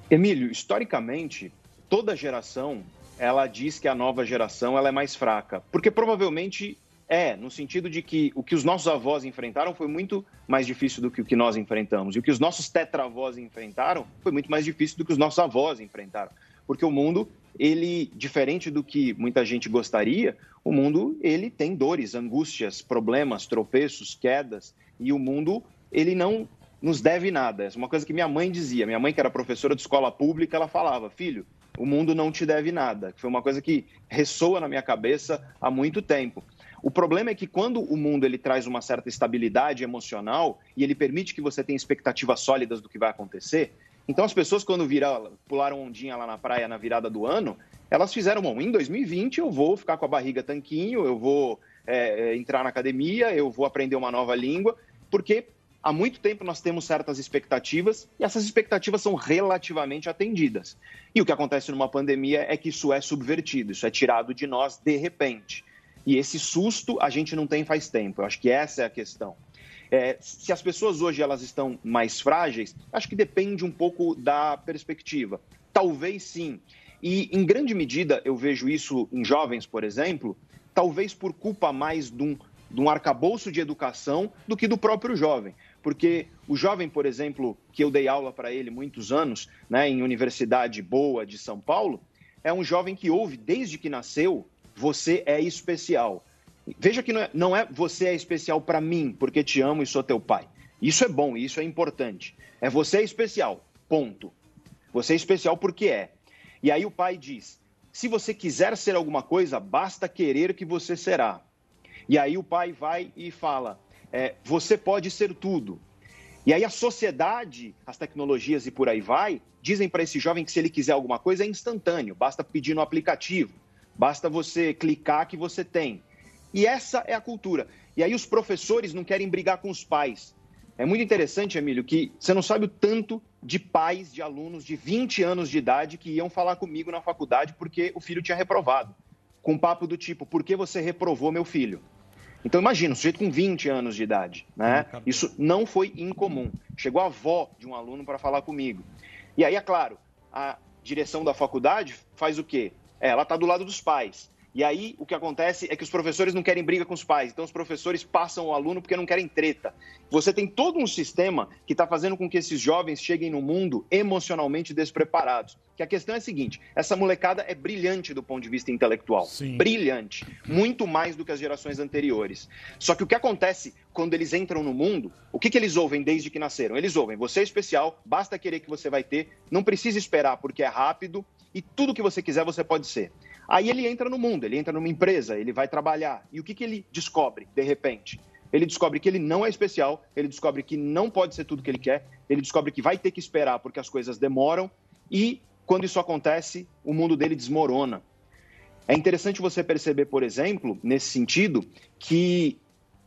V: Emílio, historicamente, toda geração ela diz que a nova geração ela é mais fraca, porque provavelmente é, no sentido de que o que os nossos avós enfrentaram foi muito mais difícil do que o que nós enfrentamos, e o que os nossos tetravós enfrentaram foi muito mais difícil do que os nossos avós enfrentaram, porque o mundo ele diferente do que muita gente gostaria, o mundo ele tem dores, angústias, problemas, tropeços, quedas, e o mundo ele não nos deve nada. Essa é uma coisa que minha mãe dizia. Minha mãe, que era professora de escola pública, ela falava: filho, o mundo não te deve nada. Foi uma coisa que ressoa na minha cabeça há muito tempo. O problema é que quando o mundo ele traz uma certa estabilidade emocional e ele permite que você tenha expectativas sólidas do que vai acontecer, então as pessoas quando viram, pularam ondinha lá na praia na virada do ano, elas fizeram, bom, em 2020 eu vou ficar com a barriga tanquinho, eu vou é, entrar na academia, eu vou aprender uma nova língua, porque há muito tempo nós temos certas expectativas e essas expectativas são relativamente atendidas. E o que acontece numa pandemia é que isso é subvertido, isso é tirado de nós de repente. E esse susto a gente não tem faz tempo. Eu acho que essa é a questão. É, se as pessoas hoje elas estão mais frágeis, acho que depende um pouco da perspectiva. Talvez sim. E em grande medida eu vejo isso em jovens, por exemplo, talvez por culpa mais de um, de um arcabouço de educação do que do próprio jovem. Porque o jovem, por exemplo, que eu dei aula para ele muitos anos, né, em universidade boa de São Paulo, é um jovem que ouve desde que nasceu: você é especial. Veja que não é, não é você é especial para mim, porque te amo e sou teu pai. Isso é bom, isso é importante. É você é especial, ponto. Você é especial porque é. E aí o pai diz: se você quiser ser alguma coisa, basta querer que você será. E aí o pai vai e fala: é, você pode ser tudo. E aí a sociedade, as tecnologias e por aí vai, dizem para esse jovem que se ele quiser alguma coisa é instantâneo, basta pedir no aplicativo, basta você clicar que você tem. E essa é a cultura. E aí os professores não querem brigar com os pais. É muito interessante, Emílio, que você não sabe o tanto de pais de alunos de 20 anos de idade que iam falar comigo na faculdade porque o filho tinha reprovado. Com papo do tipo, por que você reprovou meu filho? Então imagina, um sujeito com 20 anos de idade, né? Isso não foi incomum. Chegou a avó de um aluno para falar comigo. E aí, é claro, a direção da faculdade faz o quê? É, ela está do lado dos pais. E aí o que acontece é que os professores não querem briga com os pais, então os professores passam o aluno porque não querem treta. Você tem todo um sistema que está fazendo com que esses jovens cheguem no mundo emocionalmente despreparados. Que a questão é a seguinte: essa molecada é brilhante do ponto de vista intelectual. Brilhante. Muito mais do que as gerações anteriores. Só que o que acontece quando eles entram no mundo, o que, que eles ouvem desde que nasceram? Eles ouvem, você é especial, basta querer que você vai ter, não precisa esperar porque é rápido e tudo que você quiser você pode ser. Aí ele entra no mundo, ele entra numa empresa, ele vai trabalhar. E o que, que ele descobre, de repente? Ele descobre que ele não é especial, ele descobre que não pode ser tudo que ele quer, ele descobre que vai ter que esperar porque as coisas demoram e quando isso acontece, o mundo dele desmorona. É interessante você perceber, por exemplo, nesse sentido, que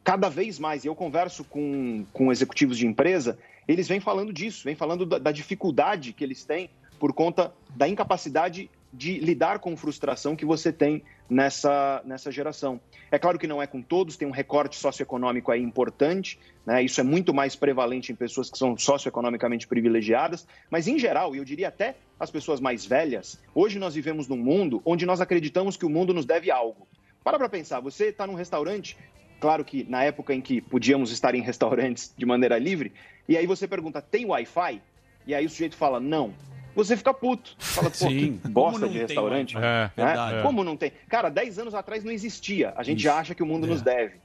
V: cada vez mais, e eu converso com, com executivos de empresa, eles vêm falando disso, vêm falando da, da dificuldade que eles têm por conta da incapacidade de lidar com frustração que você tem nessa, nessa geração. É claro que não é com todos, tem um recorte socioeconômico aí importante, né? isso é muito mais prevalente em pessoas que são socioeconomicamente privilegiadas, mas em geral, e eu diria até as pessoas mais velhas, hoje nós vivemos num mundo onde nós acreditamos que o mundo nos deve algo. Para para pensar, você está num restaurante, claro que na época em que podíamos estar em restaurantes de maneira livre, e aí você pergunta, tem Wi-Fi? E aí o sujeito fala, não você fica puto. Fala, pô,
D: Sim.
V: que bosta de
D: tem
V: restaurante.
D: É,
V: né?
D: verdade.
V: Como não tem? Cara, 10 anos atrás não existia. A gente
D: Isso.
V: acha que o mundo
D: É.
V: nos deve.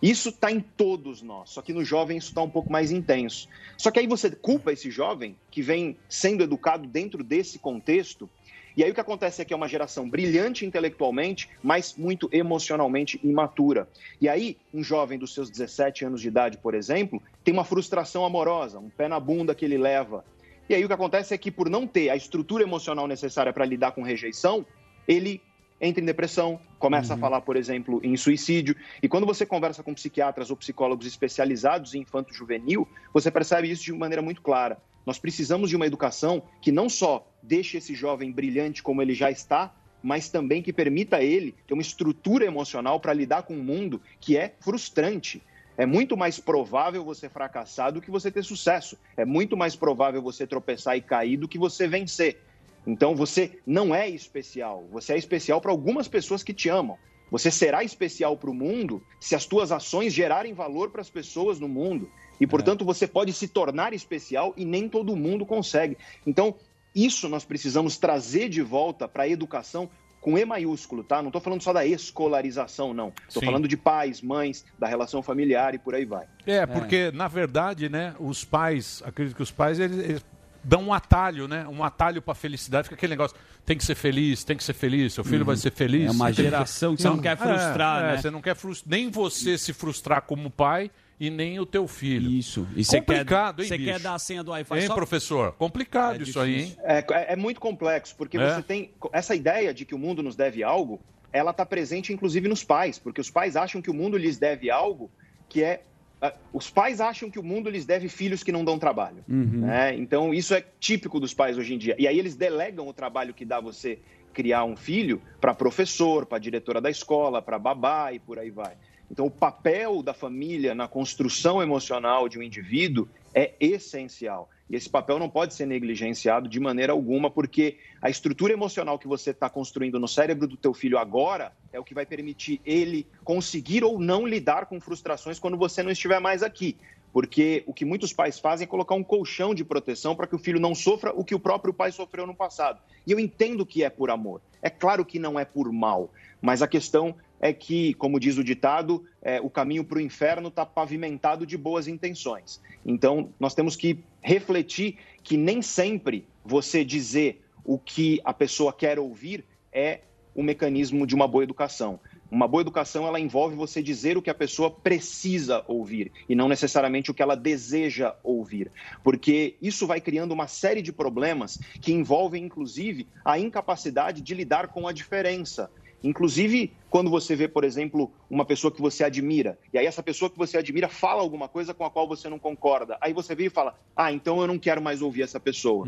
V: Isso está em todos nós, só que no jovem isso está um pouco mais intenso. Só que aí você culpa esse jovem que vem sendo educado dentro desse contexto, e aí o que acontece é que é uma geração brilhante intelectualmente, mas muito emocionalmente imatura. E aí, um jovem dos seus 17 anos de idade, por exemplo, tem uma frustração amorosa, um pé na bunda que ele leva. E aí o que acontece é que por não ter a estrutura emocional necessária para lidar com rejeição, ele entra em depressão, começa a falar, por exemplo, em suicídio. E quando você conversa com psiquiatras ou psicólogos especializados em infanto juvenil, você percebe isso de maneira muito clara. Nós precisamos de uma educação que não só deixe esse jovem brilhante como ele já está, mas também que permita a ele ter uma estrutura emocional para lidar com um mundo que é frustrante. É muito mais provável você fracassar do que você ter sucesso. É muito mais provável você tropeçar e cair do que você vencer. Então você não é especial. Você é especial para algumas pessoas que te amam. Você será especial para o mundo se as tuas ações gerarem valor para as pessoas no mundo. E, portanto, você pode se tornar especial e nem todo mundo consegue. Então, isso nós precisamos trazer de volta para a educação com E maiúsculo, tá? Não estou falando só da escolarização, não. Estou
G: Sim.
V: falando de pais, mães, da relação familiar e por aí vai.
G: É, porque, na verdade, né, os pais, acredito que os pais, eles, eles dão um atalho, né? Um atalho pra felicidade. Fica aquele negócio, tem que ser feliz, tem que ser feliz, seu filho
D: Uhum.
G: vai ser feliz.
D: É uma geração que você não quer frustrar,
G: é,
D: né?
G: Você não quer frustrar, nem você se frustrar como pai e nem o teu filho.
D: Isso. E você quer-
G: Complicado, hein,
D: você
G: bicho?
D: quer dar a senha do Wi-Fi
G: Hein,
D: só-
G: professor? Complicado
D: É
G: isso aí, hein?
V: É, é- é muito complexo, porque
G: É?
V: você tem essa ideia de que o mundo nos deve algo, ela está presente inclusive nos pais, porque os pais acham que o mundo lhes deve algo que é ah, os pais acham que o mundo lhes deve filhos que não dão trabalho.
D: Uhum.
V: né? Então, isso é típico dos pais hoje em dia. E aí eles delegam o trabalho que dá você criar um filho para professor, para diretora da escola, para babá e por aí vai. Então, o papel da família na construção emocional de um indivíduo é essencial. E esse papel não pode ser negligenciado de maneira alguma, porque a estrutura emocional que você está construindo no cérebro do teu filho agora é o que vai permitir ele conseguir ou não lidar com frustrações quando você não estiver mais aqui. Porque o que muitos pais fazem é colocar um colchão de proteção para que o filho não sofra o que o próprio pai sofreu no passado. E eu entendo que é por amor. É claro que não é por mal. Mas a questão é que, como diz o ditado, é, o caminho para o inferno está pavimentado de boas intenções. Então, nós temos que refletir que nem sempre você dizer o que a pessoa quer ouvir é o mecanismo de uma boa educação. Uma boa educação ela envolve você dizer o que a pessoa precisa ouvir e não necessariamente o que ela deseja ouvir, porque isso vai criando uma série de problemas que envolvem inclusive a incapacidade de lidar com a diferença. Inclusive, quando você vê, por exemplo, uma pessoa que você admira, e aí essa pessoa que você admira fala alguma coisa com a qual você não concorda, aí você vê e fala: Ah, então eu não quero mais ouvir essa pessoa.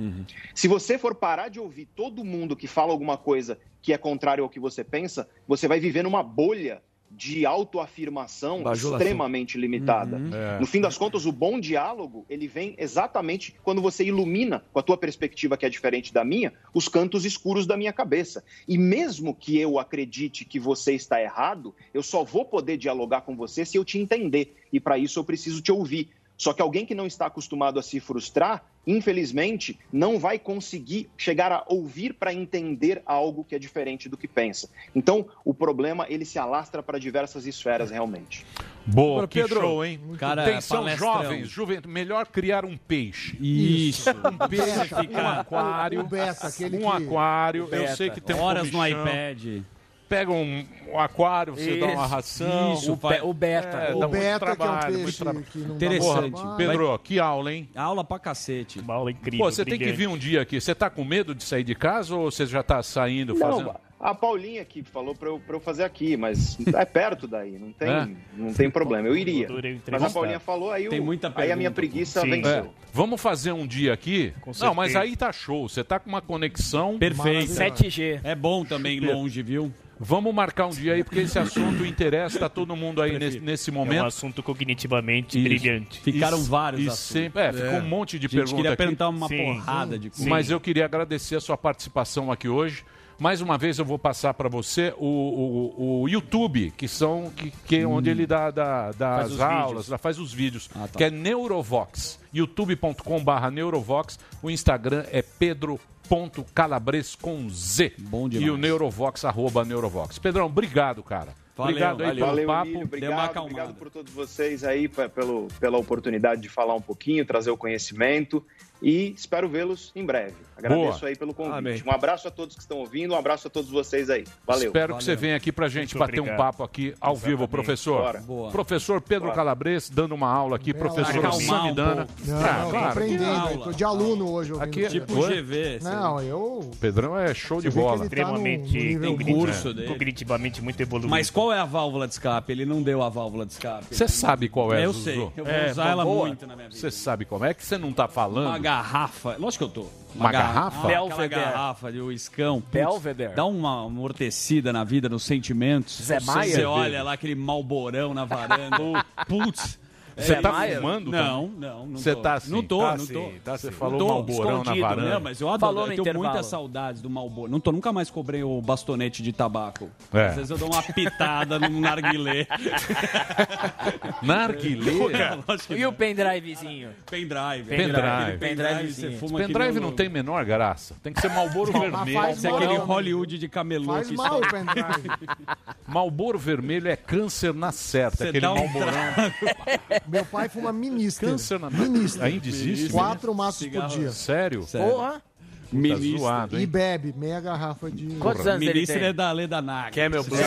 V: Se você for parar de ouvir todo mundo que fala alguma coisa que é contrário ao que você pensa, você vai viver numa bolha de autoafirmação
P: Bajulação.
V: extremamente limitada.
P: Uhum. É.
V: No fim das contas, o bom diálogo, ele vem exatamente quando você ilumina, com a tua perspectiva que é diferente da minha, os cantos escuros da minha cabeça. E mesmo que eu acredite que você está errado, eu só vou poder dialogar com você se eu te entender. E para isso eu preciso te ouvir. Só que alguém que não está acostumado a se frustrar, infelizmente, não vai conseguir chegar a ouvir para entender algo que é diferente do que pensa. Então, o problema ele se alastra para diversas esferas realmente.
G: Boa,
V: Agora,
G: que
V: Pedro,
G: show, hein?
V: cara,
G: Atenção,
V: palestrão.
G: jovens, juventude, melhor criar um peixe.
D: Isso.
G: Um peixe, um aquário.
I: Beta,
G: um
I: que-
G: aquário. Eu sei que tem um
D: Horas no
G: comichão.
D: iPad.
G: Pega um, um aquário, você dá uma ração.
D: Isso,
G: o,
D: faz-
G: o beta.
D: É, o
G: muito
D: beta, que é um
G: trabalho, trabalho.
D: que não dá Interessante.
G: Porra,
D: Vai-
G: Pedro, que aula, hein?
D: Aula pra cacete.
A: Uma aula incrível.
G: Pô, você tem que vir um dia aqui. Você tá com medo de sair de casa ou você já tá saindo, fazendo...
V: Não, a Paulinha aqui falou para eu, pra eu fazer aqui, mas é perto daí, não tem,
G: É?
V: não tem problema, eu iria. Mas a. Paulinha falou, aí, o-
G: Tem muita
V: aí a minha
G: pergunta,
V: preguiça
G: Sim.
V: venceu.
G: É. Vamos fazer um dia aqui? Não, mas aí tá show. Você tá com uma conexão
D: Perfeito.
G: 7G.
D: É bom também longe, viu?
G: Vamos marcar um dia aí, porque esse assunto interessa, tá todo mundo aí nesse, nesse momento.
A: É um assunto cognitivamente
G: Isso.
A: brilhante.
G: Ficaram
A: E-
G: vários
A: e
G: assuntos.
A: sempre-
G: é, ficou um monte de
D: A
G: perguntas
D: queria
G: aqui.
D: perguntar uma porrada de coisa.
G: Mas eu queria agradecer a sua participação aqui hoje. Mais uma vez eu vou passar para você o, o, o YouTube, que são que, que é onde ele dá, dá, dá as aulas,
D: vídeos.
G: faz os vídeos,
D: Ah, tá.
G: que é Neurovox, youtube.com/barra Neurovox. O Instagram é pedro.calabres com Z. Bom
D: demais.
G: E o Neurovox, arroba Neurovox. Pedrão, obrigado, cara.
V: Valeu,
G: obrigado aí
V: valeu.
G: pelo
V: Valeu,
G: papo.
V: Emílio, obrigado, obrigado por todos vocês aí, pe- pelo, pela oportunidade de falar um pouquinho, trazer o conhecimento e espero vê-los em breve. Agradeço
G: Boa.
V: aí pelo convite.
G: Amém.
V: Um abraço a todos que estão ouvindo, um abraço a todos vocês aí. Valeu.
G: Espero que você venha aqui pra gente
V: Muito
G: bater um
V: obrigado.
G: papo aqui ao vivo, professor. Professor Pedro
V: Bora.
G: Calabres dando uma aula aqui, professor
I: Acalmar um
G: Samidana.
I: Não,
G: Ah,
I: não,
G: claro.
I: aprendendo, tô de aluno hoje. ouvindo
G: Aqui é tipo GV,
I: Não, eu...
G: Pedrão é show de bola.
I: tá
A: Extremamente cognitivamente-
D: curso dele.
A: cognitivamente muito evoluído.
D: Mas qual é a válvula de escape? Ele não deu a válvula de escape.
G: Você sabe qual é,
D: Eu
G: Zuzu?
D: sei. Eu vou
G: É,
D: usar ela
G: boa.
D: muito na minha vida.
G: Você sabe como é que você não tá falando?
D: Uma garrafa. Lógico que eu tô.
G: Uma garrafa?
D: Aquela
G: Belvedere.
D: garrafa de uiscão.
A: Belvedere.
D: Dá uma amortecida na vida, nos sentimentos.
A: Zé Maia?
D: Você olha lá aquele malborão na varanda. *laughs* Putz.
G: Você
D: É,
G: tá
D: Maia?
G: fumando?
D: Não, não, não
G: Você
D: tô.
G: tá assim?
D: Não tô,
G: tá
D: não
G: assim,
D: tô.
G: Tá, você falou
D: tô,
G: malborão na
D: escondido,
G: varanda.
D: Não, mas eu adoro,
A: Falou
D: eu tenho
A: intervalo.
D: muitas saudades do Malboro. Não tô, nunca mais cobrei o bastonete de tabaco.
G: É.
D: Às vezes eu dou uma pitada num *laughs* narguilé.
G: Narguilé?
D: É,
O: E o pendrivezinho?
D: Pendrive.
G: Pendrive.
D: Pendrive, você fuma que
G: Pendrive
D: nem
G: não
D: o-
G: tem menor graça. Tem que ser Malboro *laughs* vermelho.
D: Isso é aquele Hollywood de camelô.
I: Faz mal o
D: está-
I: pendrive. *laughs*
G: Malboro vermelho é câncer na certa. Aquele
D: dá
G: malborão.
I: Meu pai fuma minister.
G: Câncer na
I: Minister.
G: Ainda existe?
I: Quatro maços por dia.
G: Sério?
I: Porra.
G: Ministro. zoado,
I: E bebe meia garrafa de...
O: Quantos anos ele
D: Ministro
O: tem?
D: é da Leda Nag.
A: Quer meu
D: Você-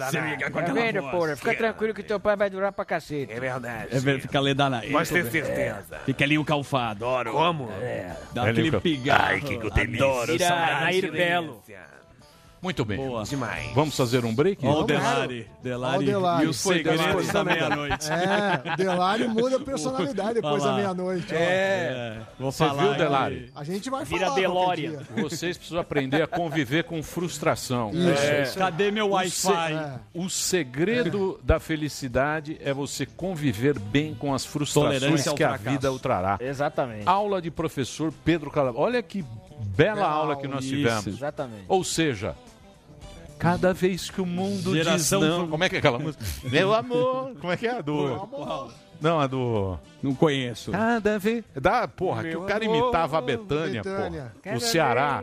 O: Tá vendo, porra? Fica tranquilo que teu pai vai durar pra cacete.
A: É verdade.
D: É verdade, fica Leda Nag.
A: Pode ter certeza.
D: Fica ali o calfado.
A: Adoro. Como?
D: Dá
G: É
D: aquele pigarro.
A: Ai, que delícia.
D: Adoro.
O: Nair Belo.
G: Muito bem.
K: Demais.
G: Vamos fazer um break?
D: Ó o Delari. Delari,
I: o Delari.
D: e os segredos da meia-noite.
I: É, o Delari muda a personalidade depois
D: Olha
I: da meia-noite. ó.
G: É.
D: Vou
G: Você
D: falar
G: viu. Delari?
I: A gente vai
A: Vira
I: falar.
A: Delória.
I: dia.
G: Vocês precisam aprender a conviver com frustração.
I: Isso,
G: É.
I: isso.
D: Cadê meu
G: O
D: Wi-Fi?
G: se- O segredo da felicidade é você conviver bem com as frustrações que a vida o trará.
B: Exatamente.
G: Aula de professor Pedro Calabro. Olha que bela
I: Bela
G: aula que nós
D: Isso.
G: tivemos.
B: Exatamente.
G: Ou seja, cada vez que o mundo
D: Geração
G: diz não... Como é que é aquela música? *laughs* Meu amor! Como é que é a do... Não, a do...
D: Não conheço.
G: Cada vez... Da, porra, que
I: Meu
G: o cara
I: amor,
G: imitava a Betânia,
I: Betânia.
G: porra. No Ceará.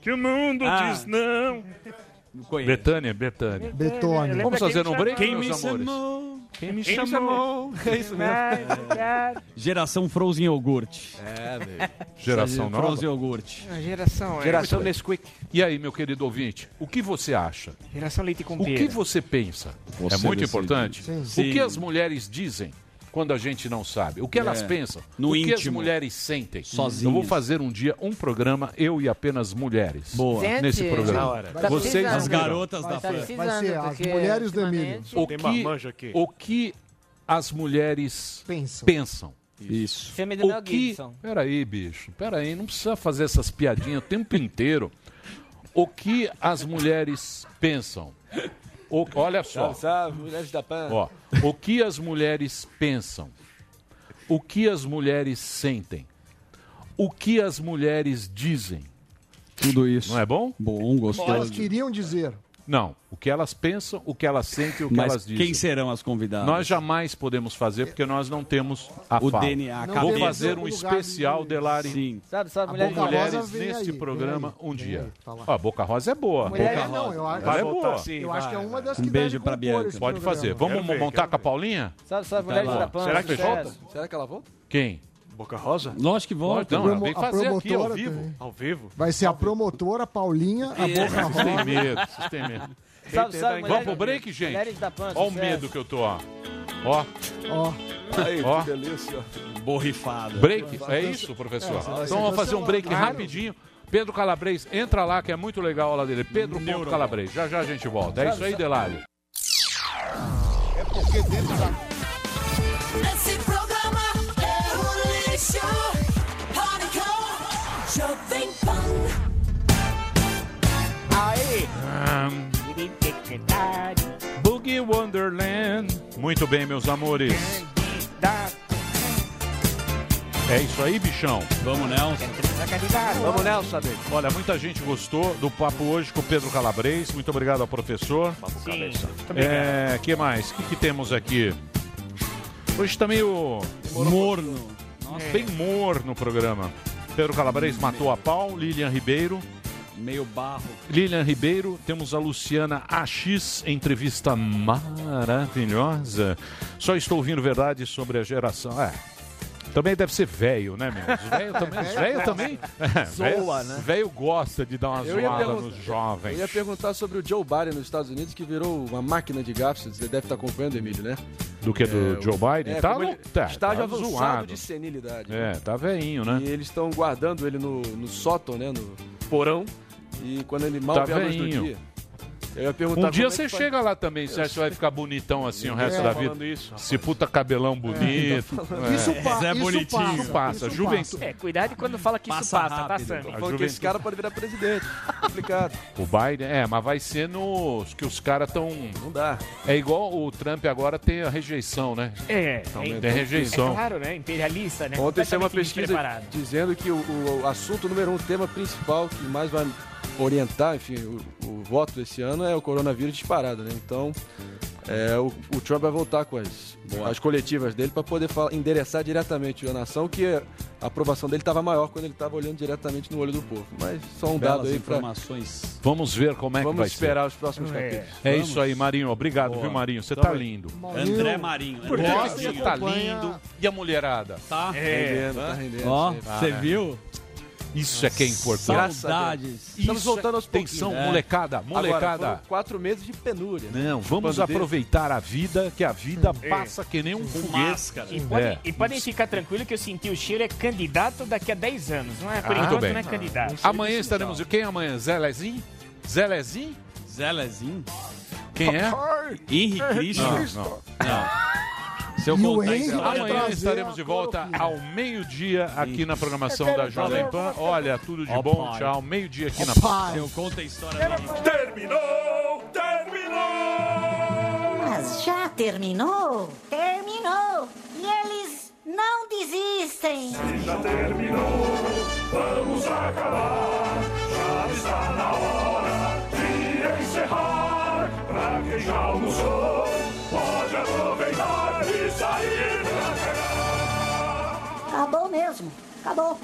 G: Que o mundo
D: Ah.
G: diz não.
D: Não conheço.
G: Betânia, Betânia.
I: Betônia.
G: Vamos fazer um break,
D: Quem me
G: meus amores?
D: chamou?
G: Quem me
K: chamou?
N: É isso mesmo. *laughs*
D: Geração Frozen Yogurt.
N: É, velho. *laughs*
G: Geração nova.
D: Frozen Yogurt.
K: A geração, é.
N: Geração. Nesquik.
G: E aí, meu querido ouvinte, o que você acha?
K: Geração leite com
G: O que você pensa?
D: Você
G: é muito
D: decide.
G: importante.
I: Sim.
G: O que as mulheres dizem quando a gente não sabe? O que elas
D: É.
G: pensam?
D: No
G: o que as
D: íntimo.
G: mulheres sentem?
D: Sozinhas.
G: Eu vou fazer um dia um programa, eu e apenas mulheres.
D: Boa.
O: Gente,
G: Nesse programa.
K: hora.
O: Tá
G: Vocês.
D: As garotas da
O: Tá
D: fã.
O: precisando,
I: Vai ser as
O: porque
I: mulheres do Emílio.
G: O que, o que as mulheres
I: Pensa.
G: pensam?
D: Isso.
O: Filme do
G: O que...
O: Gibson.
G: Peraí, bicho. Peraí, não precisa fazer essas piadinhas o tempo inteiro. O que as mulheres pensam? O- Olha só.
N: Salve, salve, mulheres da PAN.
G: Ó, o que as mulheres pensam? O que as mulheres sentem? O que as mulheres dizem?
D: Tudo isso.
G: Não é bom?
D: Bom,
I: Elas
D: gostoso.
I: queriam dizer.
G: Não. O que elas pensam, o que elas sentem e o que
D: Mas
G: elas dizem.
D: quem serão as convidadas?
G: Nós jamais podemos fazer porque nós não temos a
D: O
G: fala.
D: DNA, a
I: Não
G: Vou fazer um especial,
I: de-
G: Delari,
D: Sim.
O: Sabe, sabe,
I: A
O: mulheres
I: Boca
G: mulheres
I: Rosa
G: neste
I: aí,
G: programa
I: aí,
G: um dia.
I: aí, tá
G: Boca Rosa é boa.
O: Mulheres
I: É,
O: não.
I: não, eu acho,
G: Ela é boa.
K: sim.
I: eu
K: vai,
I: acho que é uma das
D: Um
I: que
D: beijo
I: compor
D: Bianca.
G: Pode
I: programa.
G: fazer. Vamos
K: Quero ver,
G: montar
K: quero
G: com a Paulinha?
O: Sabe, sabe, mulheres
D: lá.
O: da PAN.
G: Será que volta?
N: Será que ela volta?
G: Quem?
K: Boca Rosa?
D: Lógico que volta.
G: Não, vem fazer aqui ao vivo.
I: também.
K: Ao vivo?
I: Vai ser a promotora, Paulinha, a Boca
G: Vocês têm
I: Rosa.
G: medo, vocês têm medo.
O: Sabe, sabe,
G: Vamos
O: mulheres-
G: pro break, gente? Olha o medo que eu tô, ó. Ó,
I: Ó,
N: Aí,
G: Ó.
N: que delícia.
D: Borrifado.
G: break. É isso, professor?
I: É,
G: então vamos fazer um break rapidinho. Pedro Calabres, entra lá que é muito legal a aula dele. Pedro ponto Calabres. Já já a gente volta. É isso aí, Delário.
P: É porque dentro da.
G: Boogie Wonderland. Muito bem, meus amores. É isso aí, bichão.
D: Vamos, Nelson.
K: Vamos David.
G: Olha, muita gente gostou do papo hoje com o Pedro Calabres. Muito obrigado ao professor.
A: Sim.
G: É, que mais? O que, que temos aqui? Hoje tá meio
D: Morno.
G: bem morno o programa. Pedro Calabres matou a pau, Lilian Ribeiro.
D: Meio barro.
G: Lilian Ribeiro, temos a Luciana AX, entrevista maravilhosa. Só estou ouvindo verdade sobre a geração. É. Também deve ser velho, né, meu? Os velhos também. Os *laughs* velho também. É, *laughs*
B: Zoa,
G: velho-
B: né?
G: Velho gosta de dar uma
N: Eu
G: zoada nos jovens.
N: eu ia perguntar sobre o Joe Biden nos Estados Unidos, que virou uma máquina de gafes. Você deve estar acompanhando, Emílio, né?
G: Do que? Do
N: É,
G: Joe Biden?
N: É,
G: tá,
N: ele-
G: tá,
N: estágio
G: tá
N: avançado
G: zoado.
N: de senilidade.
G: É, tá veinho, né?
N: E eles estão guardando ele no, no sótão, né? No porão. E quando ele mal
G: Tá
N: vê a luz do dia. Eu ia perguntar
G: Um dia
N: é
G: você
N: que faz-
G: chega lá também, você acha que vai ficar bonitão assim o resto
K: É,
G: da vida?
K: isso,
G: Se puta cabelão bonito. é.
I: Isso, pa
D: Zé
I: isso
D: Bonitinho.
I: passa.
G: Isso passa, juventude.
A: É, cuidado quando fala que isso
D: Passa
A: passa, tá,
D: rápido.
A: Sammy?
G: A
N: Falando que esse cara pode virar presidente. Complicado.
G: O Biden, é, mas vai ser nos que os caras estão.
N: Não dá.
G: É igual o Trump agora tem a rejeição, né?
A: É,
G: Tem
A: é,
G: rejeição.
A: é claro, né? Imperialista, né?
N: Ontem saiu uma pesquisa dizendo que o, o assunto número um, o tema principal que mais vai orientar, enfim, o, o voto desse ano é o coronavírus disparado, né? Então, é, o, o Trump vai voltar com as, as coletivas dele para poder falar, endereçar diretamente a nação, que a aprovação dele estava maior quando ele estava olhando diretamente no olho do povo. Mas só um dado
D: Belas
N: aí para
D: informações.
G: Vamos ver como é que
N: vamos
G: vai
N: esperar os próximos
A: É.
N: capítulos.
G: É
D: Vamos.
G: isso aí, Marinho. Obrigado,
D: Boa.
G: viu, Marinho? Você tá lindo.
D: André Marinho.
G: Por
D: André
G: que
I: Gosto
G: você tá lindo? E a mulherada?
D: Tá?
N: Tá rendendo, tá rendendo.
D: Ó, você
G: né?
D: viu?
G: Isso é que é importante.
D: Saudades.
N: Estamos
G: Isso é-
N: voltando aos
G: Atenção,
N: pouquinhos.
G: molecada,
N: Agora,
G: molecada.
N: foram quatro meses de penúria. né?
G: Não, vamos aproveitar a vida, que a vida
A: É.
G: passa que nem um foguete.
A: E podem,
G: É.
A: e podem ficar tranquilos que eu senti o cheiro é candidato daqui a 10 anos. Não é, por
G: Ah,
A: enquanto não é candidato.
G: Amanhã estaremos. Quem amanhã? Zé Lezinho? Zelezinho?
D: Zelezinho?
G: Quem é?
D: Henri Cristo?
G: Não, não. não.
D: Se eu
G: E o
D: contar
G: vai
D: amanhã estaremos de volta.
G: Ao meio-dia aqui na programação da Jovem. Pan. Olha, tudo de bom.
D: pai.
G: Tchau. Meio-dia aqui na
D: pai. Eu conto a história.
X: Terminou! Terminou!
P: Mas já terminou? Terminou! E eles não desistem!
X: Já terminou, vamos acabar. Já está na hora de encerrar. Pra quem já almoçou, pode aproveitar
P: Acabou mesmo! Acabou!